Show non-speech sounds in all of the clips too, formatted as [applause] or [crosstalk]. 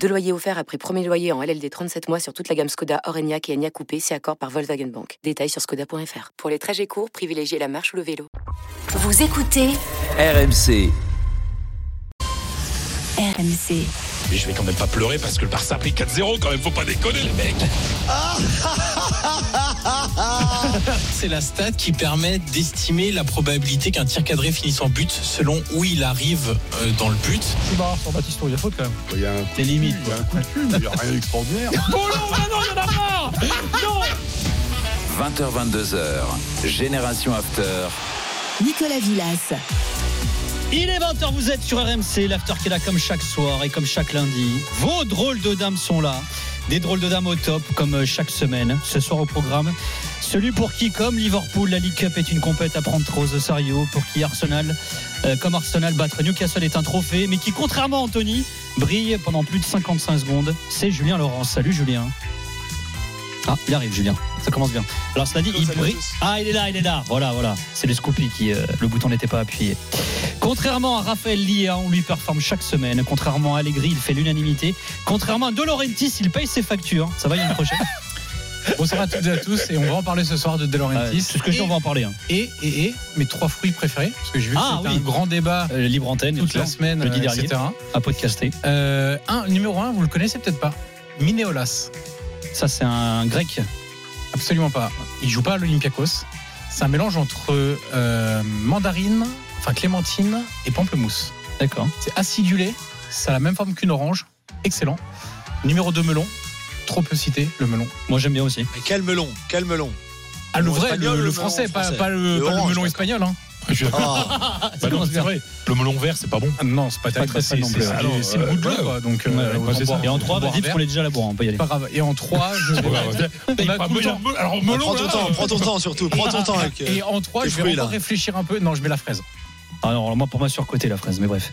Deux loyers offerts après premier loyer en LLD 37 mois sur toute la gamme Skoda, Orenia et Enya Coupé, c'est accord par Volkswagen Bank. Détails sur skoda.fr. Pour les trajets courts, privilégiez la marche ou le vélo. Vous écoutez RMC. RMC. Mais je vais quand même pas pleurer parce que le Barça a pris 4-0 quand même, faut pas déconner les mecs. [laughs] [laughs] C'est la stat qui permet d'estimer la probabilité qu'un tir cadré finisse en but selon où il arrive euh, dans le but. C'est marrant sur Baptiste, il y a faute quand même. Il y a un Les limites. il y a un coup de cul, mais il n'y a rien d'extraordinaire. [laughs] Oh non, ah non, il y en a marre Non 20h, 22h. Génération After. Nicolas Villas. Il est 20h, vous êtes sur RMC, l'after qui est là comme chaque soir et comme chaque lundi. Vos drôles de dames sont là. Des drôles de dames au top, comme euh, chaque semaine. Ce soir au programme, celui pour qui, comme Liverpool, la League Cup est une compète à prendre trop au sérieux, pour qui Arsenal, euh, comme Arsenal, battre Newcastle est un trophée, mais qui, contrairement à Anthony, brille pendant plus de 55 secondes. C'est Julien Laurence. Salut Julien. Ah, il arrive Julien. Ça commence bien. Alors cela dit, il brille. Ah, il est là, il est là. Voilà, voilà. C'est le Scoopy qui, euh, le bouton n'était pas appuyé. Contrairement à Raphaël Lia, on lui performe chaque semaine. Contrairement à Allegri, il fait l'unanimité. Contrairement à De Laurentiis, il paye ses factures. Ça va, il y a une prochaine [laughs] Bonsoir à toutes et à tous, et on va en parler ce soir de De Laurentiis. C'est ce que je dis, on va en parler. hein. Et, et, et, mes trois fruits préférés, parce que j'ai vu que Ah, c'était oui. un grand débat Euh, libre antenne, toute la semaine, jeudi euh, dernier, etc. à podcaster. Euh, un, numéro un, vous le connaissez peut-être pas. Minéolas. Ça, c'est un grec. Absolument pas. Il joue pas à l'Olympiakos. C'est un mélange entre euh, mandarine, enfin clémentine et pamplemousse. D'accord. C'est acidulé, ça a la même forme qu'une orange. Excellent. Numéro 2, melon. Trop peu cité, le melon. Moi, j'aime bien aussi. Mais quel melon, quel melon? Ah, le vrai, espagnol le, ou le le français, pas, français? pas le, Le pas le orange, melon espagnol. Hein. Je suis d'accord. Ah, [laughs] Bah non, c'est vrai. Le melon vert, c'est pas bon. Ah non, c'est pas Pas très très fan non plus. C'est Alors, c'est le euh, goût de l'eau, ouais, quoi. Donc, euh. Et en on 3, boit vas-y, parce qu'on est déjà là boire, on peut y aller. Pas grave. Et en 3, je vais. Ouais, ouais. On a Ah, tout le melon-. Alors, prends melon, ton là, temps, prends ton temps surtout, prends ton temps avec. euh, Et en 3, tes je vais fruits, encore là. réfléchir un peu. Non, je mets la fraise. Ah non, alors moi, pour moi, surcoté la fraise, mais bref.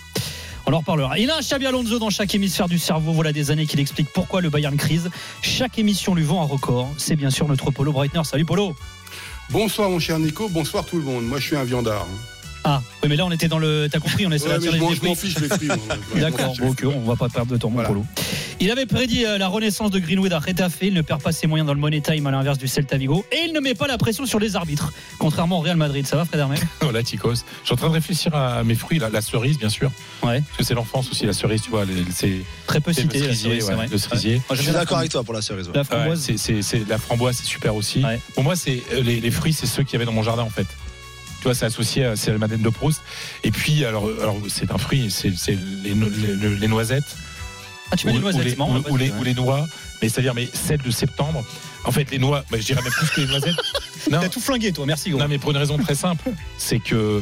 On en reparlera. Il a un Xabi Alonso dans chaque hémisphère du cerveau. Voilà des années qu'il explique pourquoi le Bayern crise. Chaque émission lui vend un record. C'est bien sûr notre Polo Breitner. Salut Polo. Bonsoir mon cher Nico, bonsoir tout le monde. Moi je suis un viandard. hein. Ah, oui, mais là, on était dans le. T'as compris, on essaie Ouais, de tirer je m'en- les je m'en fruits. fiche les fruits. je m'en D'accord, bon, les ok, fruits. on va pas perdre de temps, mon Voilà. Polo. Il avait prédit euh, la renaissance de Greenwood à Retafe. Il ne perd pas ses moyens dans le Money Time à l'inverse du Celta Vigo. Et il ne met pas la pression sur les arbitres, contrairement au Real Madrid. Ça va, Fred Hermel [laughs] Voilà, Ticos. Je suis en train de réfléchir à mes fruits, la, la cerise, bien sûr. Ouais. Parce que c'est l'enfance aussi, la cerise, tu vois. les- C'est Très peu cité. le la cerisier, cerise, c'est ouais, vrai. le cerisier. Moi, Je suis d'accord avec toi pour la cerise. ouais. La framboise. c'est, super aussi. Ouais. Pour moi, c'est euh, les, les fruits, c'est ceux qu'il y avait dans mon jardin en fait. Tu vois, c'est associé à c'est la madeleine de Proust. Et puis, alors, alors c'est un fruit, c'est, les, no- les- les noisettes. Ah, tu mets ou, les noisettes, ou les, ou- ou ou noix. Mais c'est-à-dire, mais celles de septembre. En fait, les noix, bah, je dirais même plus que les noisettes. [laughs] T'as tout flingué, toi. Merci, gros. non, mais pour une raison très simple, c'est que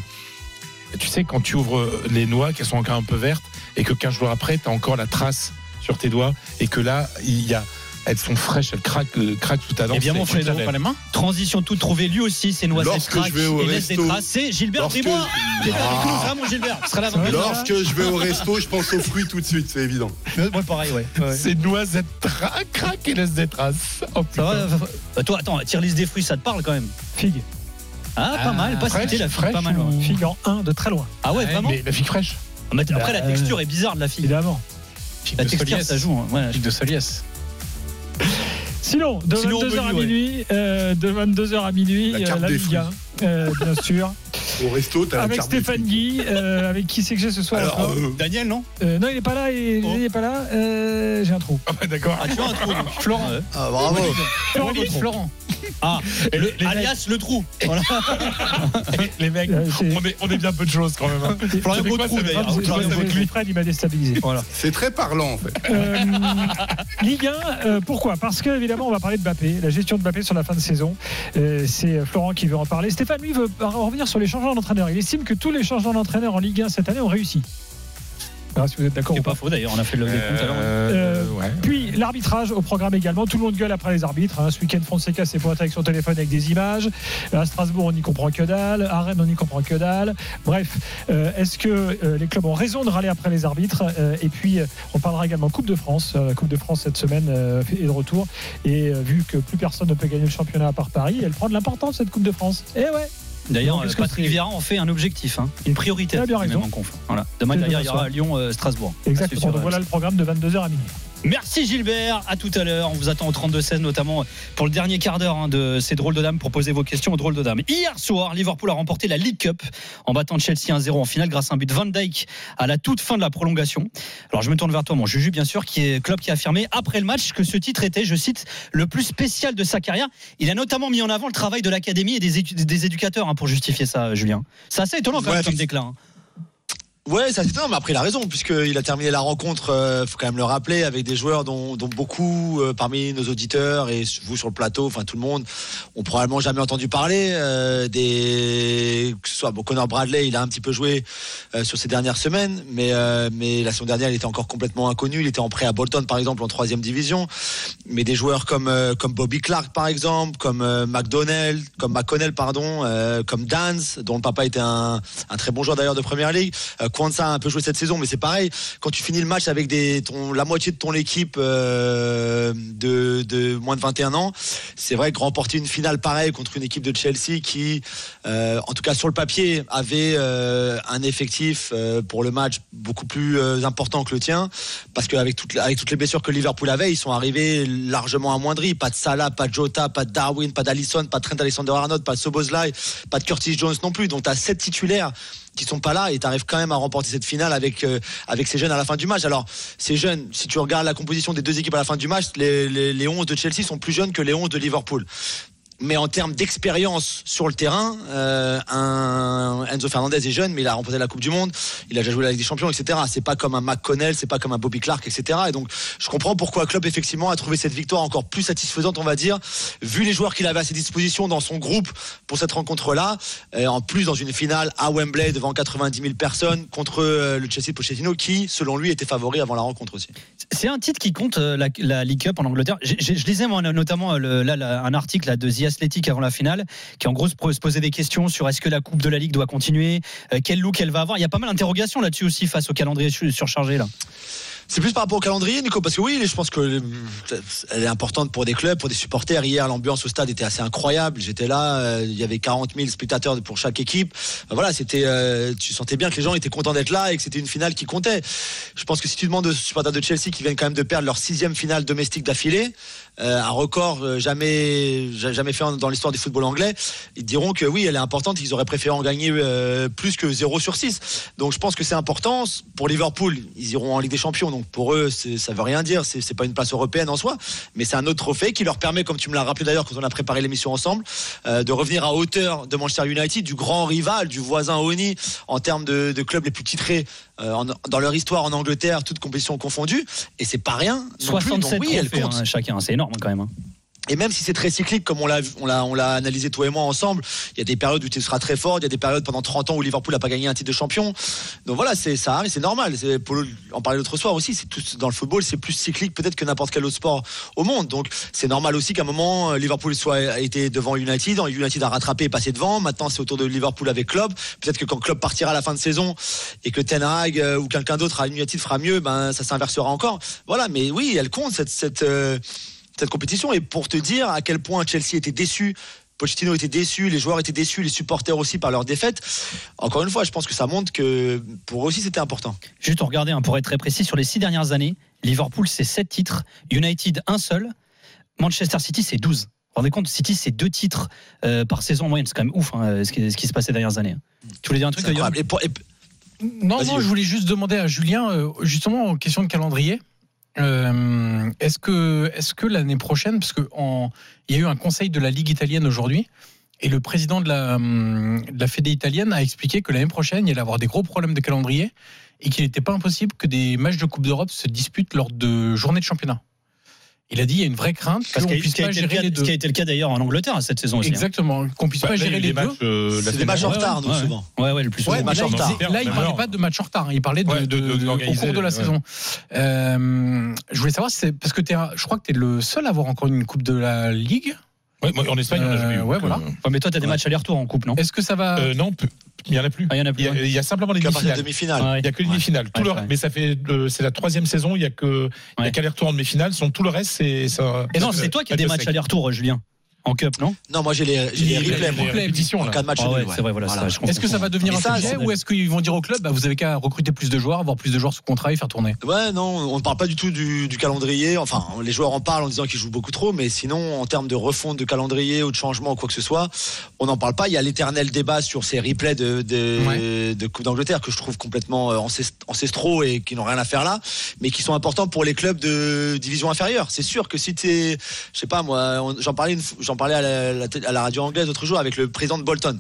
tu sais, quand tu ouvres les noix, qu'elles sont encore un peu vertes, et que 15 jours après, tu as encore la trace sur tes doigts, et que là, il y a, elles sont fraîches, elles craquent, euh, craquent sous ta dent. Évidemment, c'est Fredo, exceptionnel. Pas les mains Transition toute trouvée, lui aussi, c'est noisettes Lorsque craquent je vais au et laisse des traces. C'est Gilbert Lorsque- Bribois avec Ah. nous. Mon Gilbert, là Lorsque je vais au resto, je pense aux fruits tout de suite, c'est évident. Moi, pareil, ouais. ouais. C'est noisettes craquent et laissent des traces. Oh, Ça va putain. euh, Toi, attends, tire liste des fruits, ça te parle quand même Figue. Ah, pas Ah, mal, pas fraîche, cité la figue, fraîche pas mal. ouais. ou- Figue en 1 de très loin. Ah ouais, Ouais, vraiment Mais la figue fraîche. Ah, Après, la Bah, texture est bizarre de la figue. Évidemment. Figue La de texture, ça joue. hein. Figue de Soliès. Sinon, de Sinon, 22h à menu, ouais. minuit, euh, de 22h à minuit, La euh, carte la des Ligue 1, euh, bien sûr, Au resto, t'as avec Stéphane. Guy, euh, avec qui c'est que j'ai ce soir Alors, encore euh, Daniel, non Euh, Non, il n'est pas là, il Oh. il est pas là, euh, j'ai un trou. Ah, bah, d'accord. Ah, tu as un trou. donc. Florent. Ouais. Ah, bravo. Florent Florent. Guy. Florent. Ah, Et le- les, alias le trou. Voilà. les mecs, Euh, c'est- on est, on est bien peu de choses quand même. hein. Florian C'est quoi, Beautrou, ça d'ailleurs. va- C'est- Florian c'est- Fred, il m'a déstabilisé. Voilà. C'est très parlant en fait. Euh, Ligue 1, euh, pourquoi? Parce que évidemment, on va parler de Mbappé, la gestion de Mbappé sur la fin de saison. Euh, c'est Florent qui veut en parler. Stéphane, lui, veut revenir sur les changements d'entraîneur. Il estime que tous les changements d'entraîneur en Ligue 1 cette année ont réussi. Ah, si vous êtes d'accord C'est pas. pas faux d'ailleurs, on a fait le décompte tout à l'heure. Euh, ouais. Puis l'arbitrage au programme également. Tout le monde gueule après les arbitres. hein. Ce week-end, Fonseca s'est pointé avec son téléphone avec des images. À Strasbourg, on n'y comprend que dalle. À Rennes, on n'y comprend que dalle. Bref, euh, est-ce que euh, les clubs ont raison de râler après les arbitres Euh, Et puis, euh, on parlera également Coupe de France. Euh, La Coupe de France cette semaine euh, est de retour. Et euh, vu que plus personne ne peut gagner le championnat à part Paris, elle prend de l'importance cette Coupe de France. Et ouais. D'ailleurs, Patrick Vieira en fait un objectif, hein, une priorité. Il a bien raison. Voilà. Demain, il y aura Lyon-Strasbourg. Exactement. Donc voilà le programme de 22h à minuit. Merci Gilbert, à tout à l'heure. On vous attend au 32-16, notamment pour le dernier quart d'heure hein, de ces drôles de dames pour poser vos questions aux drôles de dames. Hier soir, Liverpool a remporté la League Cup en battant Chelsea 1-0 en finale grâce à un but de Van Dijk à la toute fin de la prolongation. Alors je me tourne vers toi, mon Juju, bien sûr, qui est club qui a affirmé après le match que ce titre était, je cite, le plus spécial de sa carrière. Il a notamment mis en avant le travail de l'académie et des, des éducateurs hein, pour justifier ça, Julien. C'est assez étonnant quand Ouais, même comme déclin. hein. Ouais, ça étonnant, mais après il a raison, puisqu'il a terminé la rencontre, euh, faut quand même le rappeler, avec des joueurs dont, beaucoup euh, parmi nos auditeurs et vous sur le plateau, enfin tout le monde, ont probablement jamais entendu parler. euh, des que ce soit bon, Connor Bradley, il a un petit peu joué sur ces dernières semaines, mais mais la saison dernière il était encore complètement inconnu. Il était en prêt à Bolton par exemple en troisième division, mais des joueurs comme comme Bobby Clark par exemple, comme McDonnell, comme McConnell pardon, comme Dance, dont le papa était un, un très bon joueur d'ailleurs de première ligue. Kwanzaa a un peu joué cette saison, mais c'est pareil. Quand tu finis le match avec des, ton, la moitié de ton équipe euh, de, moins de 21 ans, c'est vrai que remporter une finale pareille contre une équipe de Chelsea qui, euh, en tout cas sur le papier, avait euh, un effectif pour le match beaucoup plus important que le tien, parce qu'avec avec toutes les blessures que Liverpool avait, ils sont arrivés largement amoindris. Pas de Salah, pas de Jota, pas de Darwin, pas d'Alisson, pas de Trent Alexander-Arnold, pas de Soboslai, pas de Curtis Jones non plus. Donc tu as sept titulaires sont pas là et tu arrives quand même à remporter cette finale avec euh, avec ces jeunes à la fin du match. Alors ces jeunes, si tu regardes la composition des deux équipes à la fin du match, les, les, les 11 de Chelsea sont plus jeunes que les 11 de Liverpool. Mais en termes d'expérience sur le terrain, euh, Enzo Fernandez est jeune, mais il a remporté la Coupe du Monde, il a déjà joué la Ligue des Champions, etc. C'est pas comme un McConnell, c'est pas comme un Bobby Clark, etc. Et donc, je comprends pourquoi Klopp effectivement a trouvé cette victoire encore plus satisfaisante, on va dire, vu les joueurs qu'il avait à ses dispositions dans son groupe pour cette rencontre-là. Et en plus, dans une finale à Wembley devant 90 000 personnes contre euh, le Chelsea de Pochettino, qui, selon lui, était favori avant la rencontre aussi. C'est un titre qui compte euh, la, League Cup en Angleterre. J'ai- j'ai- Je lisais moi, notamment euh, le- là, un article là, de The Athletic avant la finale, qui en gros se posait des questions sur est-ce que la Coupe de la Ligue doit continuer, euh, quel look elle va avoir. Il y a pas mal d'interrogations là-dessus aussi face au calendrier su- surchargé là. C'est plus par rapport au calendrier, Nico, parce que oui, je pense que elle est importante pour des clubs, pour des supporters. Hier, l'ambiance au stade était assez incroyable. J'étais là, euh, il y avait 40 000 spectateurs pour chaque équipe. Euh, Voilà, c'était, tu sentais bien que les gens étaient contents d'être là et que c'était une finale qui comptait. Je pense que si tu demandes aux supporters de Chelsea qui viennent quand même de perdre leur sixième finale domestique d'affilée, un record euh, jamais ja- jamais fait dans l'histoire du football anglais, ils diront que oui, elle est importante. Ils auraient préféré en gagner euh, plus que 0 sur 6. Donc je pense que c'est important. Pour Liverpool, ils iront en Ligue des Champions. Donc pour eux, ça veut rien dire. C'est pas une place européenne en soi, mais c'est un autre trophée qui leur permet, comme tu me l'as rappelé d'ailleurs quand on a préparé l'émission ensemble, euh, de revenir à hauteur de Manchester United, du grand rival, du voisin Oni en termes de, de clubs les plus titrés euh, en- dans leur histoire en Angleterre, toutes compétitions confondues. Et c'est pas rien. non plus. Donc 67 oui, elle trophées compte. hein, chacun, c'est énorme quand même. hein. Et même si c'est très cyclique, comme on l'a, on l'a, on l'a analysé toi et moi ensemble, il y a des périodes où tu seras très fort, il y a des périodes pendant 30 ans où Liverpool n'a pas gagné un titre de champion. Donc voilà, c'est ça arrive, c'est normal. C'est pour le- en parler l'autre soir aussi. C'est tout dans le football, c'est plus cyclique peut-être que n'importe quel autre sport au monde. Donc c'est normal aussi qu'à un moment Liverpool soit a été devant United, United a rattrapé et passé devant. Maintenant c'est au tour de Liverpool avec Klopp. Peut-être que quand Klopp partira à la fin de saison et que Ten Hag euh, ou quelqu'un d'autre à United fera mieux, ben ça s'inversera encore. Voilà, mais oui, elle compte cette cette euh, cette compétition et pour te dire à quel point Chelsea était déçu. Pochettino était déçu, les joueurs étaient déçus, les supporters aussi par leur défaite. Encore une fois, je pense que ça montre que pour eux aussi c'était important. Juste regarder, hein, pour être très précis, sur les six dernières années, Liverpool c'est 7 titres, United un seul, Manchester City c'est 12. Vous vous rendez compte, City c'est deux titres euh, par saison en moyenne, c'est quand même ouf hein, ce, qui, ce qui se passe ces dernières années. hein. Tu voulais dire un truc Non, non, je voulais juste demander à Julien, euh, justement, en question de calendrier. Euh, est-ce que, l'année prochaine, parce que en- il y a eu un conseil de la Ligue italienne aujourd'hui, et le président de la, de la Fédé italienne a expliqué que l'année prochaine, il allait avoir des gros problèmes de calendrier et qu'il n'était pas impossible que des matchs de Coupe d'Europe se disputent lors de journées de championnat. Il a dit il y a une vraie crainte Parce qu'on que puisse ce qui a pas été le gérer cas- les ce deux. qui a été le cas d'ailleurs en Angleterre cette saison aussi. hein. Exactement, qu'on puisse Bah, pas y gérer les deux. euh, C'est des matchs en retard, souvent. Ouais, ouais, le plus souvent. Ouais, matchs mais là, en il retard. disait- là, il Même parlait pas de match en retard. hein. Il parlait de, Ouais, de- de- de- de- au cours de la ouais. saison. Euh, je voulais savoir, si c'est parce que je crois que tu es le seul à avoir encore une Coupe de la Ligue. Ouais, moi, en Espagne, on a jamais eu. Euh, ouais, voilà. euh, Ouais, mais toi, t'as des matchs aller-retour en coupe, non Est-ce que ça va euh, non, peu- il y en a plus. Ah, il y en a Il plus. y a, ouais. il y a simplement les demi-finales. Il n'y a que les demi-finales. Tout Ouais, le-. Mais ça fait, euh, c'est la troisième saison. Il y a que, il y Ouais. a qu'aller-retour en demi-finale. Tout le reste, c'est ça. Et non, c'est toi qui as des matchs aller-retour, Julien. En cup, non? Non, moi j'ai les, j'ai les Les- replays, les moi. En là. cas de match Ah ouais, ouais. c'est vrai, voilà. Est-ce que ça va devenir un ça, sujet ou est-ce qu'ils vont dire au club bah, vous avez qu'à recruter plus de joueurs, avoir plus de joueurs sous contrat et faire tourner? Ouais, non, on ne parle pas du tout du, du calendrier. Enfin, les joueurs en parlent en disant qu'ils jouent beaucoup trop, mais sinon, en termes de refonte de calendrier ou de changement ou quoi que ce soit, on n'en parle pas. Il y a l'éternel débat sur ces replays de, de, de Coupe d'Angleterre que je trouve complètement euh, ancest- ancestraux et qui n'ont rien à faire là, mais qui sont importants pour les clubs de division inférieure. C'est sûr que si tu es, je sais pas moi, j'en parlais, une fois- j'en parlais à la, radio anglaise l'autre jour avec le président de Bolton.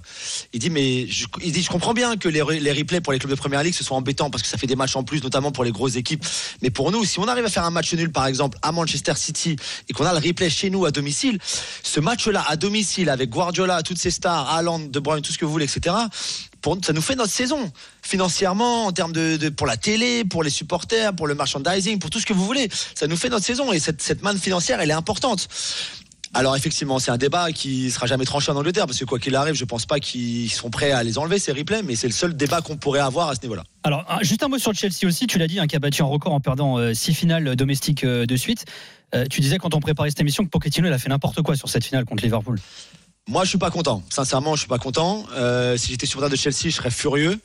Il dit mais je, il dit je comprends bien que les, re- les replays pour les clubs de première ligue ce soit embêtant parce que ça fait des matchs en plus notamment pour les grosses équipes. Mais pour nous, si on arrive à faire un match nul par exemple à Manchester City et qu'on a le replay chez nous à domicile, ce match-là à domicile avec Guardiola, toutes ces stars, Haaland, De Bruyne, tout ce que vous voulez, etc. Ça nous fait notre saison financièrement en termes de, pour la télé, pour les supporters, pour le merchandising, pour tout ce que vous voulez. Ça nous fait notre saison et cette manne financière, elle est importante. Alors effectivement, c'est un débat qui sera jamais tranché en Angleterre parce que quoi qu'il arrive, je pense pas qu'ils sont prêts à les enlever ces replays, mais c'est le seul débat qu'on pourrait avoir à ce niveau-là. Alors, juste un mot sur Chelsea aussi. Tu l'as dit, hein, qui a battu un record en perdant euh, six finales domestiques euh, de suite. Euh, tu disais quand on préparait cette émission que Pochettino il a fait n'importe quoi sur cette finale contre Liverpool. Moi, je suis pas content. Sincèrement, je suis pas content. Euh, si j'étais supporter de Chelsea, je serais furieux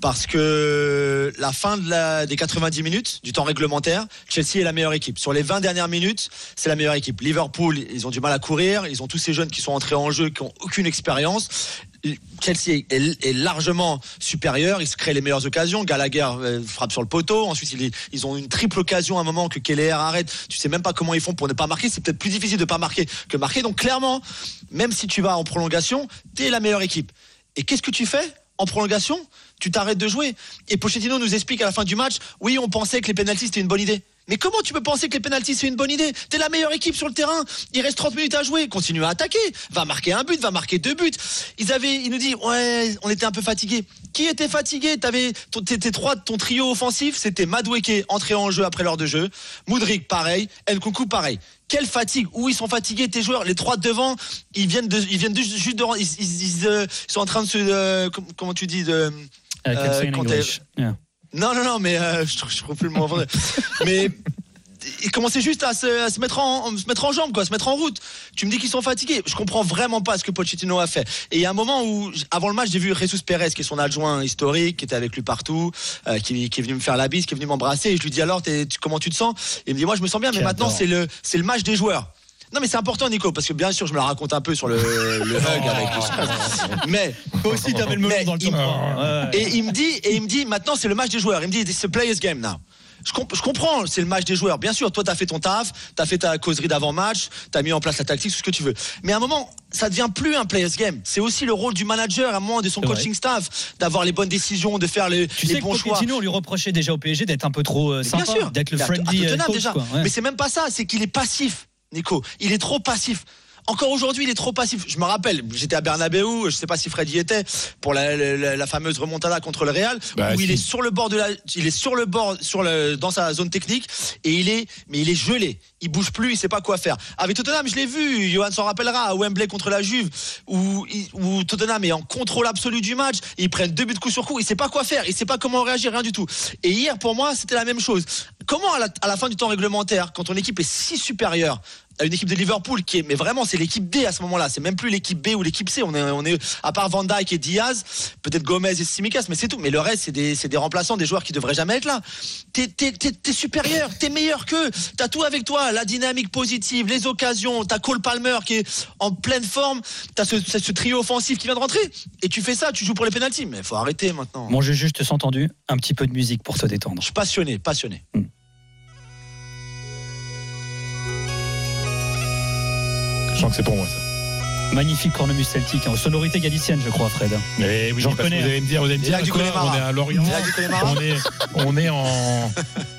parce que la fin des 90 minutes du temps réglementaire, Chelsea est la meilleure équipe. Sur les 20 dernières minutes, c'est la meilleure équipe. Liverpool, ils ont du mal à courir. Ils ont tous ces jeunes qui sont entrés en jeu, qui ont aucune expérience. Chelsea est, largement supérieur. Ils se créent les meilleures occasions. Gallagher euh, frappe sur le poteau. Ensuite, il ils ont une triple occasion à un moment que Keller arrête. Tu sais même pas comment ils font pour ne pas marquer. C'est peut-être plus difficile de pas marquer que marquer. Donc clairement, même si tu vas en prolongation, tu es la meilleure équipe. Et qu'est-ce que tu fais en prolongation? Tu t'arrêtes de jouer. Et Pochettino nous explique à la fin du match, oui, on pensait que les pénalties c'était une bonne idée. Mais comment tu peux penser que les pénalties c'est une bonne idée? T'es la meilleure équipe sur le terrain. Il reste 30 minutes à jouer. Continue à attaquer. Va marquer un but, va marquer deux buts. Ils avaient, il nous dit, ouais, on était un peu fatigué. Qui était fatigué? T'avais tes, trois, ton trio offensif, c'était Madweke entré en jeu après l'heure de jeu, Moudrik pareil, Nkunku pareil. Quelle fatigue Où ils sont fatigués tes joueurs? Les trois de devant, ils viennent de, ils viennent de- juste de, ils, ils- ils, euh, ils sont en train de se, euh, com- comment tu dis de Euh, quand. Yeah. Non, non, non, mais euh, je, je trouve plus le mot français. mais ils commençaient juste à se, à se mettre en, se mettre en jambe, quoi, se mettre en route. Tu me dis qu'ils sont fatigués. Je comprends vraiment pas ce que Pochettino a fait. Et il y a un moment où, avant le match, j'ai vu Jesus Perez, qui est son adjoint historique, qui était avec lui partout, euh, qui, qui est venu me faire la bise, qui est venu m'embrasser. Et je lui dis alors, tu- comment tu te sens? Il me dit, moi, je me sens bien, mais maintenant, c'est le, c'est le match des joueurs. Non mais c'est important Nico parce que bien sûr je me la raconte un peu sur le, le [laughs] hug avec le. Mais Toi aussi, t'avais le melon dans le il- 3. et il me dit, et il me dit, maintenant c'est le match des joueurs. Il me dit, it's a players game now. Je, comp- je comprends, c'est le match des joueurs. Bien sûr, toi, t'as fait ton taf, t'as fait ta causerie d'avant-match, t'as mis en place la tactique, tout ce que tu veux. Mais à un moment, ça devient plus un players game. C'est aussi le rôle du manager, à un moment, de son C'est vrai. coaching staff, d'avoir les bonnes décisions, de faire les, Tu les sais que bons choix. Pochettino, on lui reprochait déjà au PSG d'être un peu trop euh, sympa, bien sûr, d'être le friendly à euh, Tottenham, coach. déjà. quoi, ouais. Mais c'est même pas ça, c'est qu'il est passif, Nico. Il est trop passif. Encore aujourd'hui, il est trop passif. Je me rappelle, j'étais à Bernabeu, je sais pas si Fred y était pour la, la- la fameuse remontada contre le Real, Bah, où il est sur le bord de la, il est sur le bord, sur le, dans sa zone technique, et il est, mais il est gelé. Il bouge plus, il sait pas quoi faire. Avec Tottenham, je l'ai vu, Johan s'en rappellera, à Wembley contre la Juve, où, Tottenham est en contrôle absolu du match, ils prennent deux buts coup sur coup, il sait pas quoi faire, il sait pas comment réagir, rien du tout. Et hier, pour moi, c'était la même chose. Comment à la, à la fin du temps réglementaire, quand ton équipe est si supérieure à une équipe de Liverpool qui est, mais vraiment, c'est l'équipe D à ce moment-là. C'est même plus l'équipe B ou l'équipe C. On est, on est, à part Van Dijk et Diaz, peut-être Gomez et Simicas, mais c'est tout. Mais le reste, c'est des, c'est des remplaçants, des joueurs qui devraient jamais être là. T'es, t'es, t'es, supérieur, t'es meilleur qu'eux. T'as tout avec toi, la dynamique positive, les occasions. T'as Cole Palmer qui est en pleine forme. T'as ce, ce, trio offensif qui vient de rentrer. Et tu fais ça, tu joues pour les pénalties. Mais faut arrêter maintenant. Bon, j'ai juste entendu un petit peu de musique pour Je détendre. suis passionné, passionné. Je sens que c'est pour moi ça. Magnifique cornemuse celtique, en sonorité galicienne, je crois, Fred. Mais oui, J'en connais, Vous allez me dire, vous allez me dire. On est à Lorient. On est, on est en,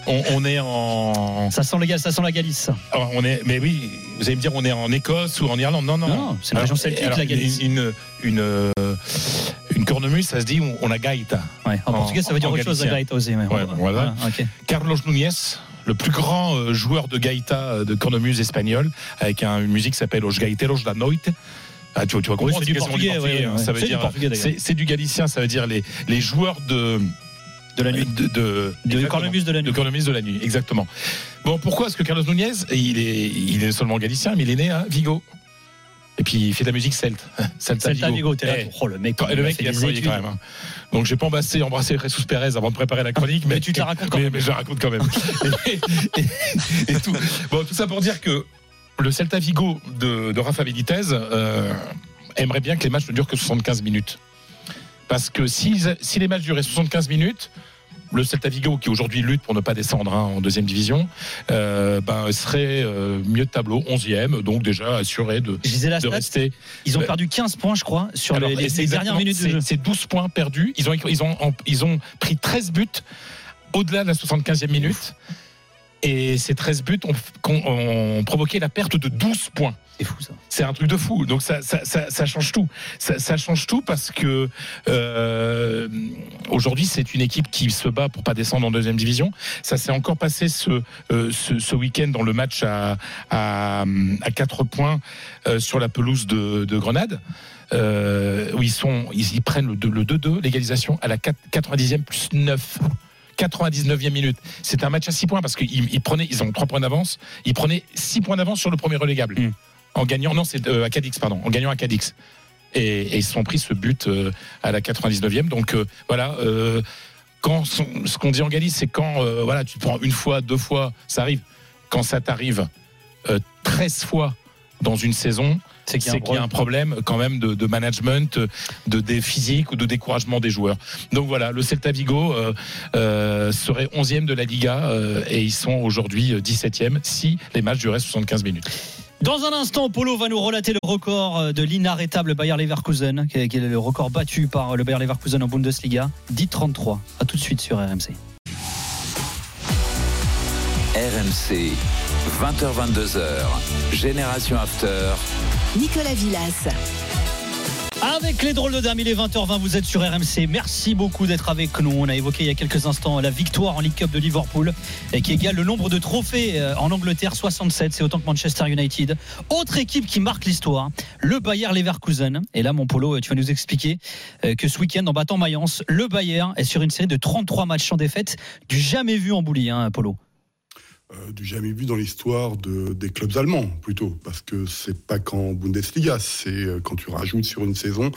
on, on est en. Ça sent, le, ça sent la Galice. Alors, on est, mais oui, vous allez me dire, on est en Écosse ou en Irlande Non, non. Non, c'est Alors, région celtique, alors, la Galice. Une, une, euh, une cornemuse, ça se dit, on, on a gaita. Ouais, en, En- portugais, ça veut dire autre chose, la gaita aussi. Ouais, Ouais, voilà. ok. Carlos Núñez, le plus grand euh, joueur de gaita euh, de cornemuse espagnol, avec un- une musique qui s'appelle Os Gaiteros da Noite. Ah, tu, vois- tu vois Oui, comprendre, c'est du quasiment portugais, ouais, hein. ouais. Ça veut C'est du dire, c'est galicien, ça veut dire les, les joueurs de De la nuit. de, de, De exactement. cornemuse de la nuit. de cornemuse de la nuit, exactement. Bon, pourquoi est-ce que Carlos Núñez, il est, il est seulement galicien, mais il est né à Vigo? Et puis il fait de la musique celte. [laughs] Celta, Celta Vigo, t'es là. Eh, Oh, le mec, et le mec, fait il a travaillé quand même. hein. Donc j'ai pas embrassé, embrassé Jesus Pérez avant de préparer la chronique, mais, Mais tu te la racontes quand mais- même. mais je la raconte quand même. [laughs] et, et- et tout. Bon, tout ça pour dire que le Celta Vigo de, de Rafa Benitez euh, aimerait bien que les matchs ne durent que 75 minutes. Parce que si, si les matchs duraient 75 minutes, le Celta Vigo, qui aujourd'hui lutte pour ne pas descendre hein, en deuxième division, euh, ben, serait euh, mieux de tableau, 11e, donc déjà assuré de, de rester. ils ont Ouais. perdu 15 points, je crois, sur Alors, les, les- les dernières minutes de c'est- jeu. C'est 12 points perdus. Ils ont, ils ont, ils ont pris 13 buts au-delà de la 75e minute. Et ces 13 buts ont, ont provoqué la perte de 12 points. C'est fou ça. C'est un truc de fou. Donc ça, ça, ça, ça change tout. Ça, ça change tout parce que euh, aujourd'hui c'est une équipe qui se bat pour pas descendre en deuxième division. Ça s'est encore passé ce, euh, ce, ce week-end dans le match à, à, à 4 points euh, sur la pelouse de, de Grenade. Euh, où ils sont, ils, ils prennent le 2 le 2-2, l'égalisation à la 4 90e plus 9. 99e minute. C'est un match à 6 points parce qu'ils ils prenaient, ils ont 3 points d'avance. Ils prenaient 6 points d'avance sur le premier relégable. Mm. En gagnant, non, c'est euh, à Cadix, pardon, en gagnant à Cadix. Et, et ils se sont pris ce but euh, à la 99e. Donc euh, voilà. euh, quand son- ce qu'on dit en Galice, c'est quand euh, voilà, tu prends une fois, deux fois, ça arrive. Quand ça t'arrive euh, 13 fois dans une saison, C'est qu'il y a un c'est qu'il y a un problème quand même de, de management, de des physiques ou de découragement des joueurs. Donc voilà, le Celta Vigo euh, euh, serait 11e de la Liga euh, et ils sont aujourd'hui euh, 17e si les matchs duraient 75 minutes. Dans un instant, Polo va nous relater le record euh, de l'inarrêtable Bayer Leverkusen, qui est qui est le record battu par le Bayer Leverkusen en Bundesliga, 10-33. À tout de suite sur RMC. RMC, 20h22h, Génération After. Nicolas Villas. Avec les drôles de dames, il est 20h20, vous êtes sur RMC. Merci beaucoup d'être avec nous. On a évoqué il y a quelques instants la victoire en League Cup de Liverpool, et qui égale le nombre de trophées euh, en Angleterre, 67. C'est autant que Manchester United. Autre équipe qui marque l'histoire, le Bayer Leverkusen. Et là, mon polo, tu vas nous expliquer euh, que ce week-end, en battant Mayence, le Bayer est sur une série de 33 matchs sans défaite, du jamais vu en boulie, hein, Polo. Euh, du jamais vu dans l'histoire de, des clubs allemands, plutôt, parce que c'est pas qu'en Bundesliga, c'est euh, quand tu rajoutes sur une saison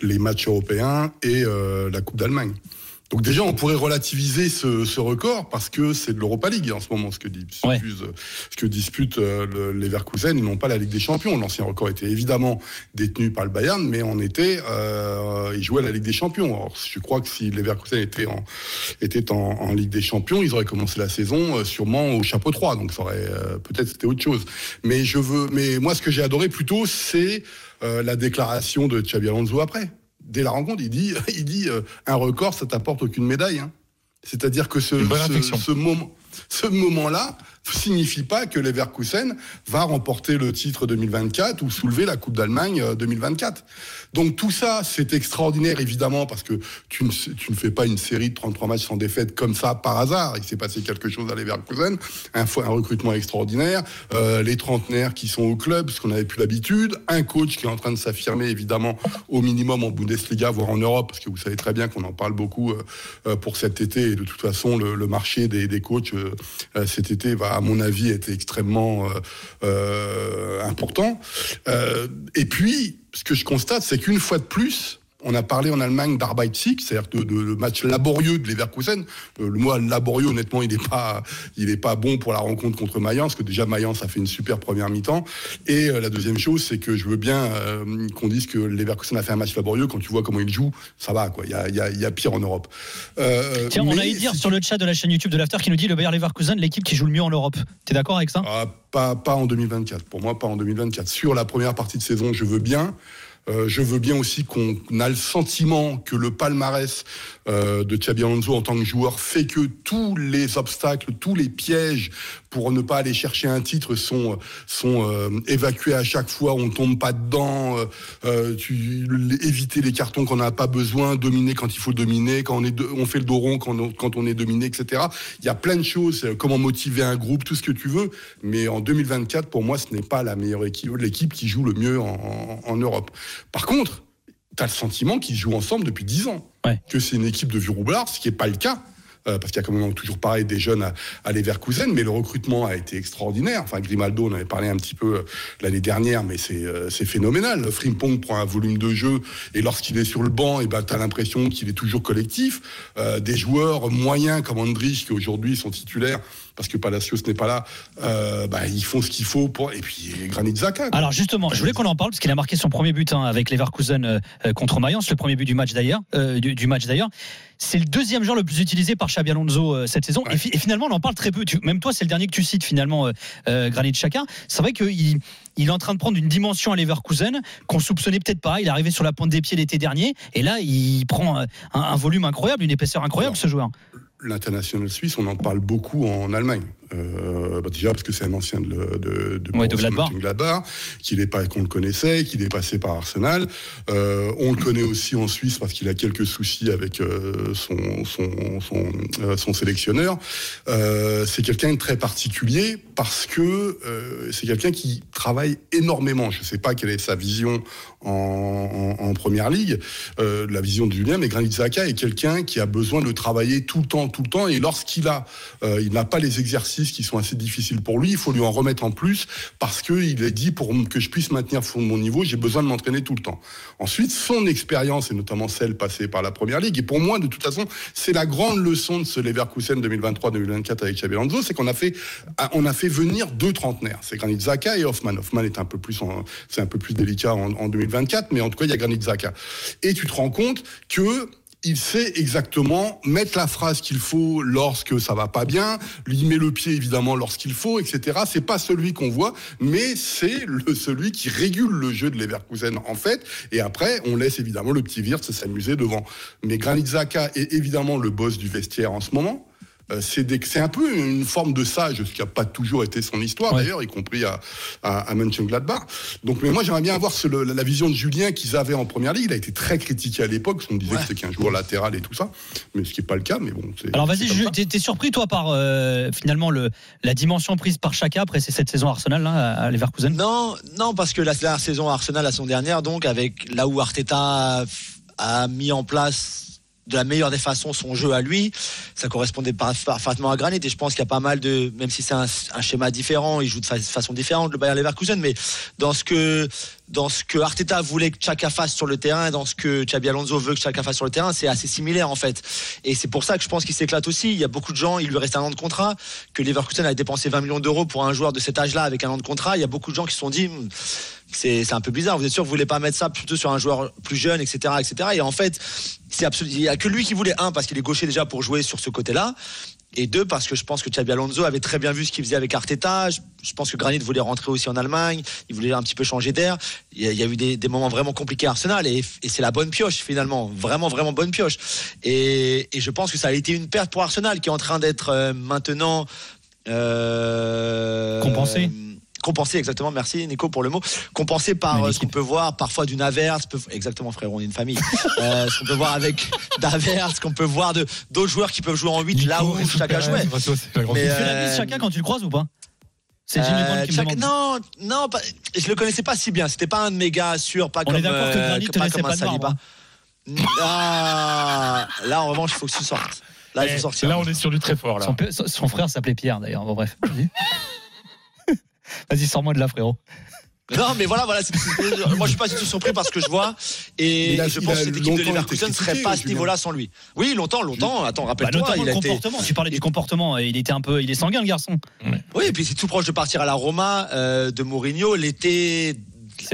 les matchs européens et euh, la Coupe d'Allemagne. Donc déjà, on pourrait relativiser ce, ce record parce que c'est de l'Europa League en ce moment, ce que, dispute, Ouais. ce que dispute euh, le- les Leverkusen, ils n'ont pas la Ligue des Champions. L'ancien record était évidemment détenu par le Bayern, mais on était, euh, ils jouaient à la Ligue des Champions. Alors, je crois que si les Leverkusen étaient en, étaient en, en Ligue des Champions, ils auraient commencé la saison euh, sûrement au chapeau 3, donc ça aurait euh, peut-être c'était autre chose. Mais je veux, mais moi, ce que j'ai adoré plutôt, c'est euh, la déclaration de Xabi Alonso après. Dès la rencontre, il dit, [laughs] il dit, euh, un record, ça t'apporte aucune médaille. hein. C'est-à-dire que ce moment, ce moment-là signifie pas que Leverkusen va remporter le titre 2024 ou soulever la Coupe d'Allemagne euh, 2024. Donc tout ça, c'est extraordinaire évidemment parce que tu ne, ne fais pas une série de 33 matchs sans défaite comme ça par hasard. Il s'est passé quelque chose à Leverkusen, un, un recrutement extraordinaire, euh, les trentenaires qui sont au club, ce qu'on n'avait plus l'habitude, un coach qui est en train de s'affirmer évidemment au minimum en Bundesliga, voire en Europe, parce que vous savez très bien qu'on en parle beaucoup euh, euh, pour cet été et de toute façon le, le marché des, des coachs euh, cet été à mon avis être extrêmement euh, euh, important. Et puis, ce que je constate, c'est qu'une fois de plus, on a parlé en Allemagne d'Arbeitssieg, c'est-à-dire de, de, de match laborieux de Leverkusen. Euh, le mot laborieux, honnêtement, il n'est pas, il est pas bon pour la rencontre contre Mayence, parce que déjà Mayence a fait une super première mi-temps. Et euh, la deuxième chose, c'est que je veux bien euh, qu'on dise que Leverkusen a fait un match laborieux. Quand tu vois comment il joue, ça va, quoi. Il y a, il y a, y a pire en Europe. Euh, Tiens, on a Idir si sur le chat de la chaîne YouTube de l'After qui nous dit le Bayer Leverkusen, l'équipe qui joue le mieux en Europe. T'es d'accord avec ça? Ah, pas, pas en 2024. Pour moi, pas en 2024. Sur la première partie de saison, je veux bien. Euh, je veux bien aussi qu'on a le sentiment que le palmarès euh, de Xabi Alonso en tant que joueur fait que tous les obstacles, tous les pièges pour ne pas aller chercher un titre sont sont euh, évacués à chaque fois. On tombe pas dedans. euh, éviter les cartons qu'on n'a pas besoin, dominer quand il faut dominer, quand on est on fait le dos rond quand on, quand on est dominé, etc. Il y a plein de choses. Comment motiver un groupe, tout ce que tu veux. Mais en 2024, pour moi, ce n'est pas la meilleure équipe, l'équipe qui joue le mieux en, en- en Europe. Par contre, tu as le sentiment qu'ils jouent ensemble depuis 10 ans. Que c'est une équipe de vieux roublards, ce qui n'est pas le cas. euh, parce qu'il y a quand même toujours pareil des jeunes à, à Leverkusen, mais le recrutement a été extraordinaire. Enfin, Grimaldo, on avait parlé un petit peu euh, l'année dernière, mais c'est euh, phénoménal. Frimpong prend un volume de jeu et lorsqu'il est sur le banc, et ben, tu l'impression qu'il est toujours collectif. Euh, des joueurs moyens comme Andrich, qui aujourd'hui sont titulaires, parce que Palacios n'est pas là, euh, bah, ils font ce qu'il faut pour. Et puis Granit Xhaka. quoi. Alors justement, je voulais qu'on en parle parce qu'il a marqué son premier but hein, avec Leverkusen euh, euh, contre Mayence, le premier but du match d'ailleurs. euh, du, du match d'ailleurs. C'est le deuxième joueur le plus utilisé par Xabi Alonso cette saison. Ouais. Et, fi- et finalement, on en parle très peu. Tu- même toi, c'est le dernier que tu cites finalement, Granit Xhaka. C'est vrai qu'il il est en train de prendre une dimension à Leverkusen qu'on soupçonnait peut-être pas. Il est arrivé sur la pointe des pieds l'été dernier et là, il prend un, un volume incroyable, une épaisseur incroyable, Alors, ce joueur. L'international suisse, on en parle beaucoup en Allemagne. Euh, bah déjà parce que c'est un ancien de, de, de, Ouais, de Gladbach. Mönchengladbach, qu'il est pas qu'on le connaissait, qu'il est passé par Arsenal. Euh, on le connaît aussi en Suisse parce qu'il a quelques soucis avec euh, son son son, euh, son sélectionneur. Euh, c'est quelqu'un de très particulier parce que euh, c'est quelqu'un qui travaille énormément. Je sais pas quelle est sa vision en, en, en première ligue, euh, la vision de Julien, mais Granit Xhaka est quelqu'un qui a besoin de travailler tout le temps, tout le temps, et lorsqu'il a, euh, il n'a pas les exercices qui sont assez difficiles pour lui, il faut lui en remettre en plus parce que il est dit pour que je puisse maintenir mon niveau, j'ai besoin de m'entraîner tout le temps. Ensuite, son expérience et notamment celle passée par la première ligue, et pour moi, de toute façon, c'est la grande leçon de ce Leverkusen 2023-2024 avec Xabi Alonso, c'est qu'on a fait, on a fait venir deux trentenaires, c'est Granit Xhaka et Hoffman. Hoffman est un peu plus, c'est un peu plus délicat en, en 2024, mais en tout cas, il y a Granit Xhaka. Et tu te rends compte que il sait exactement mettre la phrase qu'il faut lorsque ça va pas bien, lui met le pied évidemment lorsqu'il faut, etc. C'est pas celui qu'on voit, mais c'est le, celui qui régule le jeu de Leverkusen en fait. Et après, on laisse évidemment le petit Wirtz s'amuser devant. Mais Granit Xhaka est évidemment le boss du vestiaire en ce moment. Euh, c'est un peu une forme de sage, ce qui n'a pas toujours été son histoire Ouais. d'ailleurs, y compris à, à, à Mönchengladbach. Donc, mais moi j'aimerais bien avoir ce- le- la vision de Julien qu'ils avaient en première ligue. Il a été très critiqué à l'époque, parce qu'on disait Ouais. que c'était qu'un joueur latéral et tout ça, mais ce qui n'est pas le cas. Mais bon, Alors vas-y, t'es surpris toi par euh, finalement le, la dimension prise par Chaka après cette saison Arsenal là, à Leverkusen? Non, non, parce que la dernière saison Arsenal, la saison dernière, donc, avec là où Arteta a mis en place de la meilleure des façons son jeu à lui, ça correspondait par- parfaitement à Granit. Et je pense qu'il y a pas mal de, même si c'est un, schéma différent, il joue de fa- façon différente, le Bayer Leverkusen, mais dans ce que, dans ce que Arteta voulait que Chaka fasse sur le terrain dans ce que Xabi Alonso veut que Chaka fasse sur le terrain, c'est assez similaire en fait. Et c'est pour ça que je pense qu'il s'éclate aussi. Il y a beaucoup de gens, il lui reste un an de contrat, que Leverkusen a dépensé 20 millions d'euros pour un joueur de cet âge-là avec un an de contrat. Il y a beaucoup de gens qui se sont dit, Hmm, c'est un peu bizarre. Vous êtes sûr que vous voulez pas mettre ça plutôt sur un joueur plus jeune, etc., etc. Et en fait, c'est absolument, il y a que lui qui voulait un parce qu'il est gaucher déjà pour jouer sur ce côté-là. Et deux, parce que je pense que Xabi Alonso avait très bien vu ce qu'il faisait avec Arteta. Je, pense que Granit voulait rentrer aussi en Allemagne. Il voulait un petit peu changer d'air. Il, y a- eu des, moments vraiment compliqués à Arsenal et, c'est la bonne pioche finalement. Vraiment, vraiment bonne pioche. Et, et je pense que ça a été une perte pour Arsenal qui est en train d'être euh, maintenant euh, Compensé. Compensé, exactement. Merci Nico pour le mot. Compensé par euh, ce qu'on peut voir parfois d'une Averse. peut- Exactement, frère, on est une famille. Euh, ce qu'on peut voir avec [laughs] d'Averse, ce qu'on peut voir de d'autres joueurs qui peuvent jouer en 8 là où chacun jouait. Mais, Tu fais la euh, bise Chaka quand tu le croises ou pas? C'est Jimmy Euh, Brown qui me Chaka- non, non, pas- je le connaissais pas si bien. C'était pas un de mes gars sûrs, pas On comme. est d'accord que euh, Granit pas comme un Saliba. Ah, là en revanche, il faut que tu sortes. Là, il faut sortir. Là, on est sur du très fort. Là. Son, pe- son frère s'appelait Pierre d'ailleurs. Bon, bref. Vas-y. Sors-moi de là, frérot. Non, mais voilà, voilà. moi, je suis pas du tout surpris par ce que je vois, et, a- je pense que cette équipe de Leverkusen ne serait pas à ce niveau-là sans lui. Oui, longtemps, longtemps. Attends, Bah, rappelle-toi, notamment il le a été. comportement. Tu parlais du comportement. Il était un peu, il est sanguin le garçon. Oui, et puis c'est tout proche de partir à la Roma euh, de Mourinho l'été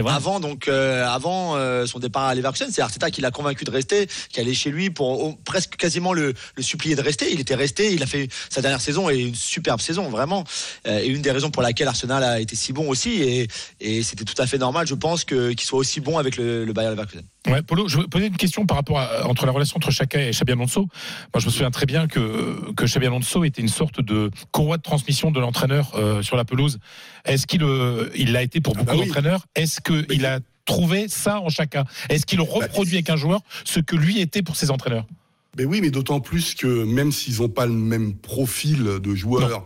vrai. avant donc euh, avant euh, son départ à Leverkusen. C'est Arteta qui l'a convaincu de rester, qui allait chez lui pour presque quasiment le, le supplier de rester. Il était resté. Il a fait sa dernière saison et une superbe saison vraiment. Euh, et une des raisons pour laquelle Arsenal a été si bon aussi. Et, et c'était tout à fait normal, je pense, qu'il soit aussi bon avec le, le Bayer Leverkusen. Ouais, Polo, je vais poser une question par rapport à, entre la relation entre Chaka et Xabi Alonso. Moi, je me souviens très bien que, que Xabi Alonso était une sorte de courroie de transmission de l'entraîneur euh, sur la pelouse. Est-ce qu'il euh, il l'a été pour Ah beaucoup bah oui. d'entraîneurs? Est-ce qu'il a trouvé ça en Chaka? Est-ce qu'il reproduit avec un joueur ce que lui était pour ses entraîneurs? Mais oui, mais d'autant plus que même s'ils n'ont pas le même profil de joueur,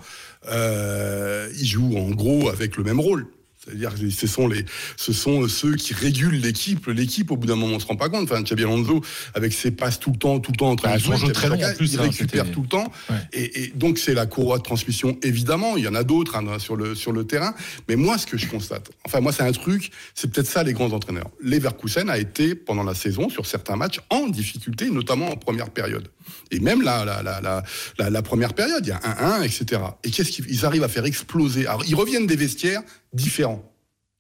euh, ils jouent en gros avec le même rôle. C'est-à-dire que ce sont les, ce sont ceux qui régulent l'équipe. L'équipe, au bout d'un moment, on se rend pas compte. Enfin, Xabi Alonso, avec ses passes tout le temps, tout le temps en train Bah, de jouer, jeu très long, Chaka, en plus, il hein, récupère tout le temps. Ouais. Et, et donc c'est la courroie de transmission, évidemment. Il y en a d'autres hein, sur le sur le terrain. Mais moi, ce que je constate, enfin moi, c'est un truc. C'est peut-être ça les grands entraîneurs. Leverkusen a été pendant la saison sur certains matchs en difficulté, notamment en première période. Et même la la la la, la, première période, il y a 1-1, etc. Et qu'est-ce qu'ils ils arrivent à faire exploser? Alors ils reviennent des vestiaires différents.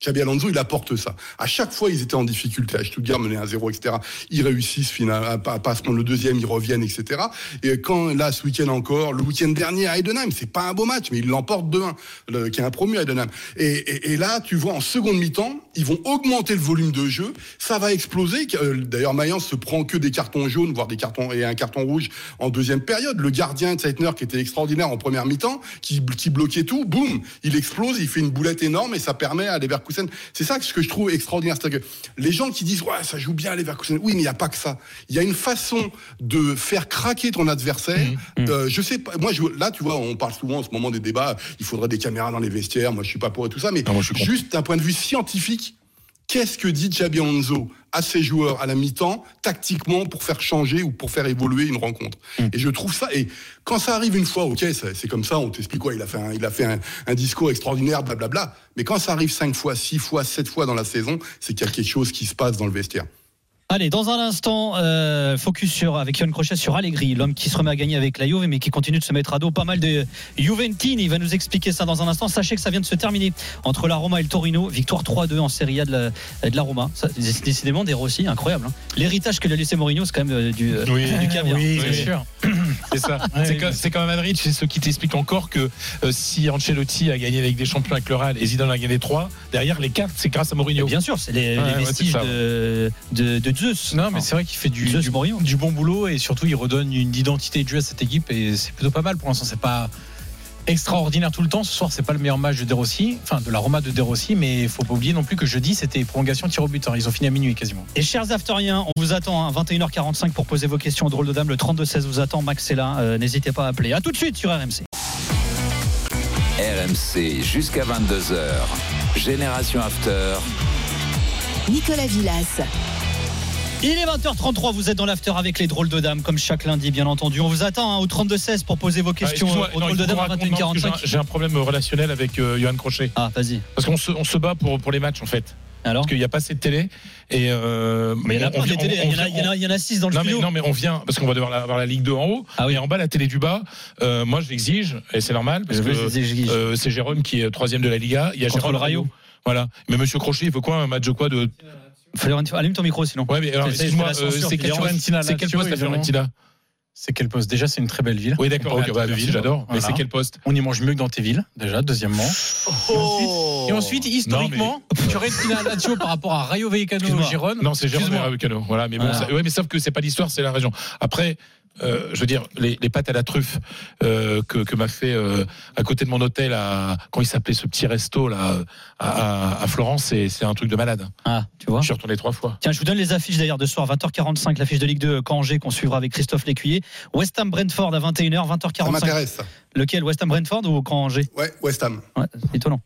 Xabi Alonso, il apporte ça. À chaque fois, ils étaient en difficulté. À Stuttgart, mené à 0, etc. Ils réussissent final, à pas, se prendre le deuxième, ils reviennent, etc. Et quand, là, ce week-end encore, le week-end dernier à Heidenheim, c'est pas un beau match, mais ils l'emportent 2-1, le- qui est un promu à Heidenheim. Et, et, et là, tu vois, en seconde mi-temps, ils vont augmenter le volume de jeu. Ça va exploser. Euh, D'ailleurs, Mayence se prend que des cartons jaunes, voire des cartons et un carton rouge en deuxième période. Le gardien Zeitner, qui était extraordinaire en première mi-temps, qui, qui bloquait tout, boum, il explose, il fait une boulette énorme et ça permet à Leverkusen. C'est ça ce que je trouve extraordinaire. C'est-à-dire que les gens qui disent, ouais, ça joue bien Leverkusen. Oui, mais il n'y a pas que ça. Il y a une façon de faire craquer ton adversaire. Euh, je sais pas, moi, je, là, tu vois, on parle souvent en ce moment des débats, il faudrait des caméras dans les vestiaires. Moi, je suis pas pour et tout ça, mais Non, moi, contre. juste d'un point de vue scientifique, Qu'est-ce que dit Xabi Alonso à ses joueurs à la mi-temps, tactiquement, pour faire changer ou pour faire évoluer une rencontre Et je trouve ça. Et quand ça arrive une fois, ok, c'est c'est comme ça, on t'explique quoi Il a fait, un, il a fait un, un discours extraordinaire, blablabla. Mais quand ça arrive cinq fois, six fois, sept fois dans la saison, c'est qu'il y a quelque chose qui se passe dans le vestiaire. Allez, dans un instant, euh, focus sur, avec Yann Crochet sur Allegri, l'homme qui se remet à gagner avec la Juve, mais qui continue de se mettre à dos pas mal de Juventini. Il va nous expliquer ça dans un instant. Sachez que ça vient de se terminer entre la Roma et le Torino. Victoire 3-2 en Serie A de la, de la Roma. Ça, c'est décidément des Rossi, incroyable. hein. L'héritage que lui a laissé Mourinho, c'est quand même euh, du, euh, Oui. du caviar. Oui, Oui. bien sûr. C'est ça. Ouais, [laughs] c'est comme, c'est comme Madrid, c'est ce qui t'explique encore que euh, si Ancelotti a gagné avec des champions avec le Real et Zidane a gagné trois, derrière les quatre, c'est grâce à Et Mourinho. bien sûr, c'est les, Ouais, les ouais, vestiges c'est ça, de, de, de Zeus. Non, mais c'est vrai qu'il fait du, Zeus du, bon boulot et surtout il redonne une identité de jeu à cette équipe et c'est plutôt pas mal pour l'instant. C'est pas extraordinaire tout le temps. Ce soir, c'est pas le meilleur match de De Rossi, enfin de la Roma de De Rossi, mais il faut pas oublier non plus que jeudi c'était prolongation tir au but. hein. Ils ont fini à minuit quasiment. Et chers afteriens, on vous attend à 21h45 pour poser vos questions au drôle de dame. Le 32-16 vous attend. Max est là. Euh, N'hésitez pas à appeler. À tout de suite sur RMC. RMC jusqu'à 22h. Génération After. Nicolas Villas. Il est 20h33, vous êtes dans l'after avec les drôles de dames, comme chaque lundi, bien entendu. On vous attend hein, au 32-16 pour poser vos Ah, questions excuse-moi, au non, drôle il de dames à raconte, non, parce que j'ai un- 21h45. J'ai un problème relationnel avec euh, Johan Crochet. Ah, vas-y. Parce qu'on se, on se bat pour, pour les matchs, en fait. Alors Parce qu'il n'y a pas assez de télé. Et euh, Mais il y en a pas on- il y en a- on- il y en a- il y en a 6 dans le non mais, studio. non mais on vient parce qu'on va devoir avoir la Ligue 2 en haut Ah oui. et en bas la télé du bas euh, moi je l'exige et c'est normal parce que euh, c'est Jérôme qui est troisième de la Liga il y a Contre Jérôme le Rayo. voilà mais Monsieur Crochet il faut quoi un match de quoi de Allume ton micro sinon. ouais mais alors, C'est- c'est excuse-moi la euh, c'est quel, Fiorentina, poste- c'est. Fiorentina C'est quel poste Déjà, c'est une très belle ville. oui d'accord Comparé ok, à bah, villes. j'adore mais c'est quel poste On y mange mieux que dans tes villes, déjà, deuxièmement. Oh Et ensuite, historiquement, Fiorentina Lazio par rapport à Rayo Vallecano Excuse-moi. Girone. non c'est Excuse-moi. Ravucano voilà mais bon Voilà. ça- ouais mais sauf que c'est pas l'histoire c'est la région après euh, je veux dire, les, les pâtes à la truffe euh, que, que m'a fait euh, à côté de mon hôtel, à, quand il s'appelait ce petit resto là à, à- à Florence, c'est un truc de malade. Ah, tu vois. Je suis retourné trois fois. Tiens, je vous donne les affiches d'ailleurs de ce soir, 20h45, l'affiche de Ligue 2 Angers qu'on suivra avec Christophe Lécuyer. West Ham Brentford à 21h, Ça 20h45. m'intéresse, ça. Lequel West Ham Brentford ou Caen Angers Ouais, West Ham. Ouais, c'est étonnant.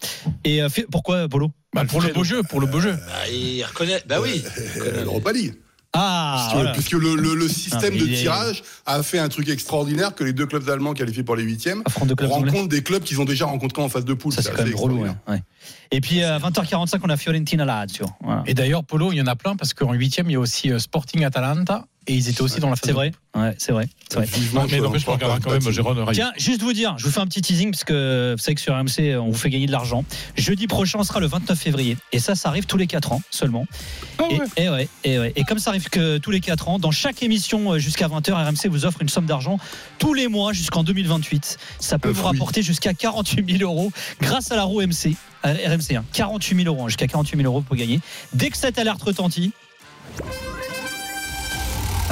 Et euh, pourquoi Polo Bah, pour le beau jeu, pour le beau jeu. Ah, Il reconnaît. Bah oui. Euh, L'Europa League. Ah, Puisque, voilà. puisque le, le- le système mais de tirage a fait un truc extraordinaire que les deux clubs allemands qualifiés pour les huitièmes de anglais. rencontrent des clubs qu'ils ont déjà rencontrés en phase de poule. Ça, c'est quand même relou. extraordinaire. ouais. Ouais. Et puis à 20h45, on a Fiorentina Lazio. Voilà. Et d'ailleurs, Polo, il y en a plein parce qu'en huitième, il y a aussi euh, Sporting Atalanta et ils étaient aussi dans la phase C'est vrai, ouais, c'est vrai. c'est vrai. Vivement, Mais je- n'empêche qu'on regardera quand même Jérôme. Tiens, juste vous dire, je vous fais un petit teasing parce que vous savez que sur RMC, on vous fait gagner de l'argent. Jeudi prochain, on sera le 29 février. Et ça, ça arrive tous les 4 ans seulement. Ah et, ouais. et ouais, et ouais. Et comme ça arrive que tous les 4 ans, dans chaque émission euh, jusqu'à 20h, RMC vous offre une somme d'argent tous les mois jusqu'en 2028. Ça peut vous rapporter jusqu'à 48 000 euros grâce à la roue MC. euh, RMC, hein. 48 000 euros, hein, jusqu'à 48 000 euros pour gagner. Dès que cette alerte retentit.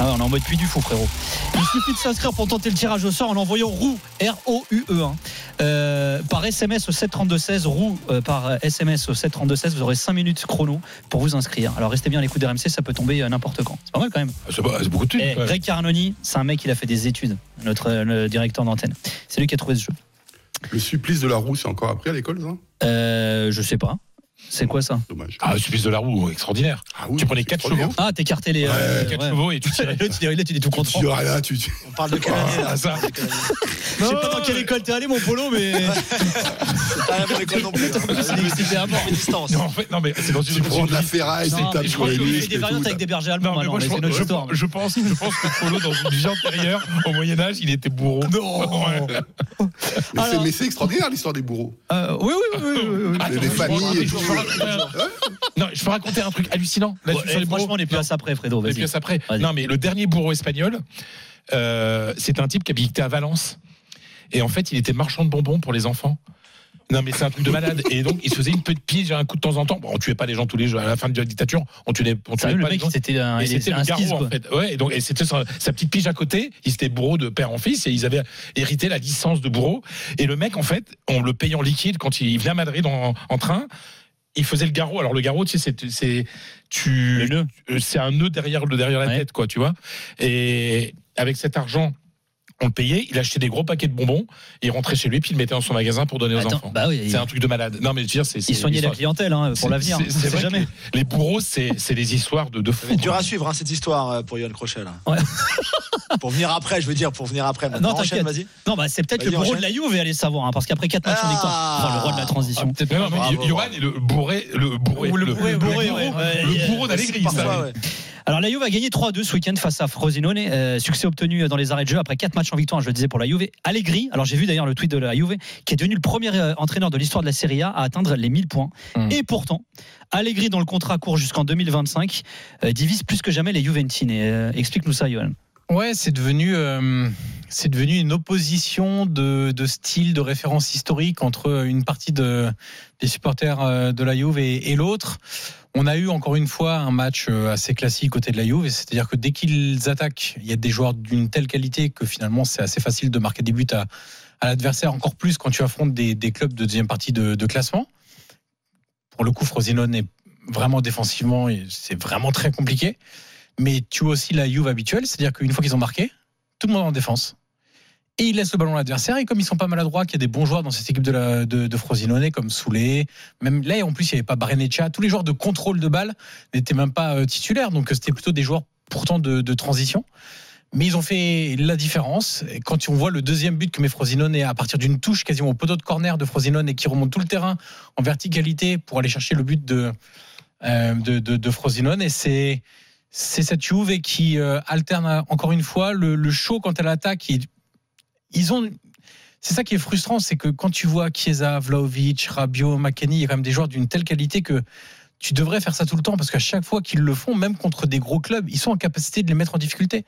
Ah ouais, on est en mode puits du fou, frérot. Il suffit de s'inscrire pour tenter le tirage au sort en envoyant roue R-O-U-E 1 euh, par SMS au 732-16. Roue euh, par SMS au 732-16. Vous aurez 5 minutes chrono pour vous inscrire. Alors restez bien à l'écoute d'RMC, ça peut tomber euh, n'importe quand. C'est pas mal quand même. C'est pas- c'est beaucoup de thunes. Eh. Greg Carnoni, c'est un mec, il a fait des études, notre le directeur d'antenne. C'est lui qui a trouvé ce jeu. Le supplice de la roue, c'est encore appris à l'école, ça? Euh, je sais pas. C'est quoi ça Dommage. Ah, le supplice de la roue, extraordinaire. Ah oui, tu prenais c'est 4 extraordinaire. chevaux, Ah, t'écartais les. euh, 4 ouais. chevaux et tu [laughs] tirais. Là, tu là, tu dis tout content. Tu dis rien, tu tu- On parle de quelle année là Ah, ça. Je sais pas dans quelle école t'es allé, mon polo, mais. [laughs] C'est pas la école non plus. C'était à mort. Distance. Non, en fait, non, mais c'est dans une tu prends de la ferraille, mais tapes je crois qu'il y a muscles. des variantes avec des bergers allemands Non, mais c'est notre je- histoire. je pense, je pense que Polo, dans une vie antérieure, au Moyen-Âge, il était bourreau. Non. Ouais. Mais c'est- c'est extraordinaire l'histoire des bourreaux. Euh, oui, oui, oui, oui, oui, oui. Attends, Les- familles et tout. [laughs] Non, je peux raconter un truc hallucinant. bourreaux. franchement, on est plus à ça après, Fredo. Et Vas-y. puis après. Vas-y. Non, mais le dernier bourreau espagnol, euh, c'est un type qui habitait à Valence. Et en fait, il était marchand de bonbons pour les enfants. Non, mais c'est un truc de malade. Et donc, il se faisait une petite pige un coup de temps en temps. Bon, on tuait pas les gens tous les jours. À la fin de la dictature, on tuait, on pas le les mec, gens. c'était un, Et c'était un garrot en fait. Ouais, et donc et c'était sa, sa petite pige à côté. Il était bourreau de père en fils et ils avaient hérité la licence de bourreau. Et le mec, en fait, on le payait en liquide quand il venait à Madrid en, en train. Il faisait le garrot. Alors le garrot, tu sais, c'est c'est tu euh, c'est un nœud derrière le derrière la Ouais. tête, quoi, tu vois. Et avec cet argent. On le payait, il achetait des gros paquets de bonbons, il rentrait chez lui, puis il le mettait dans son magasin pour donner aux Attends, enfants. bah oui, C'est un truc de malade. Non, mais je veux dire, c'est. il soignait la clientèle hein, pour l'avenir. c'est- jamais. Les bourreaux, c'est des histoires de, de. C'est dur à suivre hein, cette histoire euh, pour Yohan Crochet là. Ouais. [laughs] pour venir après, je veux dire, pour venir après. Non, t'inquiète. vas-y. Non, bah c'est peut-être le bourreau enchaîne. de la Juve, allez savoir, hein, parce qu'après 4 matchs en Ah. victoire, oh, le roi de la transition. Non, Johan bravo. est le bourré, le bourré, Ou le bourré, bourré, le bourreau d'Allegri. Alors la Juve a gagné 3-2 ce week-end face à Frosinone. Euh, succès obtenu dans les arrêts de jeu après 4 matchs en victoire, je le disais pour la Juve. Allegri, alors j'ai vu d'ailleurs le tweet de la Juve, qui est devenu le premier euh, entraîneur de l'histoire de la Serie A à atteindre les 1000 points. Mm. Et pourtant, Allegri, dont le contrat court jusqu'en 2025, euh, divise plus que jamais les Juventines. Euh, Explique-nous ça, Johan. Ouais, c'est devenu, c'est devenu une opposition de, de style, de référence historique entre une partie de, des supporters de la Juve et, et l'autre. On a eu encore une fois un match euh, assez classique côté de la Juve, c'est-à-dire que dès qu'ils attaquent, il y a des joueurs d'une telle qualité que finalement c'est assez facile de marquer des buts à, l'adversaire, encore plus quand tu affrontes des, clubs de deuxième partie de, de classement. Pour le coup, Frosinone est vraiment défensivement, c'est vraiment très compliqué. Mais tu as aussi la Juve habituelle, c'est-à-dire qu'une fois qu'ils ont marqué, tout le monde en défense. Et ils laissent le ballon à l'adversaire. Et comme ils sont pas maladroits, qu'il y a des bons joueurs dans cette équipe de, de, Frosinone, comme Soulé, même là, en plus, il n'y avait pas Bareneccia. Tous les joueurs de contrôle de balle n'étaient même pas euh, titulaires. Donc, c'était plutôt des joueurs pourtant de, transition. Mais ils ont fait la différence. Et quand on voit le deuxième but que met Frosinone à partir d'une touche quasiment au poteau de corner de Frosinone et qui remonte tout le terrain en verticalité pour aller chercher le but de, euh, de, Frosinone. Et c'est c'est cette Juve qui euh, alterne encore une fois le, le show quand elle attaque. Ils ont. C'est ça qui est frustrant, c'est que quand tu vois Chiesa, Vlaovic, Rabiot, McKennie, il y a quand même des joueurs d'une telle qualité que tu devrais faire ça tout le temps parce qu'à chaque fois qu'ils le font, même contre des gros clubs, ils sont en capacité de les mettre en difficulté.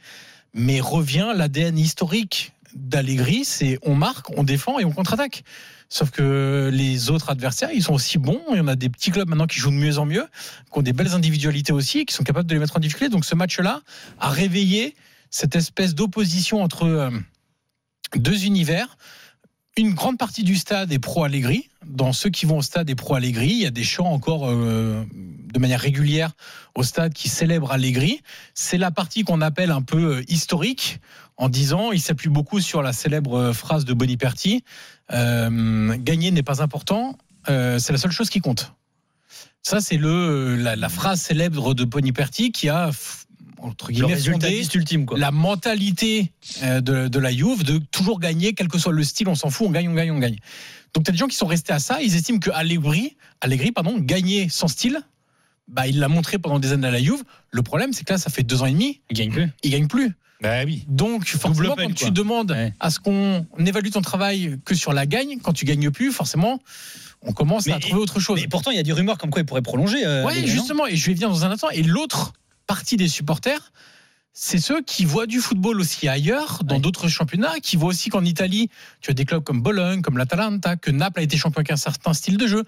Mais revient l'ADN historique d'Allegri, c'est on marque, on défend et on contre-attaque. Sauf que les autres adversaires, ils sont aussi bons. Il y en a des petits clubs maintenant qui jouent de mieux en mieux, qui ont des belles individualités aussi, qui sont capables de les mettre en difficulté. Donc ce match-là a réveillé cette espèce d'opposition entre euh, deux univers. Une grande partie du stade est pro Allegri. Dans ceux qui vont au stade est pro Allegri, il y a des chants encore euh, de manière régulière au stade qui célèbrent Allegri. C'est la partie qu'on appelle un peu euh, historique, en disant, il s'appuie beaucoup sur la célèbre euh, phrase de Boniperti gagner n'est pas important, c'est la seule chose qui compte. Ça, c'est le la, la phrase célèbre de Boniperti qui a entre Le guillemets fondé ultime, quoi. la mentalité euh, de, de la Juve de toujours gagner, quel que soit le style, on s'en fout, on gagne, on gagne, on gagne. Donc, tu as des gens qui sont restés à ça, ils estiment que Allegri, Allegri pardon, gagner sans style, bah, il l'a montré pendant des années à la Juve. Le problème, c'est que là, ça fait deux ans et demi, Il gagne plus. il gagne plus. Bah oui. Donc, forcément, quand tu demandes Ouais. à ce qu'on évalue ton travail que sur la gagne, quand tu gagnes plus, forcément, on commence à trouver autre chose. Mais pourtant, il y a des rumeurs comme quoi il pourrait prolonger. euh, non? justement, et je vais venir dans un instant. Et l'autre partie des supporters, c'est ceux qui voient du football aussi ailleurs, dans Ouais. d'autres championnats, qui voient aussi qu'en Italie, tu as des clubs comme Bologne, comme l'Atalanta, que Naples a été champion avec un certain style de jeu,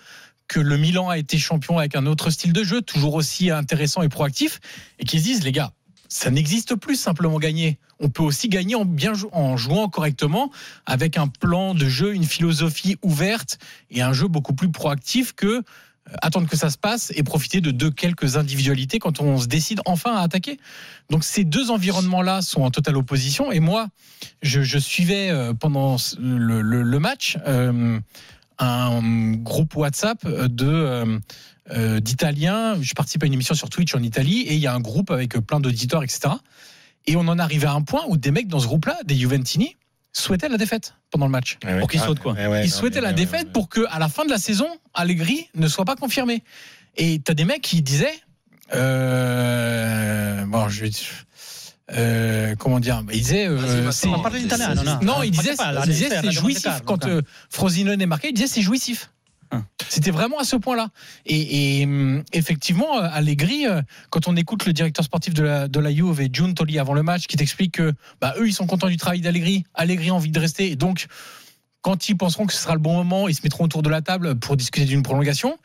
que le Milan a été champion avec un autre style de jeu, toujours aussi intéressant et proactif, et qui se disent, les gars, ça n'existe plus simplement gagner. On peut aussi gagner en bien en jouant correctement, avec un plan de jeu, une philosophie ouverte et un jeu beaucoup plus proactif que attendre que ça se passe et profiter de deux quelques individualités quand on se décide enfin à attaquer. Donc ces deux environnements-là sont en totale opposition. Et moi, je, suivais euh, pendant le, match euh, un groupe WhatsApp de euh, euh, d'Italiens. Je participe à une émission sur Twitch en Italie et il y a un groupe avec plein d'auditeurs, etc. Et on en arrivait à un point où des mecs dans ce groupe-là, des Juventini, souhaitaient la défaite pendant le match. Pour qu'il saute, quoi. Ils souhaitaient la défaite pour que, à la fin de la saison, Allegri ne soit pas confirmé. Et t'as des mecs qui disaient, euh, bon, je vais, euh, comment dire, ils disaient, euh. On d'italien, c'est- non, non. non, disaient là, c'est jouissif quand Carlo, euh, Frosinone est marqué. Ils disaient c'est jouissif. C'était vraiment à ce point-là. Et, hum, effectivement, euh, Allegri, euh, quand on écoute le directeur sportif de la, de la Juve et June Tolly avant le match, qui t'explique que bah, eux, ils sont contents du travail d'Allegri, Allegri a envie de rester, et donc quand ils penseront que ce sera le bon moment, ils se mettront autour de la table pour discuter d'une prolongation.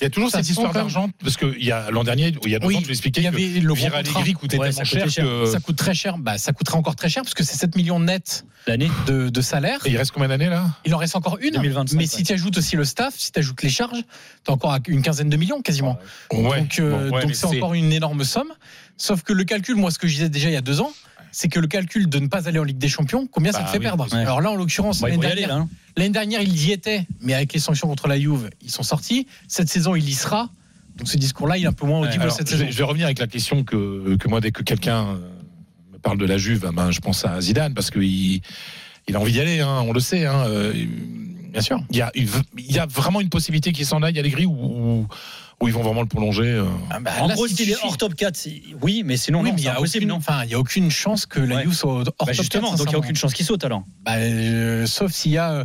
Il y a toujours Ça cette histoire d'argent, parce qu'il y a l'an dernier, il y a deux Oui, ans, tu l'expliquais Il y que avait le contrat. Allegri coûtait Ouais, tellement cher cher. que. Ça coûte très cher. Bah, ça coûtera encore très cher parce que c'est 7 millions net L'année de, de salaire. Et il reste combien d'années là? Il en reste encore une. 2025, mais ouais. si tu ajoutes aussi le staff, si tu ajoutes les charges, tu as encore une quinzaine de millions quasiment. Ouais. donc euh, Bon, ouais, c'est encore une énorme somme. Sauf que le calcul, moi, ce que je disais déjà il y a deux ans, c'est que le calcul de ne pas aller en Ligue des Champions, combien ça Bah te fait oui, perdre ouais. Alors là, en l'occurrence, l'année dernière, là. hein. l'année dernière, il y était, mais avec les sanctions contre la Juve, ils sont sortis. Cette saison, il y sera. Donc ce discours-là, il est un peu moins audible Alors, cette je, saison. je vais revenir avec la question que, que moi, dès que quelqu'un euh, me parle de la Juve, ah ben, je pense à Zidane parce qu'il il a envie d'y aller, hein, on le sait. hein, euh, Bien sûr. Il y, a, il y a vraiment une possibilité qu'il s'en aille, Allegri, ou, ou, ou ils vont vraiment le prolonger euh. Ah bah, En là, gros, si s'il est hors top 4, c'est- oui, mais sinon, Oui, non, mais il y c'est a aucune, non enfin, il y a aucune chance que la Ouais. Juve soit hors Bah, top 4, Justement, donc il n'y a aucune chance qu'il saute alors. Bah, euh, sauf s'il y a euh,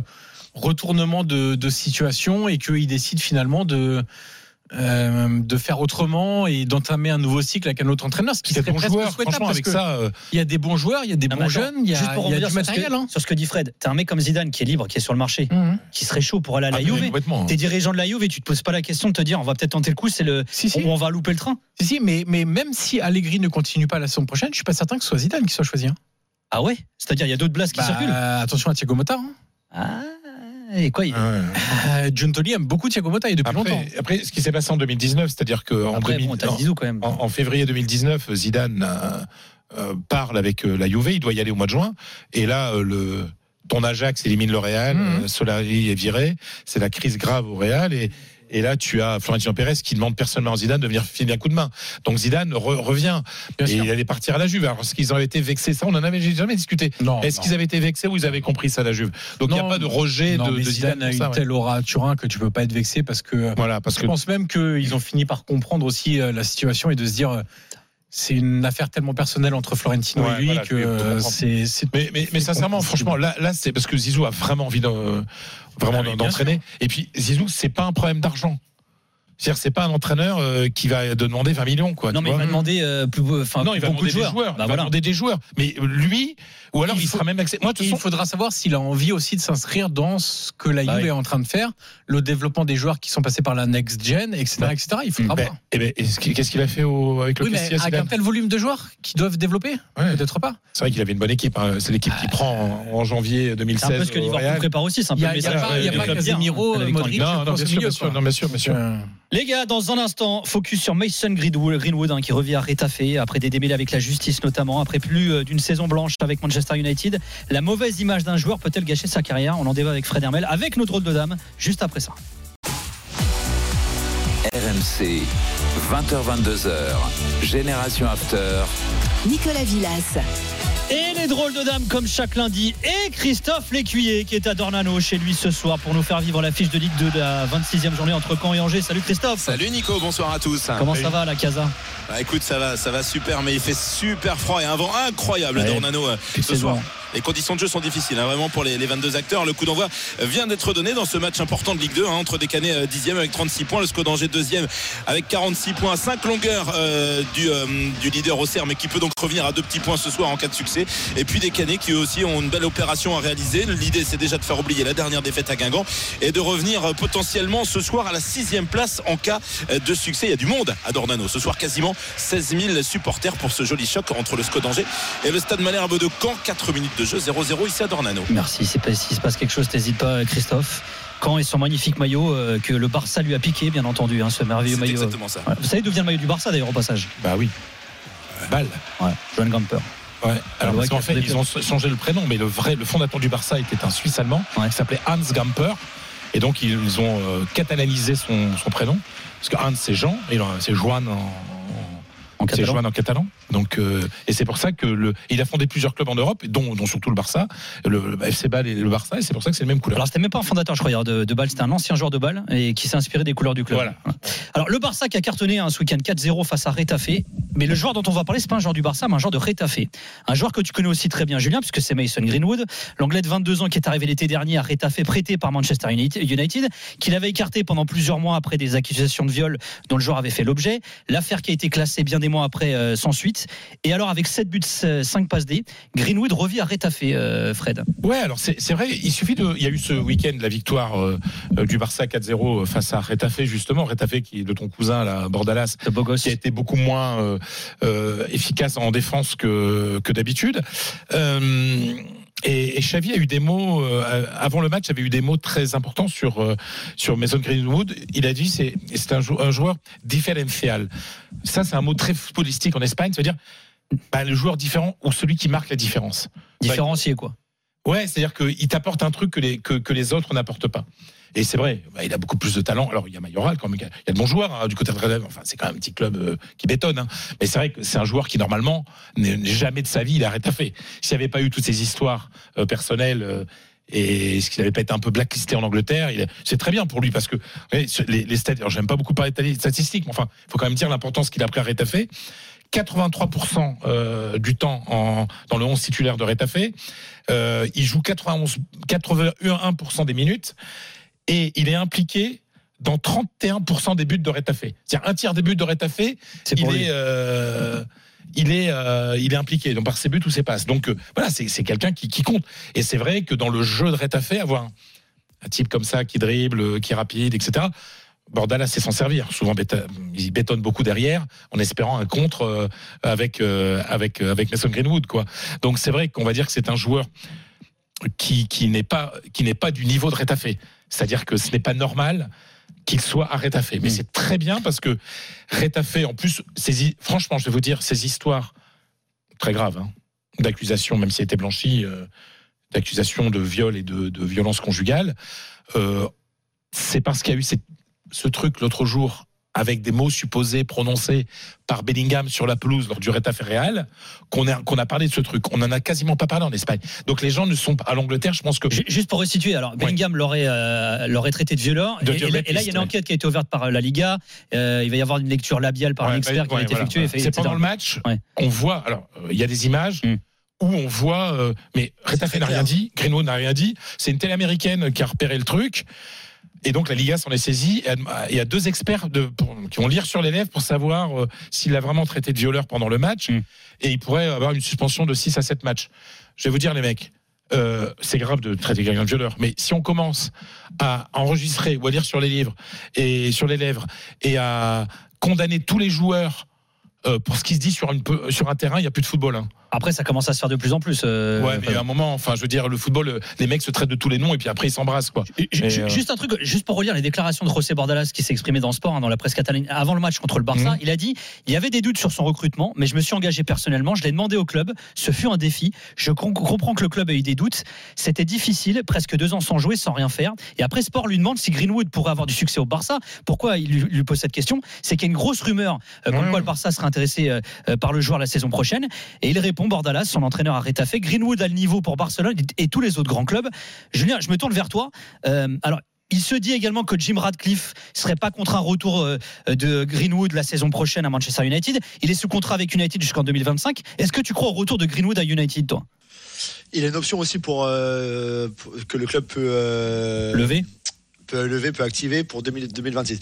retournement de, de situation et qu'il décide finalement de euh, de faire autrement et d'entamer un nouveau cycle avec un autre entraîneur, ce qui serait de bons presque joueurs, souhaitable parce avec que ça. euh, il y a des bons joueurs, il y a des bons attends, jeunes, il y Juste a, pour il y a du sur ce, matériel. que, hein. sur ce que dit Fred, t'as un mec comme Zidane qui est libre, qui est sur le marché, Mhm. qui serait chaud pour aller à la ah, Juve. complètement. T'es dirigeant de la Juve et tu te poses pas la question de te dire on va peut-être tenter le coup, c'est le Si, si. on, va louper le train. Si, si, mais, mais même si Allegri ne continue pas la saison prochaine, je suis pas certain que ce soit Zidane qui soit choisi. hein. Ah ouais? C'est-à-dire il y a d'autres blasts qui Bah, circulent. attention à Thiago Motta. hein. Ah et quoi il-. Euh, [laughs] John Tolly aime beaucoup Thiago Motta et depuis longtemps. Après, après, ce qui s'est passé en 2019, c'est-à-dire qu'en Après bon, t'as Zizou quand même. en, en février 2019, Zidane euh, euh, parle avec euh, la Juve, il doit y aller au mois de juin, et là, le ton Ajax élimine le Real, euh, Solari est viré, c'est la crise grave au Real, et et là, tu as Florentino Pérez qui demande personnellement à Zidane de venir filer un coup de main. Donc Zidane re- revient Bien et sûr. il allait partir à la Juve. Alors, est-ce qu'ils ont été vexés? Ça, on en avait jamais discuté. Est-ce qu'ils avaient été vexés ou ils avaient compris ça, la Juve? Donc il n'y a pas de rejet Non, de, mais de Zidane, Zidane. a une ça, ouais. telle aura à Turin que tu peux pas être vexé parce que Voilà, parce Je que pense même qu'ils ont fini par comprendre aussi euh, la situation et de se dire euh, c'est une affaire tellement personnelle entre Florentino Ouais, et lui voilà, que c'est. c'est- Mais, mais, mais sincèrement, franchement, là, là c'est parce que Zizou a vraiment envie de, vraiment Ah oui, d'entraîner. Et puis Zizou, c'est pas un problème d'argent. C'est-à-dire, c'est pas un entraîneur euh, qui va demander 20 millions, quoi. Non mais il va demander euh, plus enfin non, il va beaucoup demander de des joueurs. joueurs. Bah il va voilà. demander des joueurs. Mais lui, ou alors Il il, faut- sera même accès. Moi, de toute il faudra savoir s'il a envie aussi de s'inscrire dans ce que la Juve Bah oui. est en train de faire, le développement des joueurs qui sont passés par la next gen, etc., Bah, etc. Il faudra ben, voir. eh ben, qu'est-ce qu'il a fait au- avec le Oui, mais avec un tel volume de joueurs qui doivent développer, Ouais. peut-être pas. C'est vrai qu'il avait une bonne équipe. hein. C'est l'équipe qui prend en, en janvier C'est 2016. un peu ce que Liverpool prépare aussi, c'est un Il peu n'y a, pas, bien, Casemiro, victoire Modric, Non, bien sûr, bien sûr, Les gars, dans un instant, focus sur Mason Greenwood, Greenwood hein, qui revient à Retafe après des démêlés avec la justice notamment, après plus euh, d'une saison blanche avec Manchester United. La mauvaise image d'un joueur peut-elle gâcher sa carrière? On en débat avec Fred Hermel, avec notre drôle de dame, juste après ça. RMC, 20h-22h, Génération After. Nicolas Villas. Et Les drôles de dames comme chaque lundi et Christophe Lécuyer qui est à Dornano chez lui ce soir pour nous faire vivre la fiche de Ligue 2 de la 26e journée entre Caen et Angers. Salut Christophe. Salut Nico, bonsoir à tous. Comment ça va la Casa? Bah, Écoute, ça va, ça va super, mais il fait super froid et un vent incroyable à Ouais. Dornano euh, ce soir. Les conditions de jeu sont difficiles, hein, vraiment pour les, les 22 acteurs. Le coup d'envoi vient d'être donné dans ce match important de Ligue 2 hein, entre des Canets 10e avec 36 points, le SCO d'Angers 2e avec 46 points, 5 longueurs euh, du, euh, leader au CERF, mais qui peut donc revenir à deux petits points ce soir en cas de succès. Et puis des Canets qui eux aussi ont une belle opération à réaliser. L'idée c'est déjà de faire oublier la dernière défaite à Guingamp et de revenir euh, potentiellement ce soir à la sixième place en cas euh, de succès. Il y a du monde à Dornano. Ce soir quasiment 16 000 supporters pour ce joli choc entre le SCO d'Angers et le Stade Malherbe de Caen. 4 minutes de jeu, 0-0 ici à Dornano. Merci. S'il se passe quelque chose, n'hésite pas Christophe. Caen et son magnifique maillot euh, que le Barça lui a piqué, bien entendu, hein, ce merveilleux maillot. exactement ça. Ouais. Vous savez d'où vient le maillot du Barça d'ailleurs au passage? Bah oui. Balle. Ouais, Johan Gamper. Ouais. Alors parce qu'en fait, ils ont changé le prénom, mais le vrai, le fondateur du Barça était un Suisse allemand Ouais. qui s'appelait Hans Gamper. Et donc ils, ont euh, catalanisé son, son prénom. Parce que Hans c'est Jean, et là, c'est Joan en, En c'est catalan. Joan en catalan. Donc, euh, et c'est pour ça que le, il a fondé plusieurs clubs en Europe, dont, dont surtout le Barça, le, le FC Bâle et le Barça, et c'est pour ça que c'est les mêmes couleurs. Alors c'était même pas un fondateur, je crois, de, de Bâle, c'était un ancien joueur de balle et qui s'est inspiré des couleurs du club. Voilà. Alors le Barça qui a cartonné hein, ce week-end 4-0 face à Retafe, mais le joueur dont on va parler, c'est pas un joueur du Barça, mais un joueur de Retafe. Un joueur que tu connais aussi très bien, Julien, puisque c'est Mason Greenwood, l'anglais de 22 ans qui est arrivé l'été dernier à Retafe, prêté par Manchester United, qu'il avait écarté pendant plusieurs mois après des accusations de viol dont le joueur avait fait l'objet. L'affaire qui a été classée bien des mois après euh, sans suite. Et alors avec 7 buts, 5 passes D, Greenwood revit à Retafe, euh, Fred. Ouais, alors c'est vrai, il suffit de. Il y a eu ce week-end la victoire euh, euh, du Barça 4-0 face à Retafe, justement. Retafe qui est de ton cousin, là, Bordalas, De beau gosse. qui a été beaucoup moins euh, euh, efficace en défense que, que d'habitude. Euh, et, et Xavi a eu des mots euh, avant le match, avait eu des mots très importants sur euh, sur Mason Greenwood. Il a dit c'est c'est un, jou- un joueur différentiel. Ça c'est un mot très footballistique en Espagne. Ça veut dire bah, le joueur différent ou celui qui marque la différence. Différencié, quoi. Ouais, c'est-à-dire qu'il t'apporte un truc que les, que, que les autres n'apportent pas. Et c'est vrai, bah, il a beaucoup plus de talent. Alors, il y a Mayoral, quand même, il y a de bons joueurs hein, du côté de Rennes. Enfin, c'est quand même un petit club euh, qui bétonne. hein. Mais c'est vrai que c'est un joueur qui, normalement, n'est jamais de sa vie, il arrête à. S'il n'y avait pas eu toutes ces histoires euh, personnelles. euh, et ce qu'il n'avait pas été un peu blacklisté en Angleterre, c'est très bien pour lui parce que les, stats, alors j'aime pas beaucoup parler de statistiques, mais enfin, il faut quand même dire l'importance qu'il a pris à Retafe. 83% euh, du temps dans le 11 titulaire de. Euh, il joue 91, 81% des minutes et il est impliqué dans 31% des buts de Retafe. C'est-à-dire un tiers des buts de pour il est, euh, il est, euh, il est impliqué donc par ses buts ou ses passes. Donc euh, voilà, c'est quelqu'un qui, qui compte. Et c'est vrai que dans le jeu de Retafe, avoir un, un type comme ça qui dribble, qui est rapide, etc. Bordalas sait s'en servir. Souvent, il bétonne beaucoup derrière, en espérant un contre avec avec avec Mason Greenwood, quoi. Donc c'est vrai qu'on va dire que c'est un joueur qui qui n'est pas qui n'est pas du niveau de Retafe. C'est-à-dire que ce n'est pas normal qu'il soit à Retafe. Mais c'est très bien parce que Retafe, en plus, ces franchement, je vais vous dire, ces histoires très graves hein, d'accusations, même si elle était blanchie, euh, d'accusations de viol et de, de violence conjugale, euh, c'est parce qu'il y a eu cette- ce truc l'autre jour avec des mots supposés prononcés par Bellingham sur la pelouse lors du Retafe Real qu'on a, qu'on a parlé de ce truc. On n'en a quasiment pas parlé en Espagne. Donc les gens ne sont pas à l'Angleterre, je pense que Ju- Juste pour resituer, alors Bellingham l'aurait euh, l'aurait traité de violeur. De et, et là- et là, il y a une enquête qui a été ouverte par la Liga. Euh, il va y avoir une lecture labiale par un Ouais, expert qui être voilà. effectuée. C'est etc. pendant le match, on voit. Alors, euh, il y a des images Mm. où on voit. euh, mais Retafe n'a rien dit, Greenwood n'a rien dit. C'est une télé américaine qui a repéré le truc. Et donc la Liga s'en est saisie. Il y a deux experts de, pour- qui vont lire sur les lèvres pour savoir euh, s'il a vraiment traité de violeur pendant le match. Mm. Et il pourrait avoir une suspension de 6 à 7 matchs. Je vais vous dire, les mecs, euh, c'est grave de traiter quelqu'un de violeur. Mais si on commence à enregistrer ou à lire sur les livres et sur les lèvres et à condamner tous les joueurs euh, pour ce qui se dit sur, une, peu- sur un terrain, il n'y a plus de football. hein. Après, ça commence à se faire de plus en plus. euh, ouais, mais à un moment, enfin, je veux dire, le football, euh, les mecs se traitent de tous les noms et puis après ils s'embrassent, quoi. Euh, Juste un truc, juste pour relire les déclarations de José Bordalas qui s'est exprimé dans le sport, hein, dans la presse catalane, avant le match contre le Barça. Mhm. Il a dit il y avait des doutes sur son recrutement, mais je me suis engagé personnellement. Je l'ai demandé au club. Ce fut un défi. Je com- comprends que le club a eu des doutes. C'était difficile, presque deux ans sans jouer, sans rien faire. Et après, Sport lui demande si Greenwood pourrait avoir du succès au Barça. Pourquoi il lui, lui pose cette question? C'est qu'il y a une grosse rumeur euh, comme Ouais. quoi le Barça serait intéressé euh, par le joueur la saison prochaine. Et il répond, Bordalas, son entraîneur a rétafé. Greenwood a le niveau pour Barcelone et, et tous les autres grands clubs. Julien, je me tourne vers toi. Euh, alors, il se dit également que Jim Radcliffe serait pas contre un retour euh, de Greenwood la saison prochaine à Manchester United. Il est sous contrat avec United jusqu'en 2025. Est-ce que tu crois au retour de Greenwood à United, toi? Il a une option aussi pour, euh, pour- que le club peut euh, Lever? Peut lever, peut activer pour 2000 2026.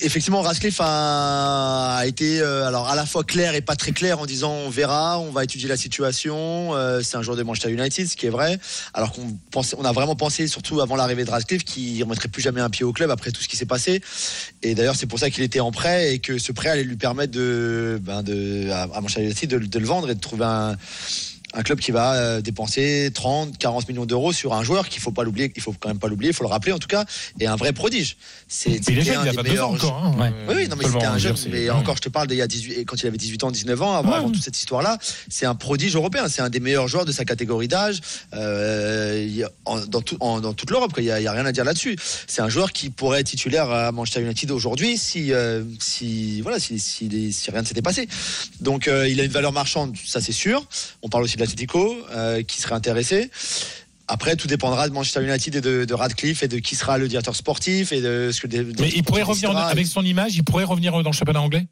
Effectivement, Radcliffe a, été euh, alors à la fois clair et pas très clair en disant on verra, on va étudier la situation. euh, c'est un joueur de Manchester United, ce qui est vrai. Alors qu'on pensait, on a vraiment pensé, surtout avant l'arrivée de Radcliffe, qu'il remettrait plus jamais un pied au club après tout ce qui s'est passé. Et d'ailleurs, c'est pour ça qu'il était en prêt et que ce prêt allait lui permettre de, ben de à, Manchester United de le vendre et de trouver un un club qui va euh, dépenser 30, 40 millions d'euros sur un joueur qu'il faut pas l'oublier, il faut quand même pas l'oublier, il faut le rappeler en tout cas, et un vrai prodige. C'est un il a des 22 meilleurs encore. hein. Ouais. oui, oui, non, mais c'était un jeune. Mais ouais. encore, je te parle d'il y a 18, quand il avait 18 ans, 19 ans, avant, Ouais. avant toute cette histoire-là. C'est un prodige européen. C'est un des meilleurs joueurs de sa catégorie d'âge euh, dans, tout- en- dans toute l'Europe. Il n'y a, il y a rien à dire là-dessus. C'est un joueur qui pourrait être titulaire à Manchester United aujourd'hui si, euh, si, voilà, si, si, les- si rien ne s'était passé. Donc, euh, il a une valeur marchande, ça c'est sûr. On parle aussi de l'Atletico euh, qui serait intéressé. Après, tout dépendra de Manchester United et de, de Radcliffe et de qui sera le directeur sportif et de ce que. des- Mais il pourrait revenir avec son image, il pourrait revenir dans le championnat anglais?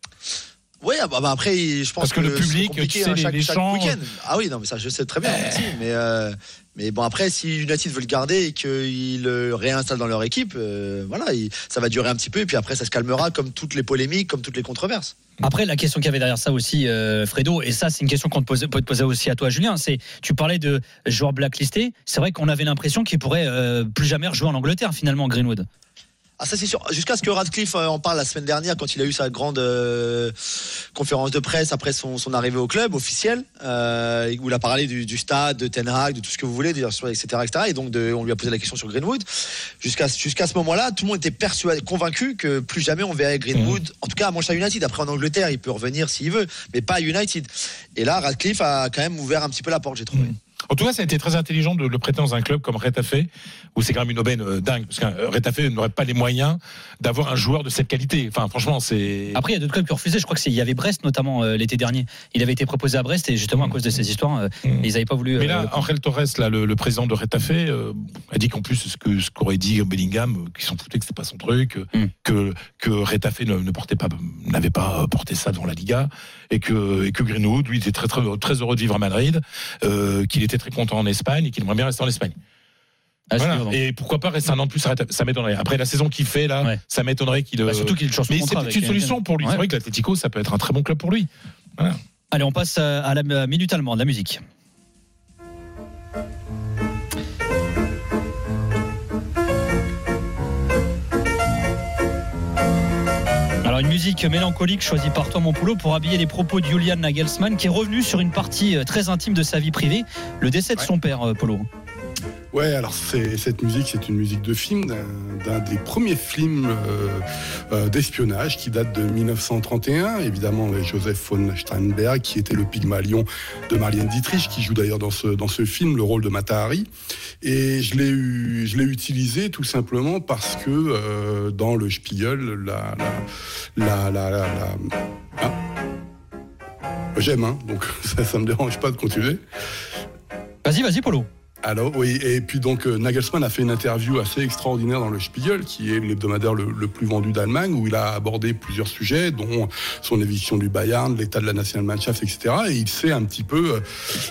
Oui, ah bah, bah après, je pense Parce que le public, tu sais, hein, les- chaque, les chaque week-end. Ah oui, non, mais ça, je sais très bien. merci, mais, euh, mais bon, après, si United veut le garder et qu'ils le réinstallent dans leur équipe, euh, voilà, il- ça va durer un petit peu et puis après, ça se calmera comme toutes les polémiques, comme toutes les controverses. Après, la question qu'il y avait derrière ça aussi, euh, Fredo, et ça, c'est une question qu'on te pose- peut te poser aussi à toi, Julien, c'est tu parlais de joueurs blacklistés. C'est vrai qu'on avait l'impression qu'il pourrait euh, plus jamais rejouer en Angleterre, finalement, Greenwood. Ah ça c'est sûr. Jusqu'à ce que Radcliffe euh, en parle la semaine dernière quand il a eu sa grande euh, conférence de presse après son, son arrivée au club officiel, euh, où il a parlé du, du stade, de Ten Hag, de tout ce que vous voulez, etc., etc. Et donc de- on lui a posé la question sur Greenwood. Jusqu'à jusqu'à ce moment-là, tout le monde était persuadé, convaincu que plus jamais on verrait Greenwood. En tout cas à Manchester United. Après en Angleterre, il peut revenir s'il veut, mais pas à United. Et là, Radcliffe a quand même ouvert un petit peu la porte, j'ai trouvé. En tout cas, ça a été très intelligent de le prêter dans un club comme Retafe, où c'est quand même une aubaine euh, dingue, parce que Retafe n'aurait pas les moyens d'avoir un joueur de cette qualité. Enfin, franchement, c'est. Après, il y a d'autres clubs qui ont refusé. Je crois que c'est il y avait Brest notamment euh, l'été dernier. Il avait été proposé à Brest et justement à cause de ces histoires, euh, Mm. ils n'avaient pas voulu. Mais euh, là, Angel Torres, là, le, le président de Retafe, euh, a dit qu'en plus, ce que ce qu'aurait dit Bellingham, euh, qu'il s'en foutait, que c'était pas son truc, euh, Mm. que que Retafe ne, ne portait pas, n'avait pas euh, porté ça devant la Liga, et que et que Greenwood, lui, était très très très heureux de vivre à Madrid, euh, qu'il était très content en Espagne et qu'il aimerait bien rester en Espagne. ah, Voilà. Et pourquoi pas rester un an de plus Ça m'étonnerait. Après la saison qu'il fait là, Ouais. ça m'étonnerait qu'il. Bah, euh, surtout qu'il change mais c'est une solution pour lui. Ouais. C'est vrai que l'Atlético, ça peut être un très bon club pour lui. Allez, on passe à la minute allemande, la musique. Alors une musique mélancolique choisie par toi mon poulot pour habiller les propos de Julian Nagelsmann qui est revenu sur une partie euh, très intime de sa vie privée, le décès de son père euh, Polo. Ouais, alors cette musique, c'est une musique de film, d'un- des premiers films euh, euh, d'espionnage qui date de 1931, évidemment avec Joseph von Steinberg, qui était le Pygmalion de Marlène Dietrich, qui joue d'ailleurs dans ce, dans ce film le rôle de Matahari. Et je l'ai je l'ai utilisé tout simplement parce que euh, dans le Spiegel, la, la, la, la- la- la- hein? J'aime, hein, donc [laughs] ça, ça me dérange pas de continuer. Vas-y, vas-y Polo. Alors oui, et puis donc euh, Nagelsmann a fait une interview assez extraordinaire dans le Spiegel, qui est l'hebdomadaire le, plus vendu d'Allemagne, où il a abordé plusieurs sujets, dont son éviction du Bayern, l'état de la Nationalmannschaft, etc. Et il sait un petit peu, euh,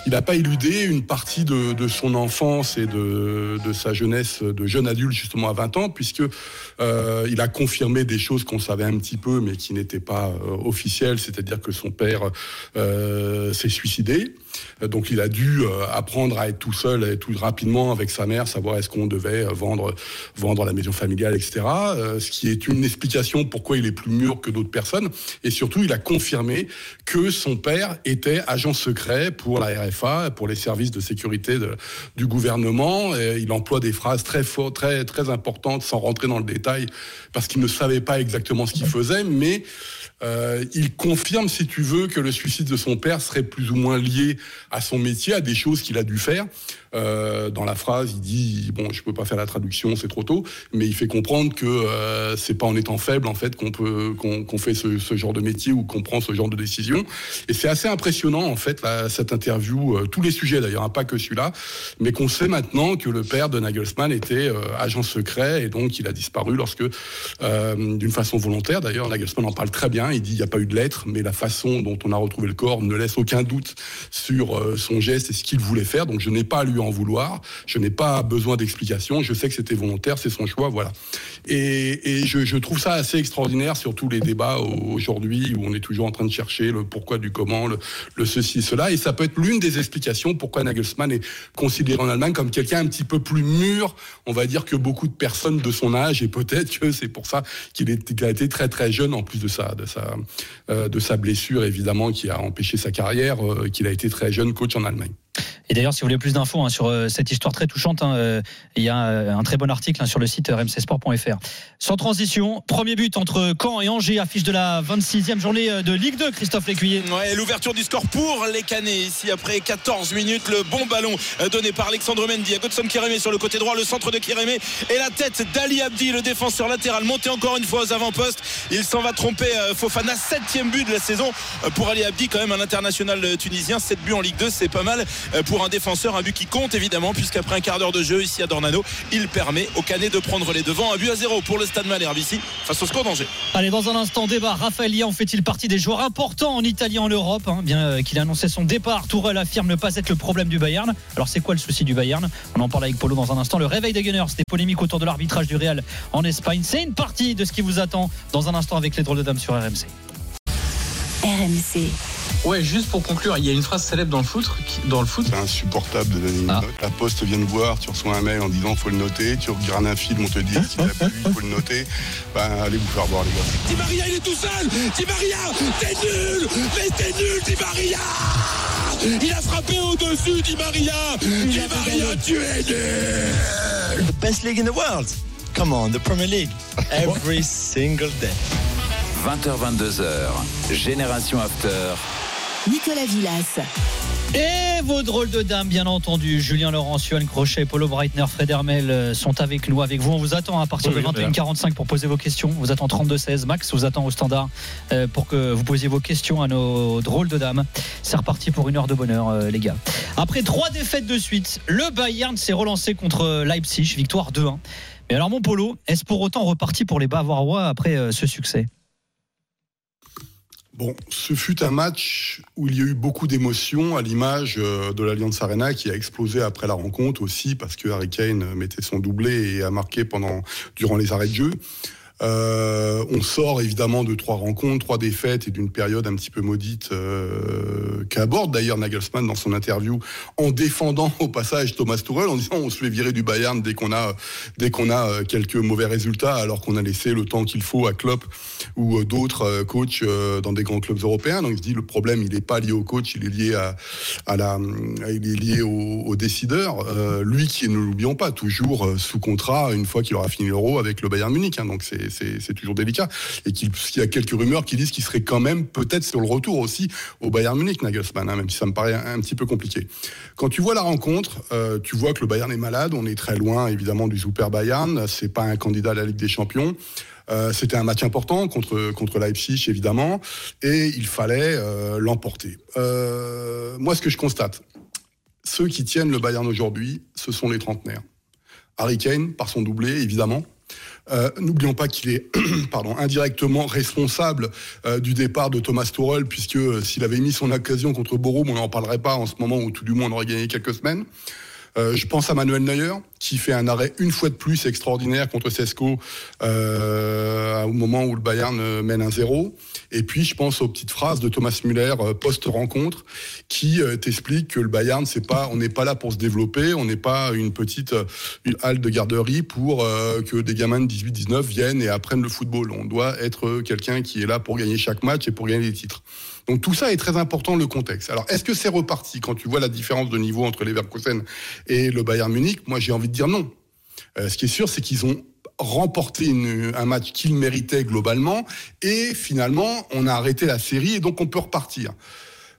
il n'a pas éludé une partie de, son enfance et de, sa jeunesse de jeune adulte justement à 20 ans, puisque euh, il a confirmé des choses qu'on savait un petit peu, mais qui n'étaient pas officielles, c'est-à-dire que son père s'est suicidé. Euh, Donc il a dû euh, apprendre à être tout seul et tout rapidement avec sa mère, savoir est-ce qu'on devait euh, vendre, vendre la maison familiale, etc. Ce qui est une explication pourquoi il est plus mûr que d'autres personnes. Et surtout, il a confirmé que son père était agent secret pour la RFA, pour les services de sécurité du gouvernement. Et il emploie des phrases très très, très importantes, sans rentrer dans le détail, parce qu'il ne savait pas exactement ce qu'il faisait, mais Euh, il confirme, si tu veux, que le suicide de son père serait plus ou moins lié à son métier, à des choses qu'il a dû faire. Euh, dans la phrase, il dit bon, je peux pas faire la traduction, c'est trop tôt, mais il fait comprendre que euh, c'est pas en étant faible en fait qu'on peut qu'on fait ce, genre de métier ou qu'on prend ce genre de décision. Et c'est assez impressionnant en fait cette interview, euh, tous les sujets d'ailleurs, hein, pas que celui-là, mais qu'on sait maintenant que le père de Nagelsmann était agent secret et donc il a disparu lorsque, d'une façon volontaire d'ailleurs, Nagelsmann en parle très bien. Il dit il n'y a pas eu de lettre, mais la façon dont on a retrouvé le corps ne laisse aucun doute sur son geste et ce qu'il voulait faire. Donc je n'ai pas lu en vouloir. Je n'ai pas besoin d'explications. Je sais que c'était volontaire, c'est son choix, voilà. Et, je, trouve ça assez extraordinaire sur tous les débats aujourd'hui où on est toujours en train de chercher le pourquoi du comment, le, le ceci, cela. Et ça peut être l'une des explications pourquoi Nagelsmann est considéré en Allemagne comme quelqu'un un petit peu plus mûr, on va dire, que beaucoup de personnes de son âge. Et peut-être que c'est pour ça qu'il a été très très jeune, en plus de de euh, de sa blessure évidemment qui a empêché sa carrière, euh, qu'il a été très jeune coach en Allemagne. Et d'ailleurs, si vous voulez plus d'infos hein, sur euh, cette histoire très touchante, hein, euh, il y a un très bon article hein, sur le site rmcsport.fr. Sans transition, premier but entre Caen et Angers, affiche de la 26e journée de Ligue 2, Christophe Lécuyer. Ouais, l'ouverture du score pour les Canets. Ici, après 14 minutes, le bon ballon donné par Alexandre Mendy à Godson Kiremé sur le côté droit, le centre de Kiremé et la tête d'Ali Abdi, le défenseur latéral, monté encore une fois aux avant-postes. Il s'en va tromper euh, Fofana, septième but de la saison pour Ali Abdi, quand même un international tunisien. 7 buts en Ligue 2, c'est pas mal pour un défenseur, un but qui compte évidemment, puisqu'après un quart d'heure de jeu ici à Dornano, il permet au Canet de prendre les devants. Un but à zéro pour le Stade Malherbe ici, face au score d'Angers. Allez, dans un instant, débat. Raphaël Lian fait-il partie des joueurs importants en Italie, en Europe hein, Bien euh, qu'il a annoncé son départ, Tourelle affirme ne pas être le problème du Bayern. Alors, c'est quoi le souci du Bayern? On en parle avec Polo dans un instant. Le réveil des Gunners, des polémiques autour de l'arbitrage du Real en Espagne. C'est une partie de ce qui vous attend dans un instant avec les drôles de dames sur RMC. RMC. Ouais, juste pour conclure, il y a une phrase célèbre dans le foot. Dans le foot. C'est insupportable de donner une Ah. note. La poste vient de voir, tu reçois un mail en disant faut le noter, tu regardes un film, on te dit qu'il t'a plu, il faut le noter. Ben allez vous faire voir les gars. Di Maria, il est tout seul Di Maria, t'es nul Mais t'es nul, Di Maria Il a frappé au-dessus, Di Maria Di Maria, tu es nul The best league in the world. Come on, the Premier League. Every single day. 20h22h, Génération After. Nicolas Villas. Et vos drôles de dames, bien entendu. Julien Laurent, Johan Crochet, Polo Breitner, Fred Hermel euh, sont avec nous, avec vous. On vous attend à partir Oui, de oui, 21h45 pour poser vos questions. On vous attend 32-16. Max vous attend au standard euh, pour que vous posiez vos questions à nos drôles de dames. C'est reparti pour une heure de bonheur, euh, les gars. Après trois défaites de suite, le Bayern s'est relancé contre Leipzig, victoire 2-1. Mais alors, mon Polo, est-ce pour autant reparti pour les Bavarois après ce succès? Bon, ce fut un match où il y a eu beaucoup d'émotions, à l'image euh, de l'Alliance Arena qui a explosé après la rencontre aussi parce que Harry Kane mettait son doublé et a marqué pendant durant les arrêts de jeu. Euh, on sort évidemment de trois rencontres, trois défaites et d'une période un petit peu maudite euh, qu'aborde d'ailleurs Nagelsmann dans son interview en défendant au passage Thomas Tuchel en disant on se fait virer du Bayern dès qu'on a euh, quelques mauvais résultats alors qu'on a laissé le temps qu'il faut à Klopp ou d'autres coachs dans des grands clubs européens. Donc il se dit le problème il n'est pas lié au coach, il est lié à, la il est lié décideurs. Euh, lui qui ne l'oublions pas toujours sous contrat une fois qu'il aura fini l'Euro avec le Bayern Munich. hein. donc c'est c'est toujours délicat et qu'il y a quelques rumeurs qui disent qu'il serait quand même peut-être sur le retour aussi au Bayern Munich Nagelsmann, hein, même si ça me paraît un, petit peu compliqué. Quand tu vois la rencontre, euh, tu vois que le Bayern est malade. On est très loin évidemment du Super Bayern. C'est pas un candidat à la Ligue des Champions. Euh, C'était un match important contre contre Leipzig évidemment et il fallait euh, l'emporter. Moi, ce que je constate, ceux qui tiennent le Bayern aujourd'hui, ce sont les trentenaires. Harry Kane par son doublé évidemment. Euh, N'oublions pas qu'il est [clears throat] pardon, indirectement responsable euh, du départ de Thomas Tuchel, puisque euh, s'il avait mis son occasion contre Borum, on n'en parlerait pas en ce moment, ou tout du moins on aurait gagné quelques semaines. Euh, je pense à Manuel Neuer, qui fait un arrêt une fois de plus extraordinaire contre Sesco euh, au moment où le Bayern euh, mène un zéro. Et puis, je pense aux petites phrases de Thomas Müller euh, post-rencontre, qui t'explique que le Bayern, c'est pas, on n'est pas là pour se développer, on n'est pas une petite halle de garderie pour que des gamins de 18-19 viennent et apprennent le football. On doit être quelqu'un qui est là pour gagner chaque match et pour gagner des titres. Donc tout ça est très important le contexte. Alors est-ce que c'est reparti quand tu vois la différence de niveau entre Leverkusen et le Bayern Munich? Moi j'ai envie de dire non. Euh, ce qui est sûr c'est qu'ils ont remporté un match qu'il méritait globalement, et finalement, on a arrêté la série, et donc on peut repartir.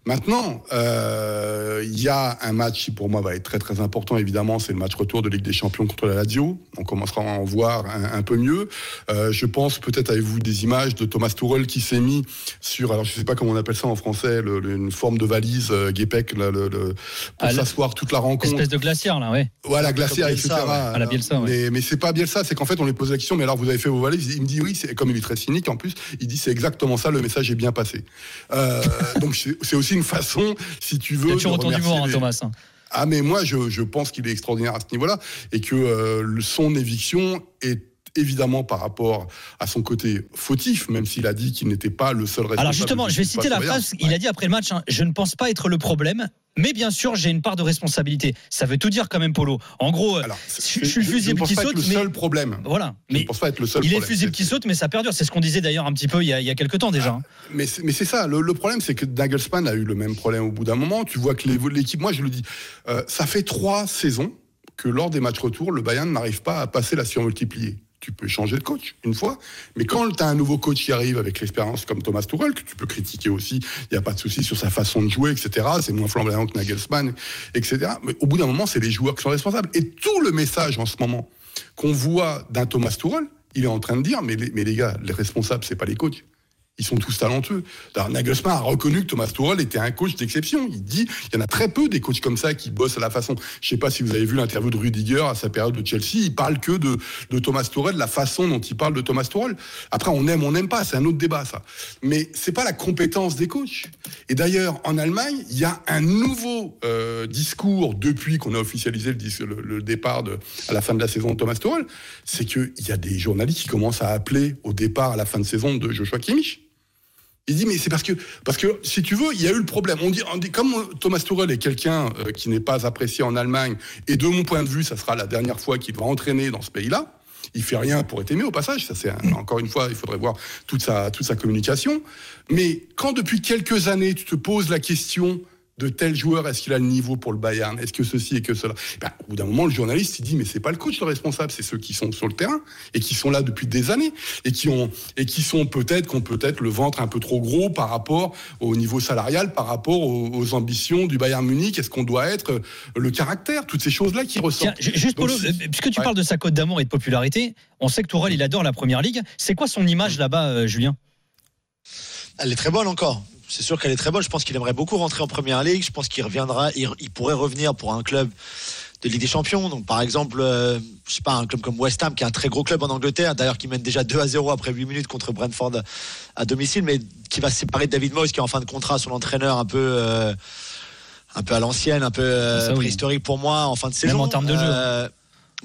Maintenant, euh, il y a un match qui pour moi va être très très important évidemment, c'est le match retour de Ligue des Champions contre la Lazio. On commencera à en voir un, un peu mieux. Euh, je pense peut-être avez-vous des images de Thomas Tuchel qui s'est mis sur, alors je sais pas comment on appelle ça en français, le- le- une forme de valise euh, Guépec, le, le- le- pour Ah, s'asseoir toute la rencontre. Espèce de glacière là, ouais. Voilà, glaciaire, etc. Ouais. À la Bielsa, ouais. Mais, mais c'est pas Bielsa, c'est qu'en fait, on lui pose la question, mais alors vous avez fait vos valises? Il me dit oui, c'est comme il est très cynique en plus, il dit c'est exactement ça, le message est bien passé. Euh, [laughs] donc c'est c'est aussi une façon, si tu veux. d'humour, remercier hein, les- Thomas. Ah, mais moi, je, je pense qu'il est extraordinaire à ce niveau-là et que euh, son éviction est évidemment par rapport à son côté fautif, même s'il a dit qu'il n'était pas le seul responsable. Alors justement, je vais citer la phrase. Il a dit après le match hein, Je ne pense pas être le problème, mais bien sûr, j'ai une part de responsabilité. Ça veut tout dire quand même, Polo. En gros, euh, Alors, je, je suis le fusible qui saute, le mais. seul problème. Voilà. Je Mais pense pas être le seul il est fusible qui saute, mais ça perdure. C'est ce qu'on disait d'ailleurs un petit peu il y a, il y a quelques temps déjà. hein. Mais c'est, mais c'est ça, le, le problème c'est que Nagelsmann a eu le même problème au bout d'un moment. Tu vois que l'équipe, moi je le dis, euh, ça fait trois saisons que lors des matchs retour, le Bayern n'arrive pas à passer la surmultipliée. Tu peux changer de coach une fois, mais quand tu as un nouveau coach qui arrive avec l'expérience comme Thomas Tuchel, que tu peux critiquer aussi, il n'y a pas de souci sur sa façon de jouer, etc. C'est moins flamboyant que Nagelsmann, etc. Mais au bout d'un moment, c'est les joueurs qui sont responsables. Et tout le message en ce moment qu'on voit d'un Thomas Tuchel, il est en train de dire, mais les, mais les gars, les responsables, c'est pas les coachs. Ils sont tous talentueux. Nagelsmann a reconnu que Thomas Tuchel était un coach d'exception. Il dit, il y en a très peu des coachs comme ça qui bossent à la façon. Je sais pas si vous avez vu l'interview de Rudiger à sa période de Chelsea. Il parle que de, Thomas Tuchel, de la façon dont il parle de Thomas Tuchel. Après, on aime, on n'aime pas. C'est un autre débat, ça. Mais c'est pas la compétence des coachs. Et d'ailleurs, en Allemagne, il y a un nouveau euh, discours depuis qu'on a officialisé le, le- le départ de, à la fin de la saison de Thomas Tuchel. C'est qu'il y a des journalistes qui commencent à appeler au départ à la fin de saison de Joshua Kimmich. Il dit mais c'est parce que parce que si tu veux il y a eu le problème. On dit, on dit comme Thomas Tuchel est quelqu'un euh, qui n'est pas apprécié en Allemagne et de mon point de vue ça sera la dernière fois qu'il va entraîner dans ce pays-là. Il fait rien pour être aimé au passage. Ça c'est encore une fois il faudrait voir toute sa toute sa communication. Mais quand depuis quelques années tu te poses la question de tel joueur, est-ce qu'il a le niveau pour le Bayern? Est-ce que ceci et que cela? Ben, Au bout d'un moment, le journaliste, il dit, mais c'est pas le coach le responsable, c'est ceux qui sont sur le terrain et qui sont là depuis des années et qui ont et qui sont peut-être, qui ont peut-être le ventre un peu trop gros par rapport au niveau salarial, par rapport aux, aux ambitions du Bayern Munich. Est-ce qu'on doit être euh, le caractère? Toutes ces choses-là qui Tiens, ressortent. ju- juste Polo, euh, puisque tu Ouais. parles de sa cote d'amour et de popularité, on sait que Tourelle, il adore la première ligue. C'est quoi son image là-bas, euh, Julien? Elle est très bonne encore. C'est sûr qu'elle est très bonne. Je pense qu'il aimerait beaucoup rentrer en première ligue. Je pense qu'il reviendra. Il, il pourrait revenir pour un club de Ligue des Champions. Donc, par exemple, euh, je sais pas, un club comme West Ham, qui est un très gros club en Angleterre, d'ailleurs, qui mène déjà 2 à 0 après 8 minutes contre Brentford à domicile, mais qui va se séparer de David Moyes, qui est en fin de contrat, son entraîneur un peu. euh, un peu à l'ancienne, un peu euh, oui. préhistorique pour moi en fin de Même saison. en termes de jeu.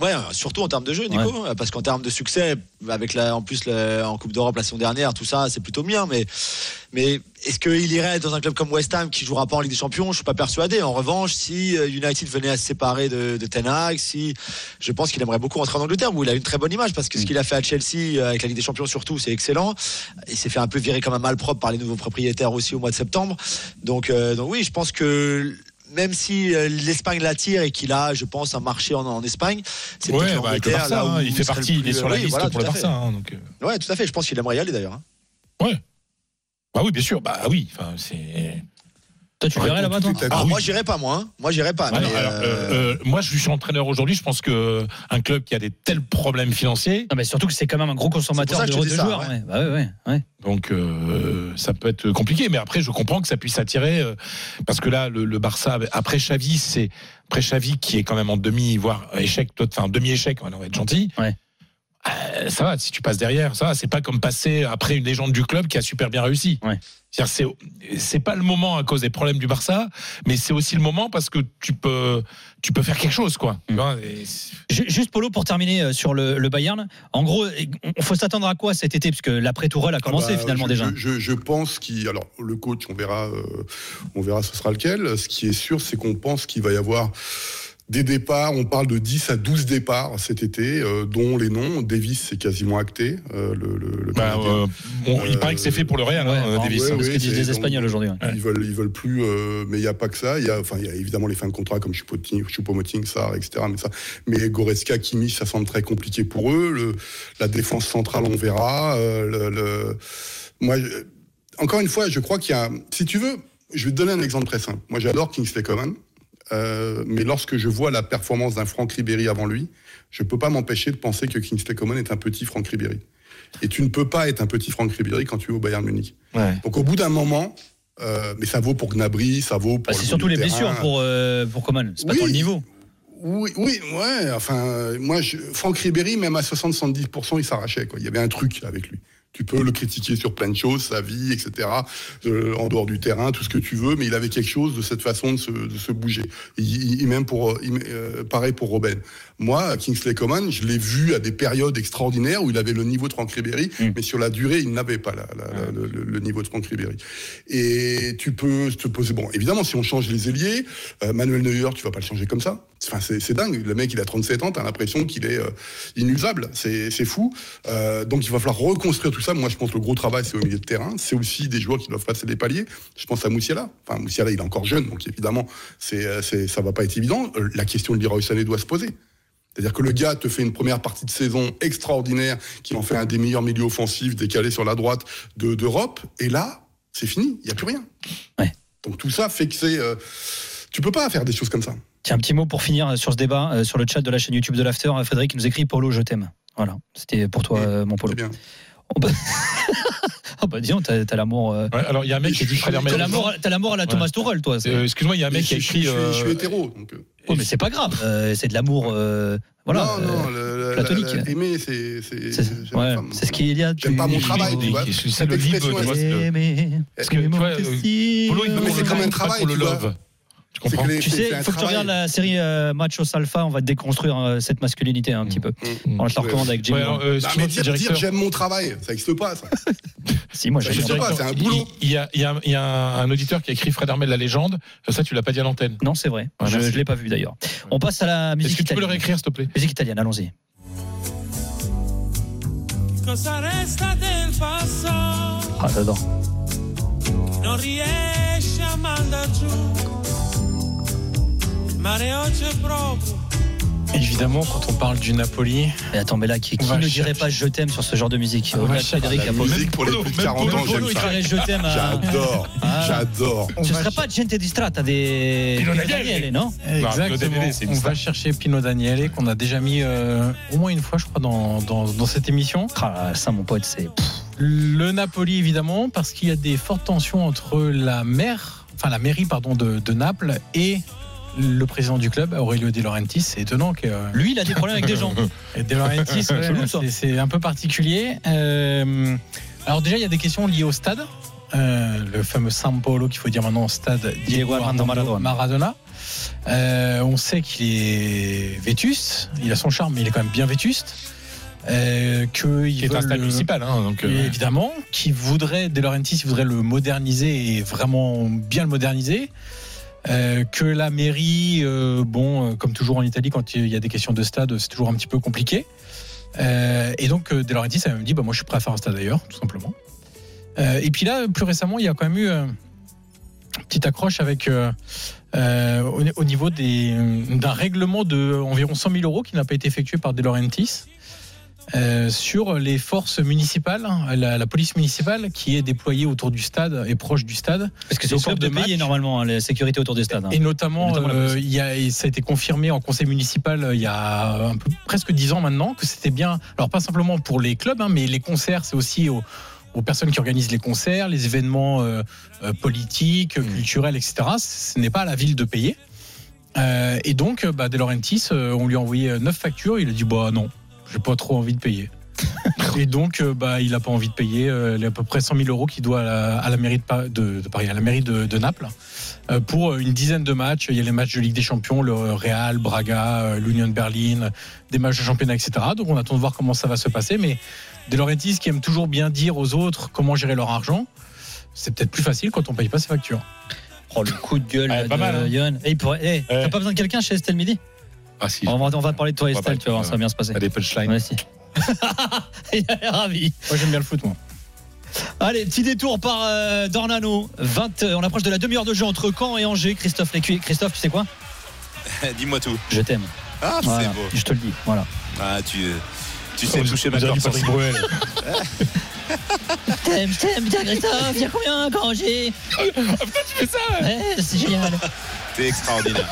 Euh, Ouais, surtout en termes de jeu, Nico, parce qu'en termes de succès, avec la, en plus en Coupe d'Europe la saison dernière, tout ça, c'est plutôt bien. Mais, mais est-ce qu'il irait dans un club comme West Ham qui jouera pas en Ligue des Champions? Je suis pas persuadé. En revanche, si euh, United venait à se séparer de, de Ten Hag, si je pense qu'il aimerait beaucoup rentrer en Angleterre où il a une très bonne image parce que ce qu'il a fait à Chelsea euh, avec la Ligue des Champions surtout, c'est excellent. Il s'est fait un peu virer comme un malpropre par les nouveaux propriétaires aussi au mois de septembre. Donc, euh, donc oui, je pense que même si euh, l'Espagne l'attire et qu'il a, je pense, un marché en, en Espagne, c'est Ouais, bah, avec le l'Angleterre, Barça, là où hein, il fait partie, il est sur la oui, liste voilà, pour le. Barça. hein, donc, euh, Ouais, tout à fait. Je pense qu'il aimerait y aller d'ailleurs. hein. ouais. Bah oui, bien sûr. Bah oui. Enfin, c'est. Toi, tu verrais là-bas, toi Alors, oui. moi, j'irai pas, moi. hein. Moi, j'irai pas. Ah mais, non, alors, euh, euh, euh, moi, je suis entraîneur aujourd'hui. Je pense que un club qui a des tels problèmes financiers, Non, mais surtout que c'est quand même un gros consommateur de, ça joueurs. ouais. ouais. Bah ouais, ouais, ouais. donc euh, ça peut être compliqué. Mais après, je comprends que ça puisse attirer euh, parce que là, le, le Barça après Xavi, c'est après Xavi qui est quand même en demi, voire échec, toi, enfin demi échec. On va être gentil. Ouais. Euh, ça va, si tu passes derrière, ça va. C'est pas comme passer après une légende du club qui a super bien réussi. Ouais. C'est c'est pas le moment à cause des problèmes du Barça, mais c'est aussi le moment parce que tu peux tu peux faire quelque chose, quoi. Et Ju- Juste Polo pour terminer euh, sur le, le Bayern. En gros, il faut s'attendre à quoi cet été? Parce que l'après Tourelle a commencé Ah bah, finalement je, déjà. Je, je- je pense qu'il. Alors, le coach, on verra, euh, on verra ce sera lequel. Ce qui est sûr, c'est qu'on pense qu'il va y avoir Des départs, on parle de 10 à 12 départs cet été, euh, dont les noms. Davis, c'est quasiment acté. euh, le, le- le Bah, euh, bon, il paraît que c'est fait pour le Real, hein, Davis. ouais, hein. C'est ce que disent les Espagnols aujourd'hui. Ils veulent, ils veulent plus, mais il n'y a pas que ça. Il y a, enfin, il y a évidemment les fins de contrat comme Choupo-Moting, Sarr, etc. Mais ça, mais Goretzka, Kimmich, ça semble très compliqué pour eux. Le- la défense centrale, on verra. Le, moi, encore une fois, je crois qu'il y a, si tu veux, je vais te donner un exemple très simple. Moi, j'adore Kingsley Coman, euh, mais lorsque je vois la performance d'un Franck Ribéry avant lui, je peux pas m'empêcher de penser que Kingsley Coman est un petit Franck Ribéry. Et tu ne peux pas être un petit Franck Ribéry quand tu es au Bayern Munich. Ouais. Donc au bout d'un moment, euh, mais ça vaut pour Gnabry, ça vaut pour. Bah, c'est le surtout les blessures pour, euh, pour Coman. C'est pas Oui. tant le niveau. Oui, oui, ouais. Enfin, moi, je, Franck Ribéry, même à 60-70%, il s'arrachait. Quoi. Il y avait un truc avec lui. Tu peux le critiquer sur plein de choses, sa vie, etc., euh, en dehors du terrain, tout ce que tu veux, mais il avait quelque chose de cette façon de se, de se bouger. Il, même pour, il- euh, pareil pour Robben. Moi, Kingsley Coman, je l'ai vu à des périodes extraordinaires où il avait le niveau de Franck Ribéry, Mm. mais sur la durée, il n'avait pas la- la- la- le, le- le niveau de Franck Ribéry. Et tu peux te poser, bon, évidemment, si on change les ailiers, euh, Manuel Neuer, tu vas pas le changer comme ça. Enfin, c'est dingue. Le mec, il a 37 ans, t'as l'impression qu'il est euh, inusable. C'est c'est fou. Euh, donc, il va falloir reconstruire tout ça. Moi, je pense que le gros travail, c'est au milieu de terrain. C'est aussi des joueurs qui doivent passer des paliers. Je pense à Moussiala. Enfin, Moussiala, il est encore jeune, donc évidemment, c'est euh, c'est- ça va pas être évident. Euh, La question de Leroy Sané doit se poser. C'est-à-dire que le gars te fait une première partie de saison extraordinaire, qui en fait un des meilleurs milieux offensifs décalés sur la droite de- d'Europe, et là, c'est fini, il n'y a plus rien. Ouais. Donc tout ça fait que c'est... euh, tu peux pas faire des choses comme ça. Tiens, un petit mot pour finir sur ce débat, euh, sur le chat de la chaîne YouTube de l'After. Euh, Frédéric nous écrit Polo, je t'aime. Voilà, c'était pour toi, euh, mon Polo. C'est bien. Oh [laughs] bah, oh bah disons, t'as t'as l'amour. euh, Ouais, alors, il y a un mec qui a. T'as l'amour t'as l'amour à la Thomas Tuchel, toi. c'est- Euh, Excuse-moi, il y a un mec qui a écrit. je- je- je suis euh, hétéro. Donc, euh, Oh, mais c'est pas grave, euh, c'est de l'amour. euh, voilà. non, non, euh, le- platonique. la- la- aimer, c'est... c'est- ouais, c'est ce qu'il y a. J'aime pas mon travail, tu vois. C'est ça le libre, expression, tu vois. elle- c'est que- Aimer, Parce que, tu vois, Polo, il un pas travail, pour le tu vois. love. Tu comprends les- sais, il faut que tu regardes la série euh, Machos Alpha, on va déconstruire euh, cette masculinité un petit peu. Mm. On te la recommande avec. Ouais, alors, Bond. euh, Non, excuse-moi, mais monsieur dire, le dire directeur. j'aime mon travail, ça n'existe pas, ça. [laughs] Si, moi j'aime existe bien. pas, c'est un boulot. Il y a, il y a- il y a un auditeur qui a écrit Fred Hermel, la légende. Ça, tu l'as pas dit à l'antenne. Non, c'est vrai. Ouais, je ne l'ai pas vu d'ailleurs. On passe à la Est-ce musique que tu peux le italienne. réécrire, s'il te plaît Musique italienne, allons-y. Ah, j'adore. Non riesci a mandar giù. Évidemment, quand on parle du Napoli, Mais attends, mais là, qui, qui ne dirait pas je t'aime sur ce genre de musique? Au-delà de. Frédéric, La musique pour les plus de même 40 ans, j'aime ça. je t'aime. J'adore, Ah. j'adore. on Ce serait pas Gente distratta des Pino des Daniele. Non? Exactement. C'est une on va chercher Pino Daniele qu'on a déjà mis euh, au moins une fois, je crois, dans, dans, dans cette émission. Ah, ça, mon pote, c'est. Le Napoli, évidemment, parce qu'il y a des fortes tensions entre la maire, enfin la mairie, pardon, de, de Naples et le président du club, Aurelio De Laurentiis. C'est étonnant que euh, Lui, il a des problèmes avec des gens. [laughs] De Laurentiis, ouais, c'est- un peu particulier. Euh, alors déjà, il y a des questions liées au stade. Euh, le fameux San Paolo qu'il faut dire maintenant stade Diego Armando Maradona. Maradona. On sait qu'il est vétuste, il a son charme, mais il est quand même bien vétuste. Euh, que il Qui est un stade municipal. hein, donc, euh, évidemment, qui voudrait, De Laurentiis, voudrait le moderniser et vraiment bien le moderniser. Euh, que la mairie, euh, bon, euh, comme toujours en Italie, quand il y a des questions de stade, c'est toujours un petit peu compliqué. Et donc, De Laurentiis a même dit, bah, moi, je suis prêt à faire un stade ailleurs, tout simplement. Et puis là, plus récemment, il y a quand même eu une petite accroche au, au niveau d'un règlement de environ 100 000 euros qui n'a pas été effectué par De. Euh, sur les forces municipales, la, la police municipale qui est déployée autour du stade et proche du stade. Parce que c'est cours club de de payer match. normalement hein, la sécurité autour des stades. hein. Et notamment, euh, police. il y a, et ça a été confirmé en conseil municipal euh, il y a un peu, presque dix ans maintenant que c'était bien. Alors pas simplement pour les clubs, hein, mais les concerts, c'est aussi aux, aux personnes qui organisent les concerts, les événements euh, politiques, Mmh. culturels, etc. Ce n'est pas à la ville de payer. Euh, et donc, bah, De Laurentiis, on lui a envoyé neuf factures. Il a dit bah non, j'ai pas trop envie de payer. [laughs] Et donc, euh, bah, il n'a pas envie de payer euh, les à peu près 100 000 euros qu'il doit à la, à la mairie de, Pa- de- de Paris, à la mairie de, de Naples, euh, pour une dizaine de matchs. Il y a les matchs de Ligue des Champions, le Real, Braga, euh, l'Union de Berlin, des matchs de championnat, etc. Donc, on attend de voir comment ça va se passer. Mais De Laurentiis, qui aime toujours bien dire aux autres comment gérer leur argent, c'est peut-être plus facile quand on paye pas ses factures. Oh, le coup de gueule pas de mal, hein. Eh, Ouais. T'as pas besoin de quelqu'un chez Estelle Midi? Ah si. On va, on va parler de toi, Estelle, tu vas voir, ça va bien se passer. T'as des punchlines. Ouais, si. [laughs] Il est ravi. Moi, j'aime bien le foot, moi. Allez, petit détour par euh, Dornano. 20, euh, on approche de la demi-heure de jeu entre Caen et Angers. Christophe Lécuyer. Christophe, tu sais quoi? [laughs] Dis-moi tout. Je t'aime. Ah, Voilà, c'est beau. Je te le dis. Voilà. Ah, tu, tu sais Oh, toucher vous ma corde Patrick Bruel. [laughs] Je t'aime, je t'aime, bien Christophe. Il y a combien quand Angers? Ah putain, tu fais ça Ouais, c'est génial. T'es extraordinaire.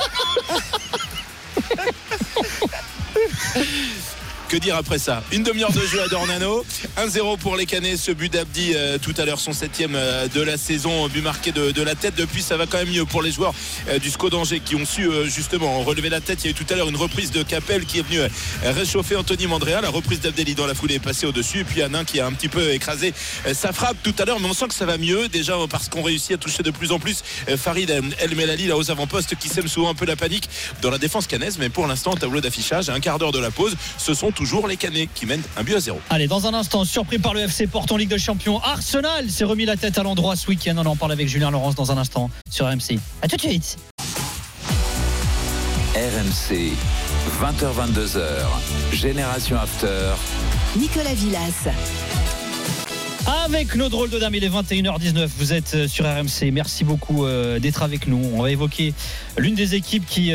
フフフ。Que dire après ça? Une demi-heure de jeu à Dornano, 1-0 pour les Canets, ce but d'Abdi euh, tout à l'heure, son septième euh, de la saison, but marqué de, la tête. Depuis, ça va quand même mieux pour les joueurs euh, du SCO d'Angers qui ont su justement relever la tête. Il y a eu tout à l'heure une reprise de Capel qui est venue réchauffer Anthony Mandrea. La reprise d'Abdelli dans la foulée est passée au-dessus. Et puis Anin qui a un petit peu écrasé sa frappe tout à l'heure. Mais on sent que ça va mieux déjà parce qu'on réussit à toucher de plus en plus Farid El Melali là aux avant-postes qui sème souvent un peu la panique dans la défense canaise. Mais pour l'instant, au tableau d'affichage, un quart d'heure de la pause, ce sont toujours les Canets qui mènent un but à zéro. Allez, dans un instant, surpris par le FC Porto en Ligue de Champions, Arsenal s'est remis la tête à l'endroit ce week-end. On en parle avec Julien Laurence dans un instant sur RMC. À tout de suite. RMC, 20h22h, Génération After. Nicolas Villas. Avec nos drôles de dames, il est 21h19. Vous êtes euh, sur RMC. Merci beaucoup euh, d'être avec nous. On va évoquer l'une des équipes qui.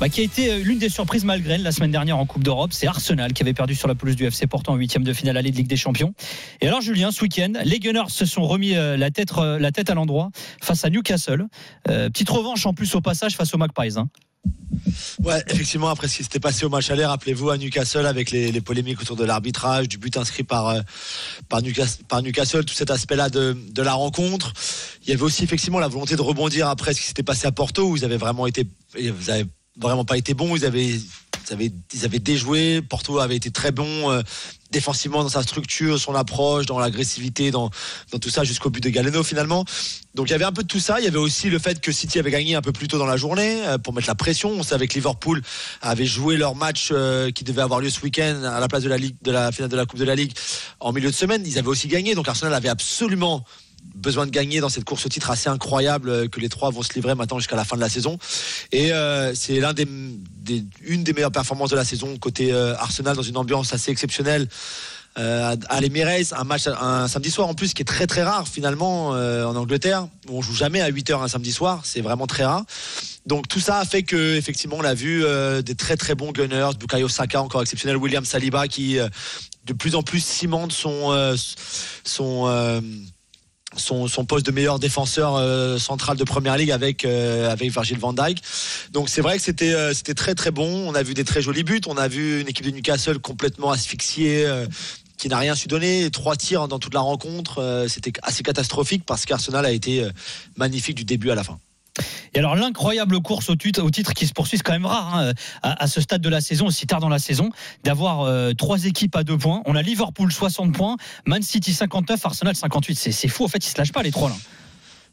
Bah, qui a été euh, l'une des surprises malgré la semaine dernière en Coupe d'Europe, c'est Arsenal qui avait perdu sur la pelouse du FC Porto en huitième de finale allée de Ligue des Champions. Et alors Julien, ce week-end, les Gunners se sont remis euh, la tête, euh, la tête à l'endroit face à Newcastle. Petite revanche en plus au passage face aux Magpies. hein. Ouais, effectivement, après ce qui s'était passé au match aller, rappelez-vous à Newcastle avec les, polémiques autour de l'arbitrage, du but inscrit par, Newcastle, tout cet aspect-là de, la rencontre. Il y avait aussi effectivement la volonté de rebondir après ce qui s'était passé à Porto, où ils avaient vraiment été, vraiment pas été bons, ils avaient, ils avaient, ils avaient déjoué, Porto avait été très bon. euh, défensivement dans sa structure, son approche, dans l'agressivité, dans, dans tout ça jusqu'au but de Galeno finalement. Donc il y avait un peu de tout ça. Il y avait aussi le fait que City avait gagné un peu plus tôt dans la journée euh, pour mettre la pression. On savait que Liverpool avait joué leur match euh, qui devait avoir lieu ce week-end à la place de la Ligue, de la finale de la Coupe de la Ligue en milieu de semaine. Ils avaient aussi gagné. Donc Arsenal avait absolument besoin de gagner dans cette course au titre assez incroyable euh, que les trois vont se livrer maintenant jusqu'à la fin de la saison. Et euh, c'est l'un des, meilleures performances de la saison côté euh, Arsenal dans une ambiance assez exceptionnelle. Euh, à l'Emirates, un match un samedi soir en plus qui est très très rare finalement en Angleterre. On joue jamais à 8h un samedi soir, c'est vraiment très rare. Donc tout ça a fait que effectivement on a vu des très très bons gunners, Bukayo Saka encore exceptionnel, William Saliba qui de plus en plus cimente son son, poste de meilleur défenseur euh, central de première ligue avec euh, avec Virgil van Dijk. Donc c'est vrai que c'était euh, c'était très très bon. On a vu des très jolis buts. On a vu une équipe de Newcastle complètement asphyxiée. qui n'a rien su donner, trois tirs dans toute la rencontre, c'était assez catastrophique parce qu'Arsenal a été magnifique du début à la fin. Et alors l'incroyable course au titre, qui se poursuit, c'est quand même rare hein, à, ce stade de la saison, aussi tard dans la saison, d'avoir euh, trois équipes à deux points. On a Liverpool 60 points, Man City 59, Arsenal 58. C'est, fou, en fait, ils se lâchent pas les trois là.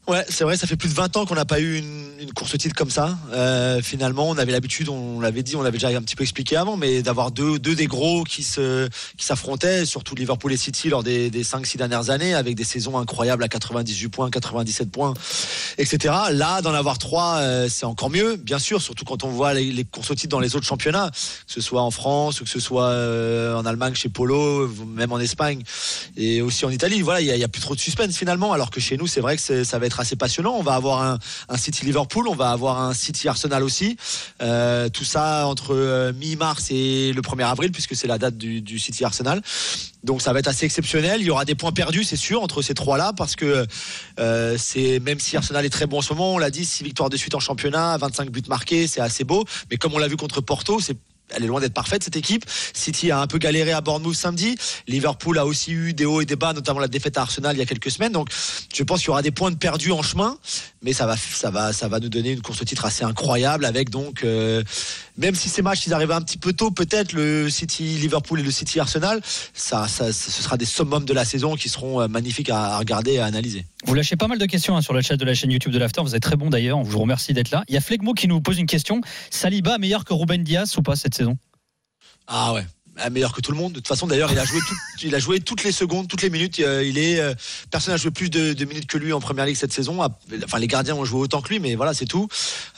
Ouais, c'est vrai, ça fait plus de 20 ans qu'on n'a pas eu une, une course titre comme ça. Euh, finalement, on avait l'habitude, on l'avait dit, on l'avait déjà un petit peu expliqué avant, mais d'avoir deux, des gros qui se qui s'affrontaient, surtout Liverpool et City lors des, des 5-6 dernières années, avec des saisons incroyables à 98 points, 97 points, etc. Là, d'en avoir trois, euh, c'est encore mieux, bien sûr, surtout quand on voit les, courses au titre dans les autres championnats, que ce soit en France ou que ce soit euh, en Allemagne chez Polo, même en Espagne et aussi en Italie. Voilà, il y a- a plus trop de suspense finalement, alors que chez nous, c'est vrai que ça va être assez passionnant. On va avoir un, un City Liverpool, on va avoir un City Arsenal aussi. Euh, tout ça entre euh, mi-mars et le 1er avril, puisque c'est la date du, du City Arsenal. Donc ça va être assez exceptionnel. Il y aura des points perdus, c'est sûr, entre ces trois-là, parce que euh, c'est même si Arsenal est très bon en ce moment, on l'a dit, 6 victoires de suite en championnat, 25 buts marqués, c'est assez beau. Mais comme on l'a vu contre Porto, c'est elle est loin d'être parfaite cette équipe. City a un peu galéré à Bournemouth samedi. Liverpool a aussi eu des hauts et des bas, notamment la défaite à Arsenal il y a quelques semaines. Donc je pense qu'il y aura des points de perdus en chemin, mais ça va nous donner une course au titre assez incroyable avec donc euh, même si ces matchs ils arrivent un petit peu tôt, peut-être le City Liverpool et le City Arsenal, ça, ça, ce sera des summums de la saison qui seront euh, magnifiques à, à regarder et à analyser. Vous lâchez pas mal de questions hein, sur le chat de la chaîne YouTube de l'After. Vous êtes très bon d'ailleurs. On vous remercie d'être là. Il y a Flegmo qui nous pose une question. Saliba meilleur que Ruben Diaz ou pas cette saison? Ah ouais. Meilleur que tout le monde. De toute façon, d'ailleurs, il a joué, [laughs] il a joué toutes les secondes, toutes les minutes. Euh, Il est, euh, personne n'a joué plus de, minutes que lui en première ligue cette saison. Enfin, les gardiens ont joué autant que lui, mais voilà, c'est tout.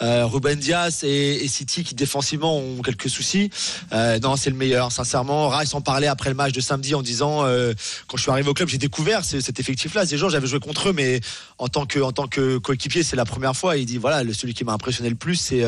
Euh, Ruben Diaz et, City qui défensivement ont quelques soucis. Non, c'est le meilleur, sincèrement. Rice en parlait après le match de samedi en disant, quand je suis arrivé au club, j'ai découvert ce- cet effectif-là. Ces gens, j'avais joué contre eux, mais en tant que, en tant que coéquipier, c'est la première fois. Il dit, voilà, celui qui m'a impressionné le plus, c'est,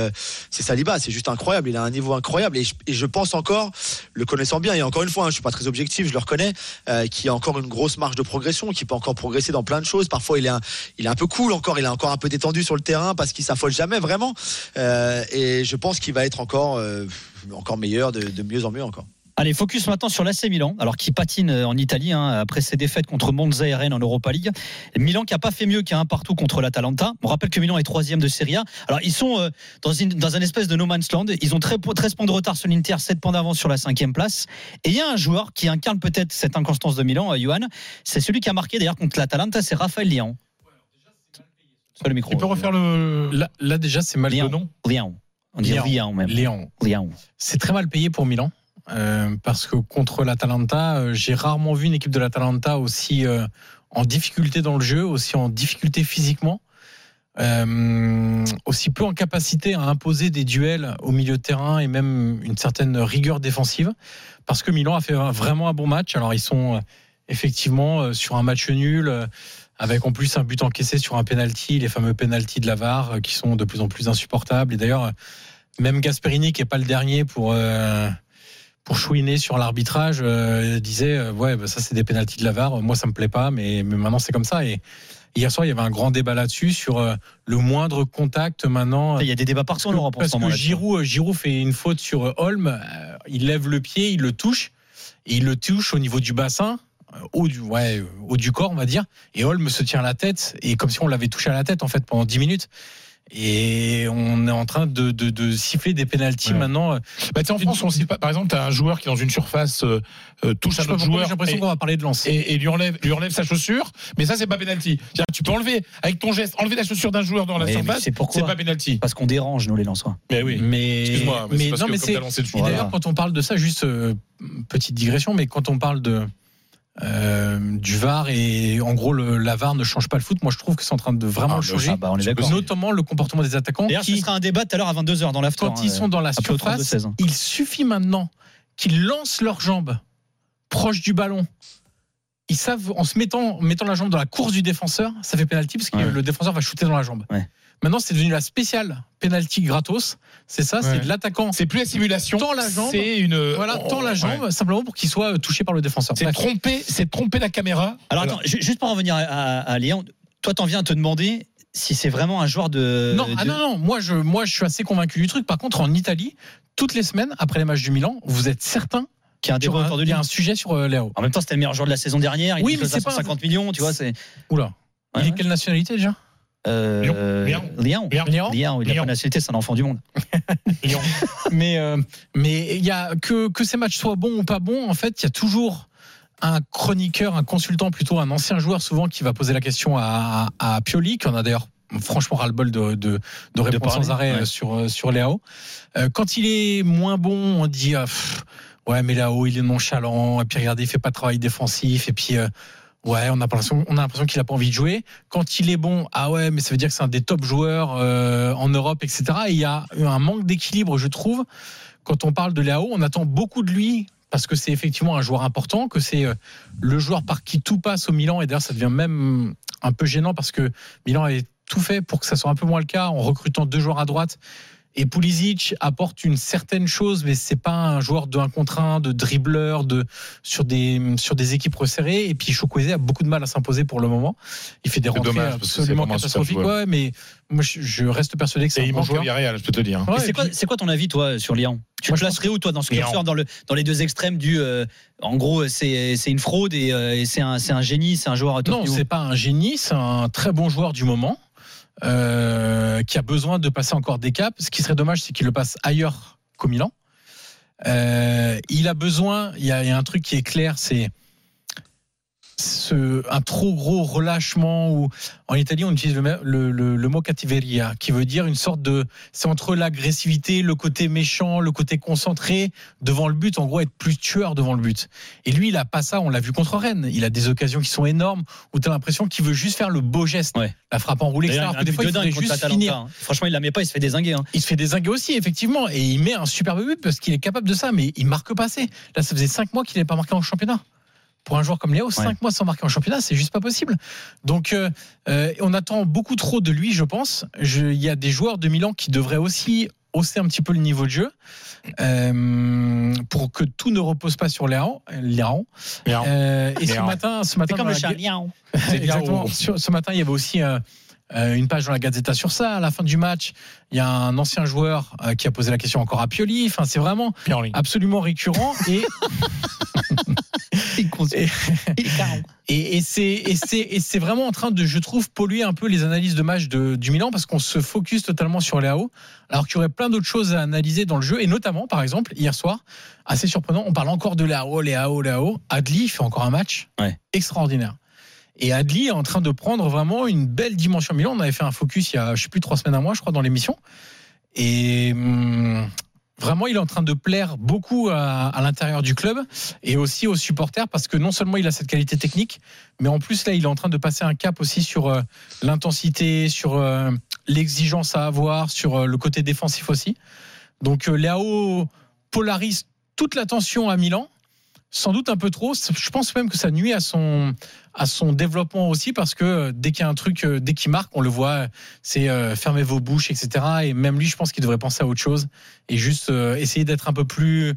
c'est Saliba. C'est juste incroyable. Il a un niveau incroyable. Et je pense encore, le connaissant bien, et encore une fois, hein, je suis pas très objectif, je le reconnais, euh, qui a encore une grosse marge de progression, qui peut encore progresser dans plein de choses. Parfois, il est un, un peu cool encore, il est encore un peu détendu sur le terrain parce qu'il s'affole jamais vraiment. Euh, et je pense qu'il va être encore, euh, encore meilleur, de mieux en mieux encore. Allez, focus maintenant sur l'AC Milan, alors qui patine euh, en Italie hein, après ses défaites contre Monza et Rennes en Europa League. Milan qui a pas fait mieux qu'un partout contre l'Atalanta. On rappelle que Milan est troisième de Serie A. Alors ils sont euh, dans, une, dans un espèce de no man's land. Ils ont très- 13 points de retard sur l'Inter, 7 points d'avance sur la cinquième place. Et il y a un joueur qui incarne peut-être cette inconstance de Milan, euh, Johan. C'est celui qui a marqué d'ailleurs contre l'Atalanta, c'est Raphaël Lian. Sur le micro. Tu peux refaire le. Là, là, déjà, c'est mal Lian. le nom. Lian. On dit Lian même. Lian. Lian. C'est très mal payé pour Milan. Euh, parce que contre l'Atalanta, euh, j'ai rarement vu une équipe de l'Atalanta aussi euh, en difficulté dans le jeu, aussi en difficulté physiquement, euh, aussi peu en capacité à imposer des duels au milieu de terrain et même une certaine rigueur défensive. Parce que Milan a fait vraiment un bon match. Alors ils sont effectivement sur un match nul. avec en plus un but encaissé sur un penalty, les fameux penalties de la VAR euh, qui sont de plus en plus insupportables. Et d'ailleurs, même Gasperini, qui est pas le dernier pour pour chouiner sur l'arbitrage, euh, disait euh, ouais bah, ça c'est des pénalties de la VAR. Moi ça me plaît pas, mais, mais maintenant c'est comme ça. Et hier soir il y avait un grand débat là-dessus sur euh, le moindre contact maintenant. Il y a des débats partout en Europe Parce que. Giroud, euh, Giroud fait une faute sur Holm, il lève le pied, il le touche, et il le touche au niveau du bassin, haut du, ouais, haut du corps, on va dire. Et Holm se tient la tête, et comme si on l'avait touché à la tête, en fait, pendant 10 minutes. Et on est en train de, de, de siffler des pénalties Ouais. maintenant. Bah, en France, on sait pas. Par exemple, tu as un joueur qui, dans une surface, euh, euh, touche un autre joueur j'ai l'impression qu'on va parler de lance. et- et lui, enlève, lui enlève sa chaussure, mais ça, c'est pas que Tu peux enlever, avec ton geste, enlever la chaussure d'un joueur dans la mais surface, c'est pas penalty. Parce qu'on dérange, nous, les Lensois. Mais oui. Mais, Excuse-moi, mais c'est parce non, que comme lancé le d'ailleurs, quand on parle de ça, juste euh, petite digression, mais quand on parle de euh, du VAR et en gros le, la VAR ne change pas le foot, moi je trouve que c'est en train de vraiment Ah, le le- changer. ah bah, on est d'accord. Notamment le comportement des attaquants D'ailleurs, ce qui, sera un débat tout à l'heure à 22h dans l'after. quand hein, ils sont dans la surface, 32-16, hein. il suffit maintenant qu'ils lancent leurs jambes proches du ballon. Ils savent, en se mettant, en mettant la jambe dans la course du défenseur, ça fait pénalty parce que Ouais. le défenseur va shooter dans la jambe. Ouais. Maintenant, c'est devenu la spéciale pénalty gratos. C'est ça, c'est Ouais. de l'attaquant. C'est plus la simulation. Tend la jambe. C'est une. Voilà, oh, tend la jambe ouais. simplement pour qu'il soit touché par le défenseur. C'est tromper, c'est tromper la caméra. Alors attends, ju- juste pour en revenir à, à, à Léon, toi t'en viens à te demander si c'est vraiment un joueur de. Non, ah de- non, non, moi je, moi je suis assez convaincu du truc. Par contre, en Italie, toutes les semaines, après les matchs du Milan, vous êtes certain qui a un qu'il y débat aura- autour de il y lui. a un sujet sur euh, Léo. En même temps, c'était le meilleur joueur de la saison dernière. Il Oui, mais c'est pas- 150 millions, tu vois. Oula. Il Ouais, est ouais. quelle nationalité déjà? Euh, Lyon. Lyon. Lyon. Lyon. Lyon. Il a Lyon. pas la nationalité, c'est un enfant du monde. [laughs] Lyon. [laughs] Mais euh, mais il y a que que ces matchs soient bons ou pas bons, en fait, il y a toujours un chroniqueur, un consultant plutôt, un ancien joueur souvent qui va poser la question à, à Pioli, qui en a d'ailleurs franchement ras-le-bol de, de, de répondre sans arrêt ouais. euh, sur, euh, sur Léao. Euh, quand il est moins bon, on dit ah, pff, ouais mais Léao il est nonchalant, et puis regardez il fait pas de travail défensif, et puis euh, ouais on a l'impression qu'il a pas envie de jouer. Quand il est bon, ah ouais mais ça veut dire que c'est un des top joueurs euh, en Europe, etc. Et il y a un manque d'équilibre, je trouve. Quand on parle de Léao, on attend beaucoup de lui parce que c'est effectivement un joueur important, que c'est euh, le joueur par qui tout passe au Milan. Et d'ailleurs, ça devient même un peu gênant parce que Milan avait tout fait pour que ça soit un peu moins le cas en recrutant deux joueurs à droite. Et Pulisic apporte une certaine chose, mais c'est pas un joueur de 1 contre 1, de dribbleur, de, sur, des, sur des équipes resserrées. Et puis Chokweze a beaucoup de mal à s'imposer pour le moment. Il fait des rentrées dommage, parce que c'est absolument catastrophiques. Ouais, mais moi, je, reste persuadé que c'est Et un il bon joueur. Villarreal, je peux te le dire. Ouais, et c'est quoi, puis- c'est quoi ton avis, toi, sur Lyon? Tu Moi, te je placerais où, toi, dans ce curseur, dans, le, dans les deux extrêmes du. euh, en gros, c'est c'est une fraude et, euh, et c'est un, c'est un génie, c'est un joueur à top Non, c'est pas un génie, c'est un très bon joueur du moment euh, qui a besoin de passer encore des caps. Ce qui serait dommage, c'est qu'il le passe ailleurs qu'au Milan. Euh, il a besoin, il y, a, il y a un truc qui est clair, c'est ce, un trop gros relâchement ou en Italie on utilise le, le, le, le mot cattiveria qui veut dire une sorte de c'est entre l'agressivité le côté méchant le côté concentré devant le but en gros être plus tueur devant le but et lui il a pas ça on l'a vu contre Rennes il a des occasions qui sont énormes où tu as l'impression qu'il veut juste faire le beau geste Ouais. la frappe en roulé etc des fois il faudrait juste finir hein. Franchement, il la met pas, il se fait désinguer. hein. il se fait désinguer aussi, effectivement, et il met un superbe but parce qu'il est capable de ça, mais il marque pas assez. Là, ça faisait 5 mois qu'il n'avait pas marqué en championnat. Pour un joueur comme Léo, 5 mois sans marquer en championnat, c'est juste pas possible. Donc, euh, euh, on attend beaucoup trop de lui, je pense. Il y a des joueurs de Milan qui devraient aussi hausser un petit peu le niveau de jeu euh, pour que tout ne repose pas sur Léon. Léon. Léon. Et ce matin, ce matin, C'est comme dans le la- chat. Miaou. [laughs] Exactement. Léon. Sur- ce matin, il y avait aussi euh, euh, une page dans la Gazzetta sur ça. À la fin du match, il y a un ancien joueur euh, qui a posé la question encore à Pioli. Enfin, c'est vraiment absolument récurrent et [laughs] [laughs] Et- [laughs] il est carré. et, et c'est vraiment en train de je trouve polluer un peu les analyses de match de, du Milan parce qu'on se focus totalement sur Léao alors qu'il y aurait plein d'autres choses à analyser dans le jeu. Et notamment par exemple hier soir assez surprenant on parle encore de Léao Léao Léao. Adli fait encore un match Ouais. extraordinaire. Et Adli est en train de prendre vraiment une belle dimension. Milan on avait fait un focus il y a je sais plus trois semaines à mois je crois dans l'émission. Et hum, Vraiment, il est en train de plaire beaucoup à, l'intérieur du club et aussi aux supporters parce que non seulement il a cette qualité technique, mais en plus là, il est en train de passer un cap aussi sur euh, l'intensité, sur euh, l'exigence à avoir, sur euh, le côté défensif aussi. Donc Léao polarise toute l'attention à Milan, sans doute un peu trop. Je pense même que ça nuit à son à son développement aussi parce que euh, dès qu'il y a un truc, euh, dès qu'il marque, on le voit, c'est euh, fermez vos bouches, etc. Et même lui, je pense qu'il devrait penser à autre chose et juste euh, essayer d'être un peu plus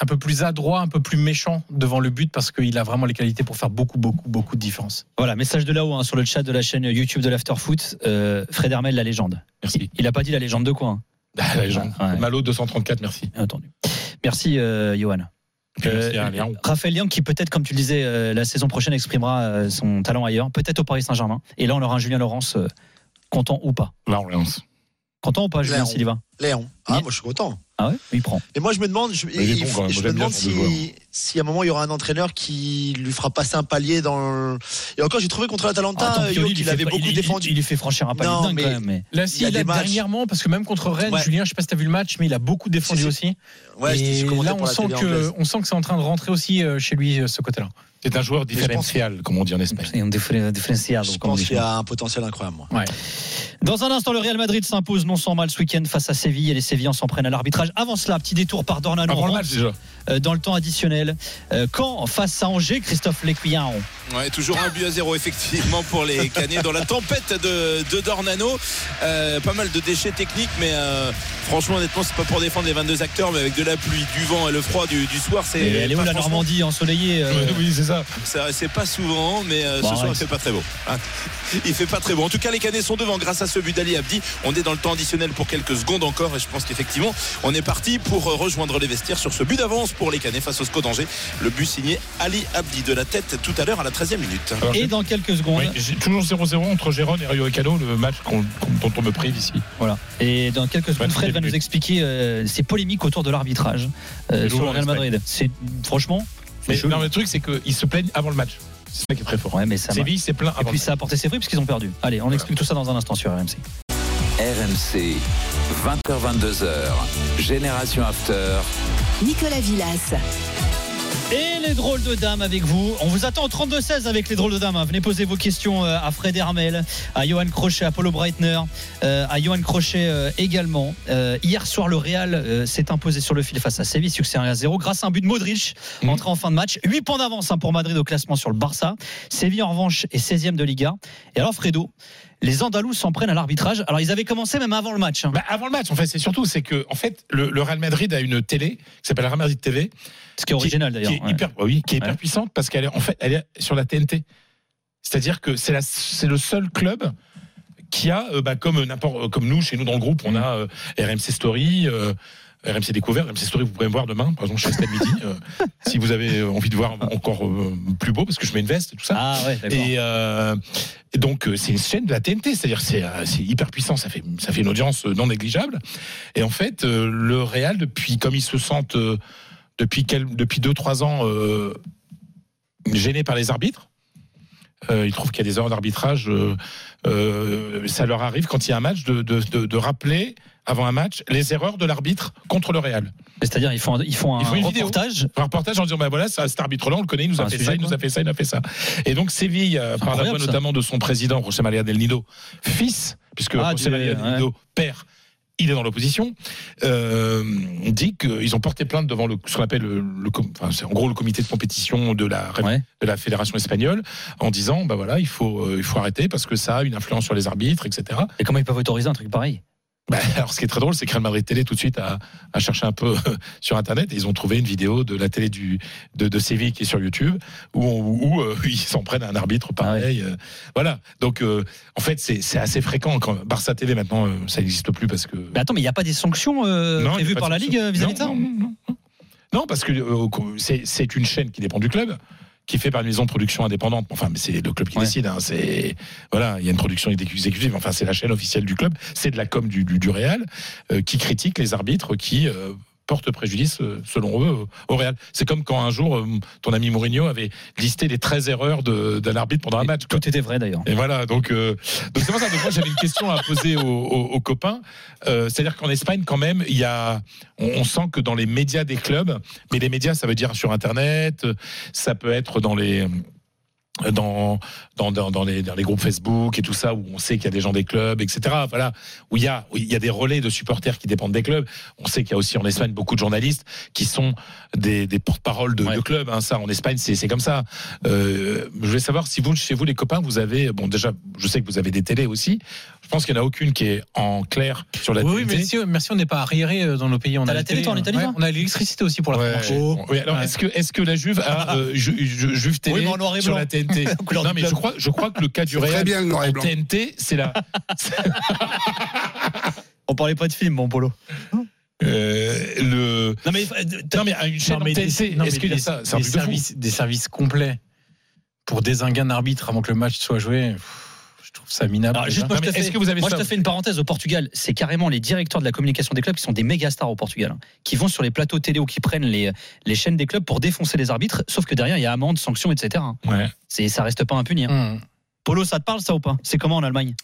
un peu plus adroit, un peu plus méchant devant le but parce qu'il a vraiment les qualités pour faire beaucoup, beaucoup, beaucoup de différence. Voilà, message de là-haut hein, sur le chat de la chaîne YouTube de l'Afterfoot. Euh, Fred Hermel, la légende. Merci. Il a pas dit la légende de quoi hein [laughs] la légende. Ouais. Malo 234, merci. Bien entendu. Merci, euh, Johan. Euh. Raphaël Liang qui peut-être, comme tu le disais, euh, la saison prochaine exprimera euh, son talent ailleurs, peut-être au Paris Saint-Germain. Et là, on aura un Julien Laurence content ou pas. Lance. Content ou pas, Julien Léon. Sylvain Léon. Ah, Oui. moi je suis content. Ah ouais Il prend. Et moi je me demande, je, il il- bon, me demande si, si à un moment il y aura un entraîneur qui lui fera passer un palier dans. le- Et encore, j'ai trouvé contre l'Atalanta, Attends, Yo, il qu'il avait beaucoup il- il- défendu. Il, lui fait franchir un palier Non, dingue mais- quand même. Mais... Là, Il si, a là, des matchs. dernièrement, parce que même contre Rennes, Ouais. Julien, je sais pas si tu as vu le match, mais il a beaucoup défendu Si, si. aussi. Ouais, et là, sent, que, on sent que c'est en train de rentrer aussi euh, chez lui, euh, ce côté-là. C'est un joueur pense- différentiel, comme on dit en Espagne. C'est un diffé- différencial, Je pense qu'il y a un potentiel incroyable, moi. Dans un instant, le Real Madrid s'impose non sans mal ce week-end face à Séville et les Sévillans s'en prennent à l'arbitrage. Avant cela, petit détour par Dornano Avant le rentre, match, déjà. Euh, dans le temps additionnel. Euh, Quand face à Angers, Christophe Lécuyen. Ouais, toujours un but à zéro effectivement pour les [laughs] Canets dans la tempête de, de Dornano. Euh, pas mal de déchets techniques, mais euh, franchement, honnêtement, c'est pas pour défendre les 22 acteurs, mais avec de la pluie, du vent et le froid du, du soir, c'est. Elle est où la Normandie ensoleillée euh, [laughs] Oui, c'est ça. Ça, C'est pas souvent, mais euh, Bon, ce soir, il fait pas très beau. hein. Il fait pas très beau. En tout cas, les Canets sont devant grâce à ce but d'Ali Abdi. On est dans le temps additionnel pour quelques secondes encore, et je pense qu'effectivement, on est parti pour rejoindre les vestiaires sur ce but d'avance pour les Canets face au SCO d'Angers. Le but signé Ali Abdi de la tête tout à l'heure à la 13e minute. Alors, Et dans quelques secondes, oui, toujours 0-0 entre Gérone et Rayo Vallecano, le match dont on me prive ici. voilà. Et dans quelques secondes, Fred va nous expliquer euh, ces polémiques autour de l'arbitrage euh, Le sur le Real. Madrid. C'est franchement. Mais chelou. non, mais le truc, c'est qu'ils se plaignent avant le match. C'est ça qui est très fort. Ouais, mais ça. m'a- Séville, c'est plein Et puis ça a porté ses fruits parce qu'ils ont perdu. Allez, on explique tout ça dans un instant sur RMC. RMC, 20h-22h, Génération After. Nicolas Villas. Et les drôles de dames avec vous. On vous attend au 32-16 avec les drôles de dames. Venez poser vos questions euh, à Fred Hermel, à Johan Crochet, à Paulo Breitner, euh, à Johan Crochet euh, également. Hier soir, le Real s'est imposé sur le fil face à Séville, succès 1 à 0 grâce à un but de Modric, Mhm. entré en fin de match. 8 points d'avance hein, pour Madrid au classement sur le Barça. Séville en revanche est 16e de Liga. Et alors Fredo, les Andalous s'en prennent à l'arbitrage. Alors ils avaient commencé même avant le match. hein. Bah, avant le match, en fait, c'est surtout c'est que en fait le, le Real Madrid a une télé qui s'appelle Real Madrid TV, Ce qui est original d'ailleurs. qui est ouais. hyper, oui, qui est hyper puissante parce qu'elle est en fait elle est sur la TNT. C'est-à-dire que c'est la c'est le seul club qui a euh, bah, comme n'importe comme nous chez nous dans le groupe, on a euh, RMC Story. euh, RMC Découvert, RMC Story, vous pourrez me voir demain, par exemple, chez Stade Midi, euh, si vous avez envie de voir encore euh, plus beau, parce que je mets une veste et tout ça. Ah ouais. Et, euh, et donc euh, c'est une chaîne de la TNT, c'est-à-dire c'est euh, c'est hyper puissant, ça fait ça fait une audience non négligeable. Et en fait, euh, le Real depuis comme ils se sentent euh, depuis quel, depuis deux trois ans euh, gênés par les arbitres. Euh, ils trouvent qu'il y a des erreurs d'arbitrage. euh, euh, ça leur arrive quand il y a un match de, de, de- de rappeler avant un match les erreurs de l'arbitre contre le Real. C'est-à-dire, ils font, un- ils font un Ils font une vidéo. reportage. Un reportage en disant bah voilà, ça, cet arbitre-là, on le connaît, il nous a fait sujet, ça, il nous a fait ça, il a fait ça. Et donc Séville, euh, par la voix notamment de son président, José María del Nido, fils, puisque Ah, José María del. Nido, père, il est dans l'opposition, euh, dit qu'ils ont porté plainte devant le, ce qu'on appelle le, le com- enfin, c'est en gros le comité de compétition de la, Ouais. de la fédération espagnole, en disant bah voilà, il faut, euh, il faut arrêter parce que ça a une influence sur les arbitres, etc. Et comment ils peuvent autoriser un truc pareil? Bah, alors, ce qui est très drôle, c'est que Real Madrid Télé tout de suite a, a cherché un peu [laughs] sur Internet et ils ont trouvé une vidéo de la télé du, de, de Séville qui est sur YouTube où, on- où, euh, [laughs] ils s'en prennent à un arbitre pareil. euh, voilà. Donc, euh, en fait, c'est assez fréquent. Quand Barça TV maintenant, euh, ça n'existe plus parce que. Mais attends, mais il n'y a pas des sanctions Non, prévues par la. Ligue vis-à-vis de ça non, parce que c'est une chaîne qui dépend du club qui fait par une maison de production indépendante. Enfin, mais c'est le club qui Ouais. décide. hein. C'est voilà, il y a une production exécutive. Enfin, c'est la chaîne officielle du club. C'est de la com du, du, du Real euh, qui critique les arbitres qui euh, portent préjudice, euh, selon eux, au Real. C'est comme quand un jour, euh, ton ami Mourinho avait listé les 13 erreurs d'un arbitre pendant un match. quoi. Tout était vrai d'ailleurs. Et voilà, donc euh, donc c'est pour ça. Donc moi j'avais une question à poser aux, aux- aux copains. Euh, C'est-à-dire qu'en Espagne quand même, il y a, on, on sent que dans les médias des clubs, mais les médias ça veut dire sur Internet, ça peut être dans les dans, dans, dans, dans les, dans les groupes Facebook et tout ça, où on sait qu'il y a des gens des clubs, etc. Voilà, où il y a, où il y a des relais de supporters qui dépendent des clubs. On sait qu'il y a aussi en Espagne beaucoup de journalistes qui sont des, des porte-parole de, Ouais. de clubs. hein. Ça, en Espagne, c'est c'est comme ça. Euh, je voulais savoir si vous, chez vous, les copains, vous avez, bon, déjà, je sais que vous avez des télés aussi. Je pense qu'il n'y en a aucune qui est en clair sur la Oui, oui, TNT. merci, merci, on n'est pas arriéré euh, dans nos pays. On a la télé, toi, en Italie, ouais, On a l'électricité aussi pour la Ouais. Oui, alors Ouais. est-ce que la Juve a euh, Ju- Ju- Juve télé Oui, mais en noir et sur la TNT [laughs] Non mais je crois je crois que le cas du Real bien le noir et en blanc. TNT c'est la [laughs] On parlait pas de film, mon polo. euh, le Non mais non mais à une chaîne Non, mais en TNT non, est-ce mais qu'il y a ça c'est un des services, des services complets pour désinguer un arbitre avant que le match soit joué. Je trouve ça minable. Alors, juste moi, je te fais, est-ce que vous avez moi, ça je te fais une parenthèse au Portugal. C'est carrément les directeurs de la communication des clubs qui sont des méga stars au Portugal, hein, qui vont sur les plateaux télé ou qui prennent les, les chaînes des clubs pour défoncer les arbitres. Sauf que derrière, il y a amende, sanctions, etc. hein. Ouais. C'est, ça reste pas impuni. hein. Hum. Polo, ça te parle ça ou pas? C'est comment en Allemagne?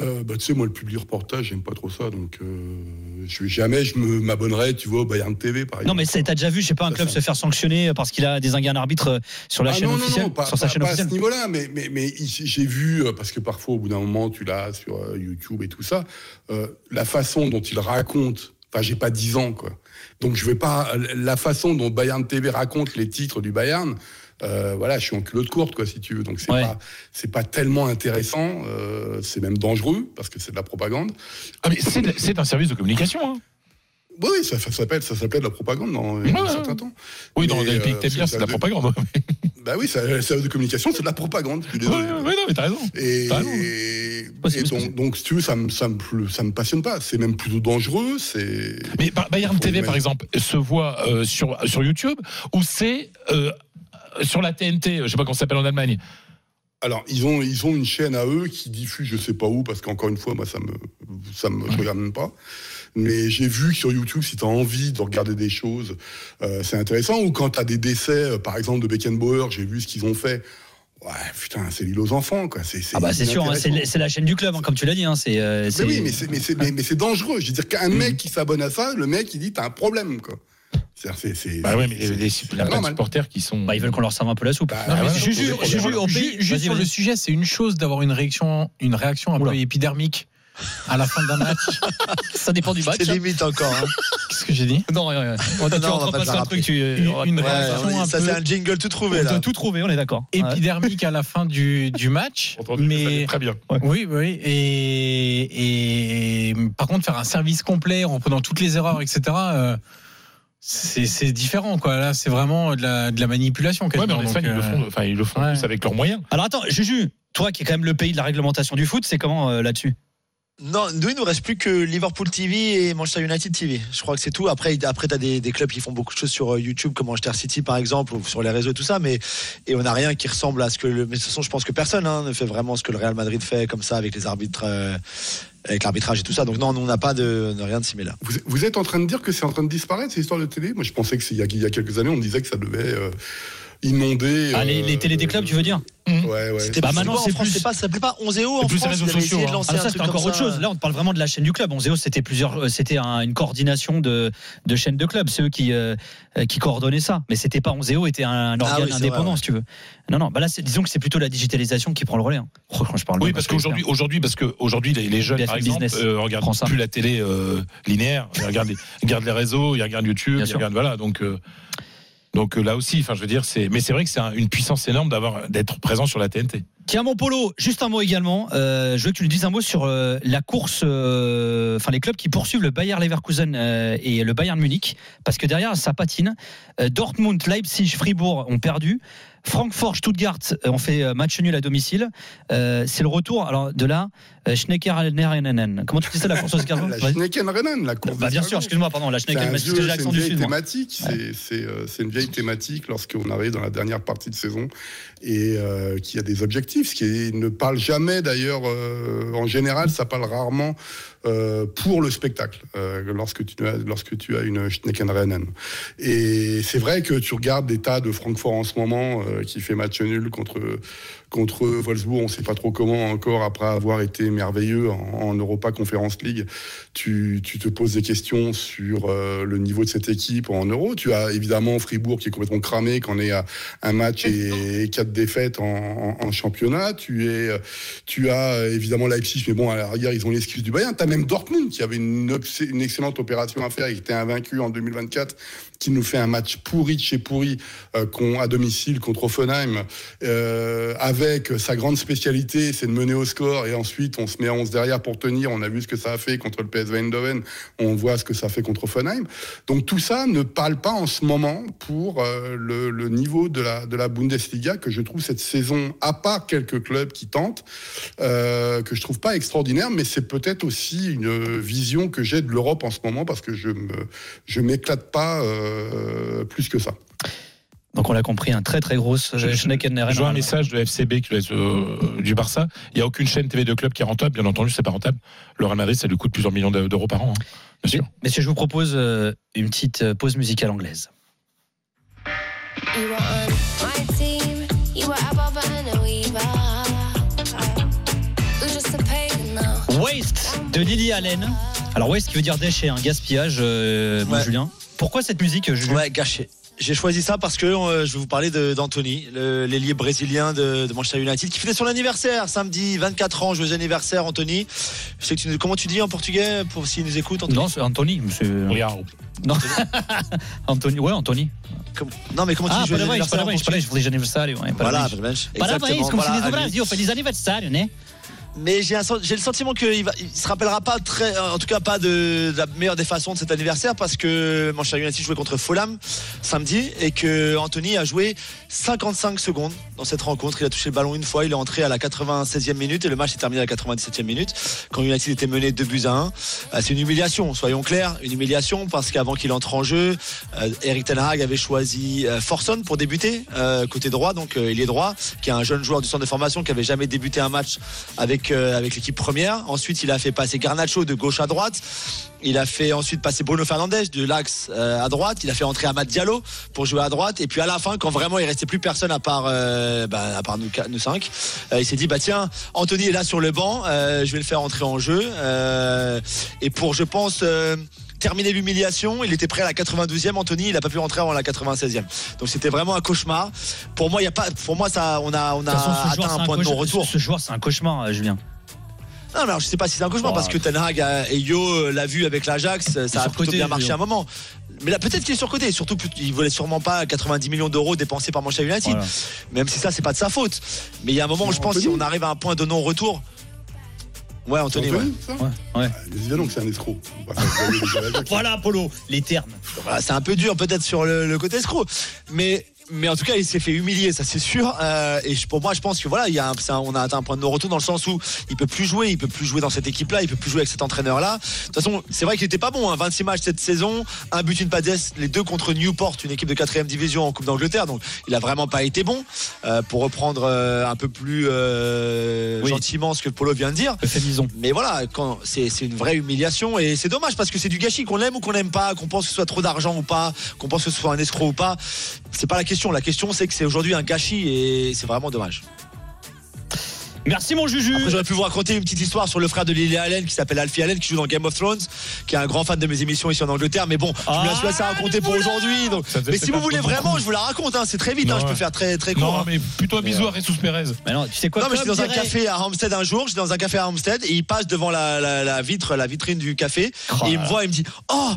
Euh, bah, tu sais, moi, le public reportage, j'aime pas trop ça. Donc, euh, je, jamais je me m'abonnerais, tu vois, au Bayern TV, par exemple. Non, mais t'as déjà vu, je sais pas, un Ça, club ça- se faire sanctionner parce qu'il a désingué un arbitre euh, sur la Ah chaîne non, non, officielle non, pas, Sur sa pas- chaîne pas à ce niveau-là, mais, mais, mais j'ai vu, euh, parce que parfois, au bout d'un moment, tu l'as sur euh, YouTube et tout ça, euh, la façon dont il raconte, enfin, j'ai pas 10 ans, quoi. Donc, je vais pas, la façon dont Bayern TV raconte les titres du Bayern, euh, voilà, je suis en culotte courte, quoi, si tu veux. Donc, c'est Ouais. pas, c'est pas tellement intéressant, euh, c'est même dangereux, parce que c'est de la propagande. Ah, mais c'est un service de communication hein. Oui, oui, ça, ça s'appelle, ça s'appelle de la propagande dans il y a Ouais, un certain temps. oui dans Mais, les pays que c'est- de la ça- propagande [laughs] Bah oui, ça, le service de communication, c'est de la propagande. Je suis ouais, non mais t'as raison Et, raison. donc, donc, si tu veux, ça me, ça me, ça me passionne pas. C'est même plutôt dangereux. C'est. Mais Ba- Bayern TV, par exemple, se voit euh, sur, sur YouTube ou c'est euh, sur la TNT, je sais pas comment ça s'appelle en Allemagne. Alors, ils ont, ils ont une chaîne à eux qui diffuse, je sais pas où, parce qu'encore une fois, moi, ça me, ça me, je regarde même pas. Mais j'ai vu que sur YouTube, si tu as envie de regarder des choses, euh, c'est intéressant. Ou quand tu as des décès, euh, par exemple, de Beckenbauer, j'ai vu ce qu'ils ont fait. Ouais, putain, c'est l'île aux enfants, quoi. C'est, Ah bah c'est sûr, hein, c'est, la chaîne du club, hein, comme tu l'as dit. hein, c'est, euh, oui, mais c'est, mais c'est, mais, mais c'est dangereux. Je veux dire qu'un mec qui s'abonne à ça, le mec, il dit, t'as un problème, quoi. C'est-à-dire, c'est, Bah ouais, mais il y a plein de supporters qui sont. Bah, ils veulent qu'on leur serve un peu la soupe. Bah, Non, mais ouais, Juju, juste sur le sujet, c'est une chose d'avoir une réaction, une réaction un Oula. peu épidermique à la fin d'un match. [laughs] Ça dépend du match. C'est limite encore. hein. Qu'est-ce que j'ai dit? Non, rien, rien. On tu Non, va pas un truc. Tu, Une- Ouais, réaction Ouais, un ça c'est un jingle tout trouvé là. a tout trouvé, on est d'accord. Épidermique à la fin du, du match. [laughs] Entendu, mais allait très bien. oui, oui. Et, et par contre, faire un service complet en reprenant toutes les erreurs, etc. euh, c'est différent, quoi. Là, c'est vraiment de la, de la manipulation. Ouais, mais quasiment. en Espagne, Donc, ils le font, enfin, ils le font ouais. avec leurs moyens. Alors attends, Juju, toi qui es quand même le pays de la réglementation du foot, c'est comment euh, là-dessus? Non, nous il nous reste plus que Liverpool TV et Manchester United TV. Je crois que c'est tout. Après, après t'as des, des clubs qui font beaucoup de choses sur euh, YouTube, comme Manchester City par exemple, ou sur les réseaux et tout ça, mais et on n'a rien qui ressemble à ce que. Le, mais de toute façon, je pense que personne hein, ne fait vraiment ce que le Real Madrid fait comme ça avec les arbitres, euh, avec l'arbitrage et tout ça. Donc non, on n'a pas de, de rien de similaire. Vous, êtes en train de dire que c'est en train de disparaître, ces histoires de télé? Moi, je pensais que c'est- il y, y a quelques années, on disait que ça devait. euh, inondé. Ah, les, euh, les télés des clubs, tu veux dire Ouais, ouais. C'était Bah, maintenant, en c'est plus- c'est pas, ça s'appelait pas 11 en C'est plus les France. réseaux sociaux, de hein. lancer Ah, ça c'était encore comme autre chose. Là, on parle vraiment de la chaîne du club. Onzeo, c'était plusieurs, euh, c'était un- une coordination de, de chaînes de clubs. C'est eux qui, euh, euh, qui coordonnaient ça. Mais c'était pas Onzeo, était un, un Ah organe oui, c'est indépendant, vrai, ouais. si tu veux. Non, non. Bah là, c'est- disons que c'est plutôt la digitalisation qui prend le relais. hein. Oh, quand je parle Oui, parce qu'aujourd'hui, aujourd'hui, parce que aujourd'hui, les, les jeunes, BFM par exemple, Business euh, regardent ça. plus la télé euh, linéaire. Ils regardent, les, regardent les réseaux, ils regardent YouTube, ils regardent voilà. Donc, euh, donc euh, là aussi, enfin, je veux dire, c'est. Mais c'est vrai que c'est un- une puissance énorme d'avoir d'être présent sur la TNT. Tiens, mon polo, juste un mot également. Euh, je veux que tu nous dises un mot sur euh, la course, enfin les clubs qui poursuivent le Bayer Leverkusen et le Bayern Munich, parce que derrière ça patine. Dortmund, Leipzig, Fribourg ont perdu. Francfort, Stuttgart ont fait match nul à domicile. C'est le retour alors de la euh, Schneckerrennen. Comment tu dis ça la course aux escargots [laughs] La. Schneckenrennen, la course Bah, bien sûr, excuse-moi, pardon, la C'est Schnecken, un parce que vieux- j'ai c'est l'accent une vieille thématique. C'est euh, une vieille thématique lorsqu'on arrive dans la dernière partie de saison et euh, qui a des objectifs, ce qui ne parle jamais d'ailleurs. euh, en général, ça parle rarement euh, pour le spectacle lorsque tu as lorsque tu as une Schneckenrennen. Et c'est vrai que tu regardes des tas de Francfort en ce moment qui fait match nul contre contre Wolfsburg, on ne sait pas trop comment encore, après avoir été merveilleux en, en Europa Conference League, tu, tu te poses des questions sur euh, le niveau de cette équipe en Euro. Tu as évidemment Fribourg qui est complètement cramé, qui en est à un match et quatre défaites en, en- en championnat. Tu, es, tu as évidemment Leipzig, mais bon, à la rigueur, ils ont l'excuse du Bayern. Tu as même Dortmund qui avait une, une excellente opération à faire, qui était invaincu en 2024, qui nous fait un match pourri de chez pourri euh, à domicile contre Offenheim, euh, avec sa grande spécialité, c'est de mener au score et ensuite on se met à 11 derrière pour tenir. On a vu ce que ça a fait contre le PSV Eindhoven, on voit ce que ça fait contre Offenheim. Donc tout ça ne parle pas en ce moment pour euh, le, niveau de la, de la Bundesliga que je trouve cette saison, à part quelques clubs qui tentent, que je trouve pas extraordinaire, mais c'est peut-être aussi une vision que j'ai de l'Europe en ce moment parce que je me je m'éclate pas plus que ça. Donc on l'a compris, un très très gros Schneckenrennen. Je vois un message de FCB qui laisse, euh, du Barça. Il n'y a aucune chaîne TV de club qui est rentable. Bien entendu, c'est pas rentable. Le Real Madrid, ça lui coûte plusieurs millions d'eu- d'euros par an. hein. Bien sûr. Messieurs, je vous propose euh, une petite euh, pause musicale anglaise. Waste de Lily Allen. Alors waste qui veut dire déchet, un gaspillage, euh, Ouais. Julien. Pourquoi cette musique, euh, Julien Ouais, gâché. J'ai choisi ça parce que euh, je vais vous parler de- d'Anthony, l'ailier brésilien de, de Manchester United, qui fêtait son anniversaire samedi, 24 ans, joyeux anniversaire, Anthony. Je sais que tu nous- comment tu dis en portugais pour s'il nous écoute, Anthony Non, c'est Anthony, monsieur. Regarde. Non. [laughs] Anthony, ouais, Anthony. Comme- Non, mais comment tu Ah, dis joyeux parabéns, anniversaire parabéns, portugais parabéns, feliz aniversário. hein, Voilà, parabéns. parabéns. Parabéns, Exactement, comme voilà, se à lui. Brasil, feliz aniversário, né Mais j'ai le sentiment qu'il il se rappellera pas très, en tout cas pas de, la meilleure des façons de cet anniversaire parce que Manchester United jouait contre Fulham samedi et que Anthony a joué 55 secondes dans cette rencontre. Il a touché le ballon une fois, il est entré à la 96e minute et le match s'est terminé à la 97e minute quand United était mené 2 buts à 1. Euh, C'est une humiliation, soyons clairs, une humiliation parce qu'avant qu'il entre en jeu, euh, Eric Ten Hag avait choisi euh, Forson pour débuter côté droit, donc il est droit, qui est un jeune joueur du centre de formation qui avait jamais débuté un match avec euh, avec l'équipe première. Ensuite, il a fait passer Garnacho de gauche à droite. Il a fait ensuite passer Bruno Fernandes de l'axe euh, à droite. Il a fait entrer Amad Diallo pour jouer à droite. Et puis à la fin, quand vraiment il restait plus personne à part euh, bah, à part nous, cinq, il s'est dit bah tiens, Anthony est là sur le banc. je vais le faire entrer en jeu. Et pour je pense terminer l'humiliation. Il était prêt à la 92e. Anthony, il a pas pu rentrer avant la 96e. Donc c'était vraiment un cauchemar. Pour moi, il y a pas. Pour moi, ça, on a, on a façon, atteint joueur, un un point de non-retour. Ce joueur, c'est un cauchemar, euh, Julien. Non, mais alors je sais pas si c'est un cauchemar Oh, parce que Ten Hag et Yo euh, l'a vu avec l'Ajax, ça a plutôt bien marché Yo. un moment. Mais là, peut-être qu'il est surcoté. Surtout, il voulait sûrement pas 90 millions d'euros dépensés par Manchester United. Voilà. Même si ça, c'est pas de sa faute. Mais il y a un moment où je pense si on arrive à un point de non-retour. Ouais, Anthony, ouais. Anthony, ça Ouais, ouais. Évidemment que c'est un escroc. [laughs] Voilà, Polo, les termes. Voilà, c'est un peu dur peut-être sur le, le côté escroc, mais mais en tout cas il s'est fait humilier, ça c'est sûr. Euh, et pour moi, je pense que voilà, il y a un- un- on a atteint un point de non-retour dans le sens où il peut plus jouer, il peut plus jouer dans cette équipe-là, il peut plus jouer avec cet entraîneur-là. De toute façon, c'est vrai qu'il était pas bon. Hein, 26 matchs cette saison, un but, une passe, les deux contre Newport, une équipe de 4 division en Coupe d'Angleterre. Donc il a vraiment pas été bon. Euh, pour reprendre euh, un peu plus euh, Oui. gentiment ce que Polo vient de dire. Mais voilà, c'est une vraie humiliation et c'est dommage parce que c'est du gâchis qu'on l'aime ou qu'on n'aime pas, qu'on pense que ce soit trop d'argent ou pas, qu'on pense que ce soit un escroc ou pas. C'est pas la question. La question, c'est que c'est aujourd'hui un gâchis et c'est vraiment dommage. Merci mon Juju. Après, j'aurais pu vous raconter une petite histoire sur le frère de Lily Allen qui s'appelle Alfie Allen qui joue dans Game of Thrones, qui est un grand fan de mes émissions ici en Angleterre. Mais bon, je me la suis assez raconter pour aujourd'hui. Donc, mais si vous voulez vraiment, je vous la raconte. hein, c'est très vite. hein, je peux faire très très court. Non, hein. mais plutôt un bisou à Jesus Pérez. Mais non, tu sais quoi Non, mais j'étais dans un café à Hampstead un jour, j'étais dans un café à Hampstead et il passe devant la, la, la vitre, la vitrine du café Oh et il me voit, il me dit Oh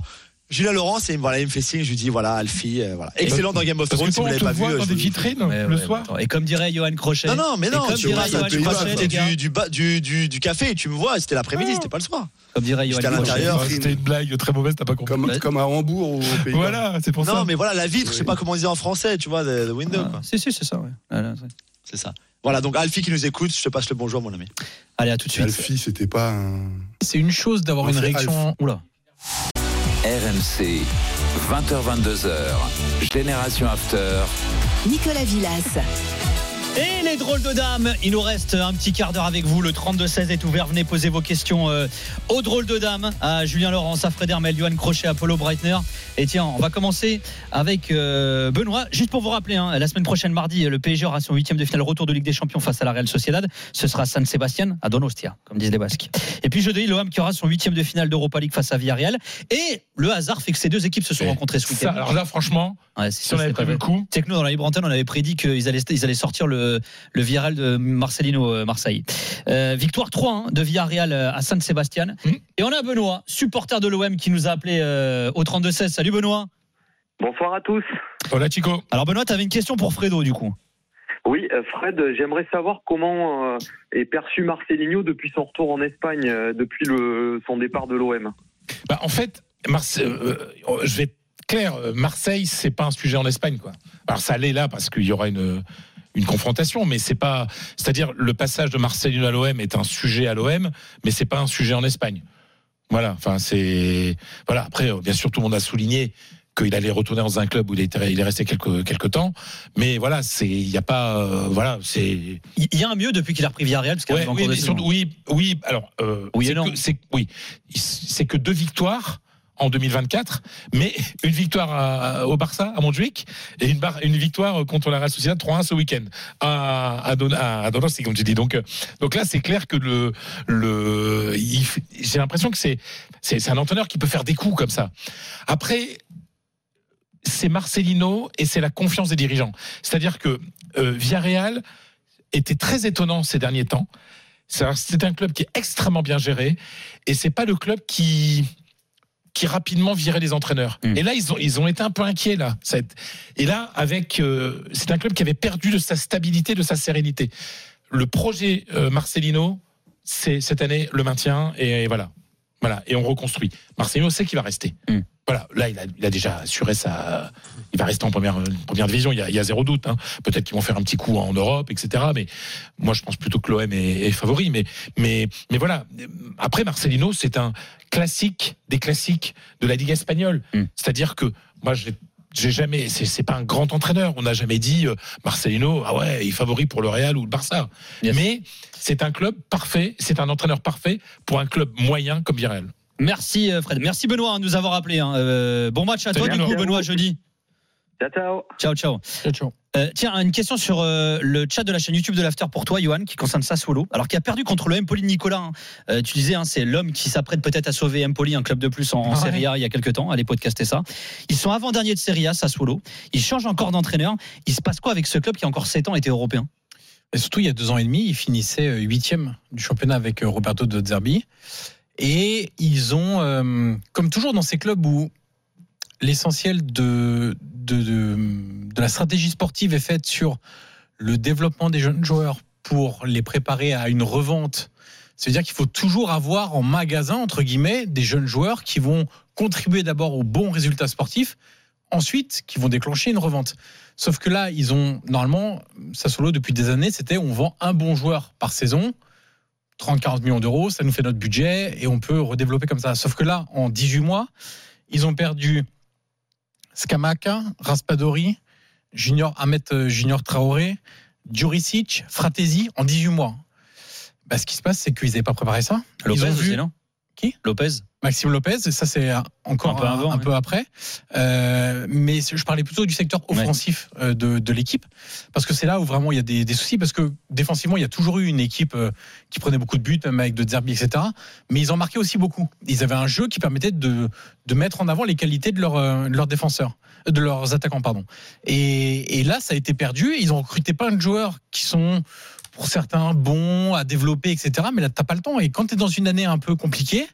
Julien Laurence et il me, voilà, il me fait signe, je lui dis voilà, Alfie, euh, voilà. Excellent dans Game of Thrones, si vous l'avez pas vu. dans je des vitrines le ouais, soir. attends. Et comme dirait Johan Crochet. Non, non, mais non, tu Crochet, les gars. du, du, du, du, du café et tu me vois, c'était l'après-midi, c'était pas le soir. Comme dirait Johan à Crochet. l'intérieur. Ah, C'était une blague très mauvaise, t'as pas compris. Comme, comme à Hambourg au pays. Voilà, c'est pour ça. Non, mais voilà, la vitre, je sais pas comment on disait en français, tu vois, the, the window, Ah, quoi. Si, si, c'est ça, ouais. Voilà, c'est- ça. Voilà, donc Alfie qui nous écoute, je te passe le bonjour, mon ami. Allez, à tout de suite. Alfie, c'était pas un. C'est une chose d'avoir une réaction. Oula. RMC, 20h-22h, Génération After. Nicolas Villas. Et les drôles de dames, il nous reste un petit quart d'heure avec vous. Le 32-16 est ouvert. Venez poser vos questions euh, aux drôles de dames, à Julien Laurence, à Fred Hermel, Johan Crochet, Apollo Breitner. Et tiens, on va commencer avec euh, Benoît. Juste pour vous rappeler, hein, la semaine prochaine, mardi, le PSG aura son huitième de finale retour de Ligue des Champions face à la Real Sociedad. Ce sera San Sebastian à Donostia, comme disent les Basques. Et puis jeudi, l'OM qui aura son huitième de finale d'Europa League face à Villarreal. Et le hasard fait que ces deux équipes se sont Et rencontrées ce ça, week-end. alors là, franchement, Ouais, si on avait prévu le coup, c'est que nous, dans la libre antenne, on avait prédit qu'ils allaient, ils allaient sortir le, le Villarreal de Marcelino euh, Marseille. Euh, victoire 3 hein, de Villarreal euh, à San Sébastien. Mm. Et on a Benoît, supporter de l'OM, qui nous a appelé euh, au 32-16. Salut Benoît. Bonsoir à tous. voilà, Chico. Alors Benoît, tu avais une question pour Fredo, du coup. Oui, Fred, j'aimerais savoir comment euh, est perçu Marcelinho depuis son retour en Espagne, euh, depuis le, son départ de l'OM. Bah, en fait, Marse- euh, euh, je vais être clair, Marseille, c'est pas un sujet en Espagne, quoi. Alors ça l'est là parce qu'il y aura une une confrontation, mais c'est pas, c'est-à-dire le passage de Marcelino à l'OM est un sujet à l'OM, mais c'est pas un sujet en Espagne. Voilà, enfin c'est, voilà. Après, euh, bien sûr, tout le monde a souligné qu'il allait retourner dans un club où il est, il est resté quelques quelques temps, mais voilà, c'est, il y a pas, euh, voilà, c'est. Il y a un mieux depuis qu'il a repris Villarreal, parce qu'il Ouais, oui, oui, oui. Alors, euh, Oui c'est non. que- oui, c'est que deux victoires en 2024, mais une victoire au Barça à Montjuic et une, victoire contre la Real Sociedad 3-1 ce week-end à à, Don, à, à Donosti, comme tu dis. Donc, euh, donc là, c'est clair que le j'ai l'impression que c'est un entraîneur qui peut faire des coups comme ça. Après. C'est Marcelino et c'est la confiance des dirigeants. C'est-à-dire que euh, Villarreal était très étonnant ces derniers temps. C'est c'est un club qui est extrêmement bien géré et c'est pas le club qui qui rapidement virait les entraîneurs. Mm. Et là, ils ont, ils ont été un peu inquiets là. Et là, avec, euh, c'est un club qui avait perdu de sa stabilité, de sa sérénité. Le projet euh, Marcelino, c'est cette année le maintien et, et voilà, voilà, et on reconstruit. Marcelino sait qu'il va rester. Mm. Voilà, là, il a, il a déjà assuré sa. Il va rester en première, première division, il y a, il y a zéro doute. hein. Peut-être qu'ils vont faire un petit coup en Europe, etc. Mais moi, je pense plutôt que l'OM est, est favori. Mais, mais, mais voilà. Après, Marcelino, c'est un classique des classiques de la Ligue espagnole. Mm. C'est-à-dire que moi, j'ai. J'ai jamais, c'est c'est pas un grand entraîneur. On n'a jamais dit euh, Marcelino, ah ouais, il est favori pour le Real ou le Barça. Yes. Mais c'est un club parfait, c'est un entraîneur parfait pour un club moyen comme Villarreal. Merci euh, Fred. Merci Benoît hein, de nous avoir appelé. hein. Euh, bon match à toi, du coup. Benoît, jeudi. Ciao, ciao. Ciao, ciao. Ciao, ciao. Euh, tiens, une question sur euh, le chat de la chaîne YouTube de l'After pour toi, Johan, qui concerne Sassuolo. Alors, qui a perdu contre le Empoli de Nicolas. hein. Euh, tu disais, hein, c'est l'homme qui s'apprête peut-être à sauver Empoli, un club de plus en, en Ah. Serie A il y a quelques temps. Allez podcaster ça. Ils sont avant-derniers de Serie A, Sassuolo. Ils changent encore d'entraîneur. Il se passe quoi avec ce club qui, encore 7 ans, était européen? Et surtout, il y a deux ans et demi, ils finissaient huitième du championnat avec Roberto De Zerbi. Et ils ont, euh, comme toujours dans ces clubs où l'essentiel de, de, la stratégie sportive est faite sur le développement des jeunes joueurs pour les préparer à une revente. C'est-à-dire qu'il faut toujours avoir en magasin, entre guillemets, des jeunes joueurs qui vont contribuer d'abord aux bons résultats sportifs, ensuite qui vont déclencher une revente. Sauf que là, ils ont, normalement, Sassuolo, depuis des années, c'était on vend un bon joueur par saison, 30-40 millions d'euros, ça nous fait notre budget et on peut redévelopper comme ça. Sauf que là, en 18 mois, ils ont perdu Scamaca, Raspadori, Junior Ahmed euh, Junior Traoré, Djuricic, Fratesi en 18 mois. Bah, ce qui se passe, c'est qu'ils n'avaient pas préparé ça. Lopez ils ont vu aussi, non? Qui? Lopez. Maxime Lopez, ça c'est encore Un peu avant, un, peu après. Euh, mais je parlais plutôt du secteur offensif euh, de, de l'équipe, parce que c'est là où vraiment il y a des, des soucis, parce que défensivement, il y a toujours eu une équipe euh, qui prenait beaucoup de buts, même avec de Zerbi, etc. Mais ils en marquaient aussi beaucoup. Ils avaient un jeu qui permettait de, de mettre en avant les qualités de, leur, de leurs défenseurs, de leurs attaquants, pardon. Et, et là, ça a été perdu. Ils ont recruté plein de joueurs qui sont pour certains bons à développer, etc. Mais là, t'as pas le temps. Et quand tu es dans une année un peu compliquée,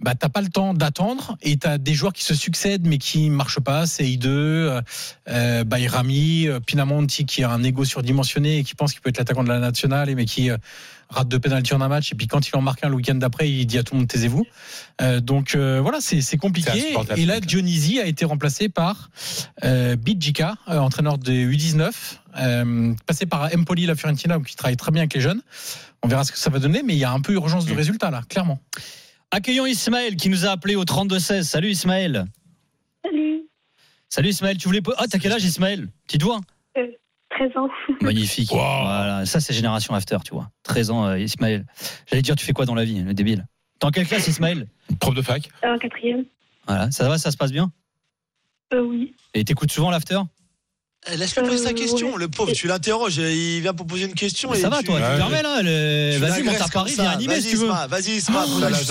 bah, t'as pas le temps d'attendre. Et tu as des joueurs qui se succèdent, mais qui marchent pas. CI2, euh, euh, Bayrami, euh, Pinamonti, qui a un ego surdimensionné et qui pense qu'il peut être l'attaquant de la nationale, et mais qui euh, rate deux pénalty en un match. Et puis quand il en marque un le week-end d'après, il dit à tout le monde taisez-vous. Euh, donc euh, voilà, c'est compliqué. Et là. Dionysi a été remplacé par euh, Bidjika, entraîneur des U19, euh, passé par Empoli, la Fiorentina, qui travaille très bien avec les jeunes. On verra ce que ça va donner, mais il y a un peu urgence de résultat là, clairement. Accueillons Ismaël qui nous a appelé au 32-16. Salut Ismaël. Salut, Salut Ismaël, tu voulais. Ah, t'as quel âge Ismaël? Petite voix 13 ans. [laughs] Magnifique. Voilà, ça c'est Génération After, tu vois. 13 ans, euh, Ismaël. J'allais dire, tu fais quoi dans la vie, le débile? T'es en quelle classe, Ismaël? Prof de fac. En quatrième. Voilà, ça va, ça se passe bien? Euh, oui. Et t'écoutes souvent l'After? Laisse-le poser sa Euh, question, ouais. le pauvre, tu l'interroges, il vient pour poser une question. Mais et Ça va, tu- toi, tu permets là le- tu Vas-y, monte à Paris, viens animer Vas-y, si tu veux. Isma, Vas-y, Isma,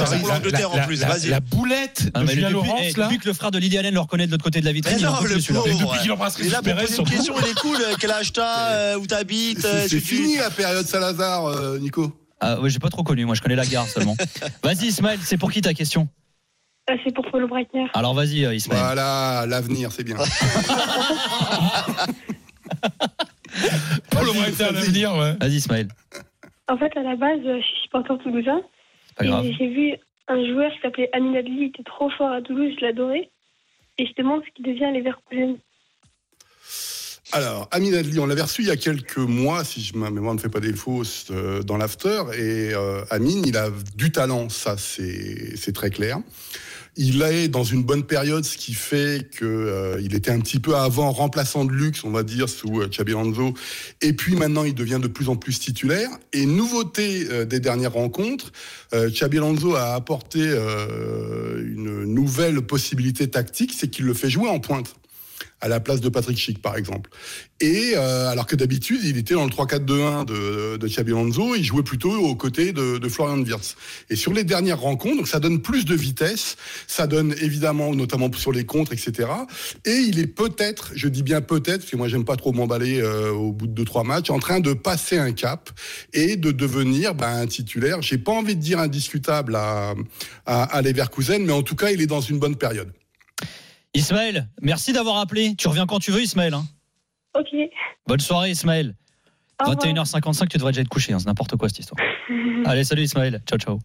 c'est pour l'Angleterre en plus, la- vas-y. La boulette Ah, de mais Julien depuis, Laurence, eh, là. depuis que le frère de Lydie Allen le reconnaît de l'autre côté de la vitrine, Mais il en non, le pauvre. Depuis qu'il embrasse Pérez une le question, il est cool. euh, Quel âge t'as euh, Où t'habites euh, C'est fini la période Salazar, euh, Nico. Ah, ouais, j'ai pas trop connu, moi je connais la gare seulement. [laughs] vas-y Ismaël, c'est pour qui ta question? Ah, c'est pour Paulo Breitner. Alors vas-y euh, Ismaël. Voilà, l'avenir, c'est bien. [laughs] À vas-y. l'avenir, ouais. Vas-y Ismaël. En fait, à la base, je suis supporter toulousain. Pas grave. Et j'ai vu un joueur qui s'appelait Amin Adli, il était trop fort à Toulouse, je l'adorais. Et je demande ce qu'il devient à Leverkusen. Alors, Amin Adli, on l'avait reçu il y a quelques mois, si je, ma mémoire ne fait pas des fausses, euh, dans l'after. Et euh, Amin, il a du talent, ça c'est c'est très clair. Il est dans une bonne période, ce qui fait que euh, était un petit peu avant remplaçant de luxe, on va dire, sous euh. Et puis maintenant, il devient de plus en plus titulaire. Et nouveauté euh, des dernières rencontres, euh, Xabi Alonso a apporté euh, une nouvelle possibilité tactique, c'est qu'il le fait jouer en pointe à la place de Patrick Schick, par exemple. Et euh, alors que d'habitude, il était dans le 3-4-2-1 de, de Xabi il jouait plutôt aux côtés de, de Florian Wirtz. Et sur les dernières rencontres, ça donne plus de vitesse, ça donne évidemment, notamment sur les contres, etc. Et il est peut-être, je dis bien peut-être, parce que moi j'aime pas trop m'emballer euh, au bout de deux trois matchs, en train de passer un cap et de devenir ben, un titulaire. J'ai pas envie de dire indiscutable à, à, à Leverkusen, mais en tout cas, il est dans une bonne période. Ismaël, merci d'avoir appelé. Tu reviens quand tu veux Ismaël. hein. Ok. Bonne soirée Ismaël. Au revoir. 21h55, tu devrais déjà être couché, hein, c'est n'importe quoi cette histoire. [laughs] Allez, salut Ismaël. Ciao, ciao.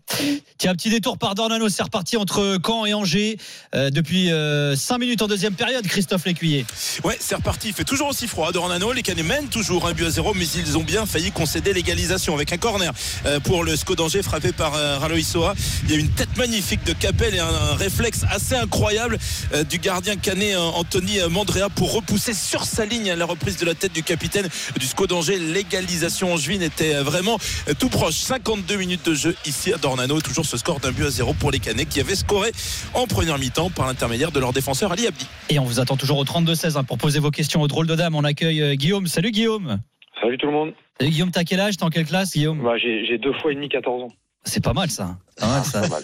Tiens, un petit détour par Dornano, c'est reparti entre Caen et Angers euh, depuis 5 minutes en deuxième période, Christophe Lécuyer. Ouais, c'est reparti. Il fait toujours aussi froid à Dornano. Les Canets mènent toujours un but à zéro, mais ils ont bien failli concéder l'égalisation avec un corner euh, pour le SCO d'Angers frappé par euh, Raloï Soa. Il y a une tête magnifique de Capel et un, un réflexe assez incroyable euh, du gardien canet euh, Anthony Mandrea pour repousser sur sa ligne la reprise de la tête du capitaine du SCO d'Angers. L'égalisation angevine était euh, vraiment euh, tout proche. 52 minutes de jeu ici à Dornano. Toujours ce score d'un but à zéro pour les Canets qui avaient scoré en première mi-temps par l'intermédiaire de leur défenseur Ali Abdi. Et on vous attend toujours au 32-16 hein, pour poser vos questions aux drôles de dames. On accueille euh, Guillaume. Salut Guillaume. Salut tout le monde. Salut Guillaume, t'as quel âge? T'es en quelle classe Guillaume? Bah, j'ai j'ai deux fois et demi 14 ans. C'est pas mal ça. Pas mal, ça. [laughs] Pas mal.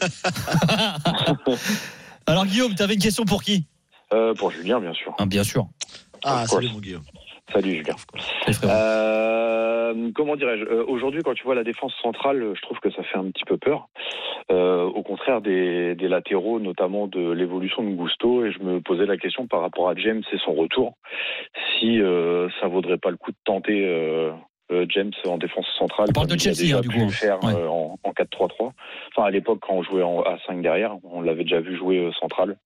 [laughs] Alors Guillaume, t'avais une question pour qui? Euh, pour Julien, bien sûr. Ah, Bien sûr. Ah, salut mon Guillaume. Salut Julien. Euh, comment dirais-je euh, Aujourd'hui, quand tu vois la défense centrale, je trouve que ça fait un petit peu peur. Euh, au contraire des, des latéraux, notamment de l'évolution de Gusto, et je me posais la question par rapport à James et son retour, si euh, ça vaudrait pas le coup de tenter James en défense centrale. On parle comme de il a Chelsea, déjà hein, du pu coup. le faire Ouais. euh, en, en 4-3-3. Enfin, à l'époque, quand on jouait en A5 derrière, on l'avait déjà vu jouer euh, central.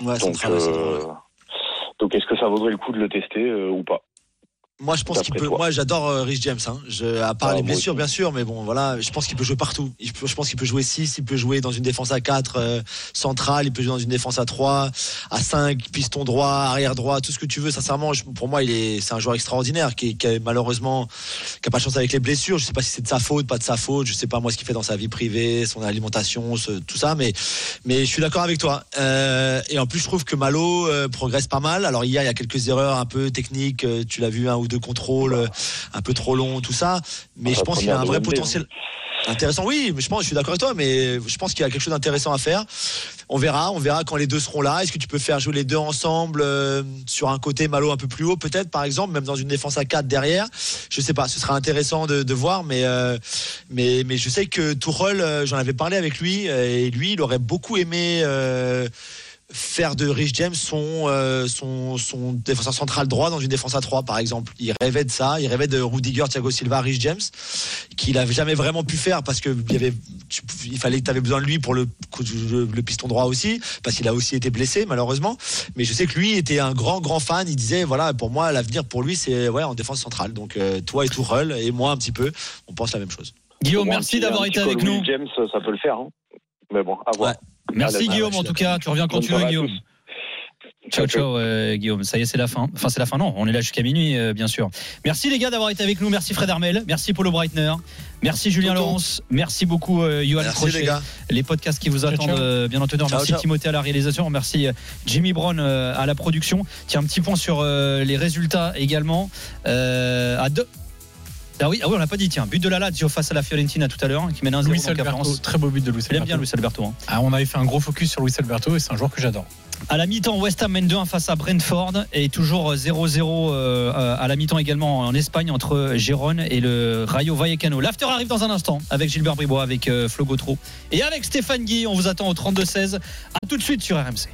Ouais, Donc, central, ouais, central, euh, ouais. donc est-ce que ça vaudrait le coup de le tester euh, ou pas? Moi, je pense qu'il D'après peut. toi. Moi, j'adore euh, Rich James. Hein. Je, à part Ah, les blessures, bien sûr, mais bon, voilà, je pense qu'il peut jouer partout. Il je pense qu'il peut jouer 6, il peut jouer dans une défense à 4 euh, centrale, il peut jouer dans une défense à 3, à 5, piston droit, arrière droit, tout ce que tu veux. Sincèrement, je- pour moi, il est, c'est un joueur extraordinaire qui, qui malheureusement, qui a pas de chance avec les blessures. Je sais pas si c'est de sa faute, pas de sa faute. Je sais pas moi ce qu'il fait dans sa vie privée, son alimentation, ce- tout ça, mais, mais je suis d'accord avec toi. Euh, et en plus, je trouve que Malo euh, progresse pas mal. Alors hier, il y a quelques erreurs un peu techniques. euh, Tu l'as vu, un ou deux contrôles un peu trop longs, tout ça. Mais je pense qu'il a un vrai potentiel. Intéressant, oui, mais je pense, je suis d'accord avec toi, mais je pense qu'il y a quelque chose d'intéressant à faire. On verra, on verra quand les deux seront là. Est-ce que tu peux faire jouer les deux ensemble euh, sur un côté Malo un peu plus haut, peut-être, par exemple, même dans une défense à 4 derrière? Je sais pas, ce sera intéressant de, de voir, mais, euh, mais, mais je sais que Tourelle, euh, j'en avais parlé avec lui, et lui, il aurait beaucoup aimé. Faire de Rich James son, euh, son, son défenseur central droit dans une défense à 3 par exemple. Il rêvait de ça, il rêvait de Rudiger, Thiago Silva, Rich James, qu'il avait jamais vraiment pu faire parce que il, y avait, tu- il fallait que tu avais besoin de lui pour le, le, le piston droit aussi, parce qu'il a aussi été blessé malheureusement. Mais je sais que lui était un grand grand fan, il disait voilà pour moi l'avenir pour lui c'est ouais, en défense centrale. Donc euh, toi et Tourelle et moi un petit peu, on pense la même chose. Guillaume, merci d'avoir été avec nous. James, ça peut le faire. hein. Mais bon, à voir. Merci Allez, Guillaume, en tout cas, tu reviens quand tu veux Guillaume. Ciao, ciao, euh, Guillaume. Ça y est, c'est la fin. Enfin, c'est la fin, non. On est là jusqu'à minuit, euh, bien sûr. Merci, les gars, d'avoir été avec nous. Merci, Fred Armel. Merci, Paulo Breitner. Merci, Julien Laurence. Merci beaucoup, euh, Johan Merci, Crochet. les gars. Les podcasts qui vous Ciao, attendent, ciao. euh, bien entendu. Ciao, Merci, ciao. Timothée, à la réalisation. Merci, Jimmy Brown euh, à la production. Tiens, un petit point sur euh, les résultats également. Euh, à deux. Ah oui, ah oui, on l'a pas dit, tiens. But de la Lazio face à la Fiorentina tout à l'heure, qui mène 1-0 Luis Alberto, très beau but de Luis Il aime bien Alberto. Luis Alberto. hein. Ah, on avait fait un gros focus sur Luis Alberto et c'est un joueur que j'adore. À la mi-temps, West Ham mène 2-1 face à Brentford et toujours 0-0 euh, à la mi-temps également en Espagne entre Gérone et le Rayo Vallecano. L'after arrive dans un instant avec Gilbert Bribois, avec euh, Flo Gautreau et avec Stéphane Guy. On vous attend au 32-16. À tout de suite sur RMC.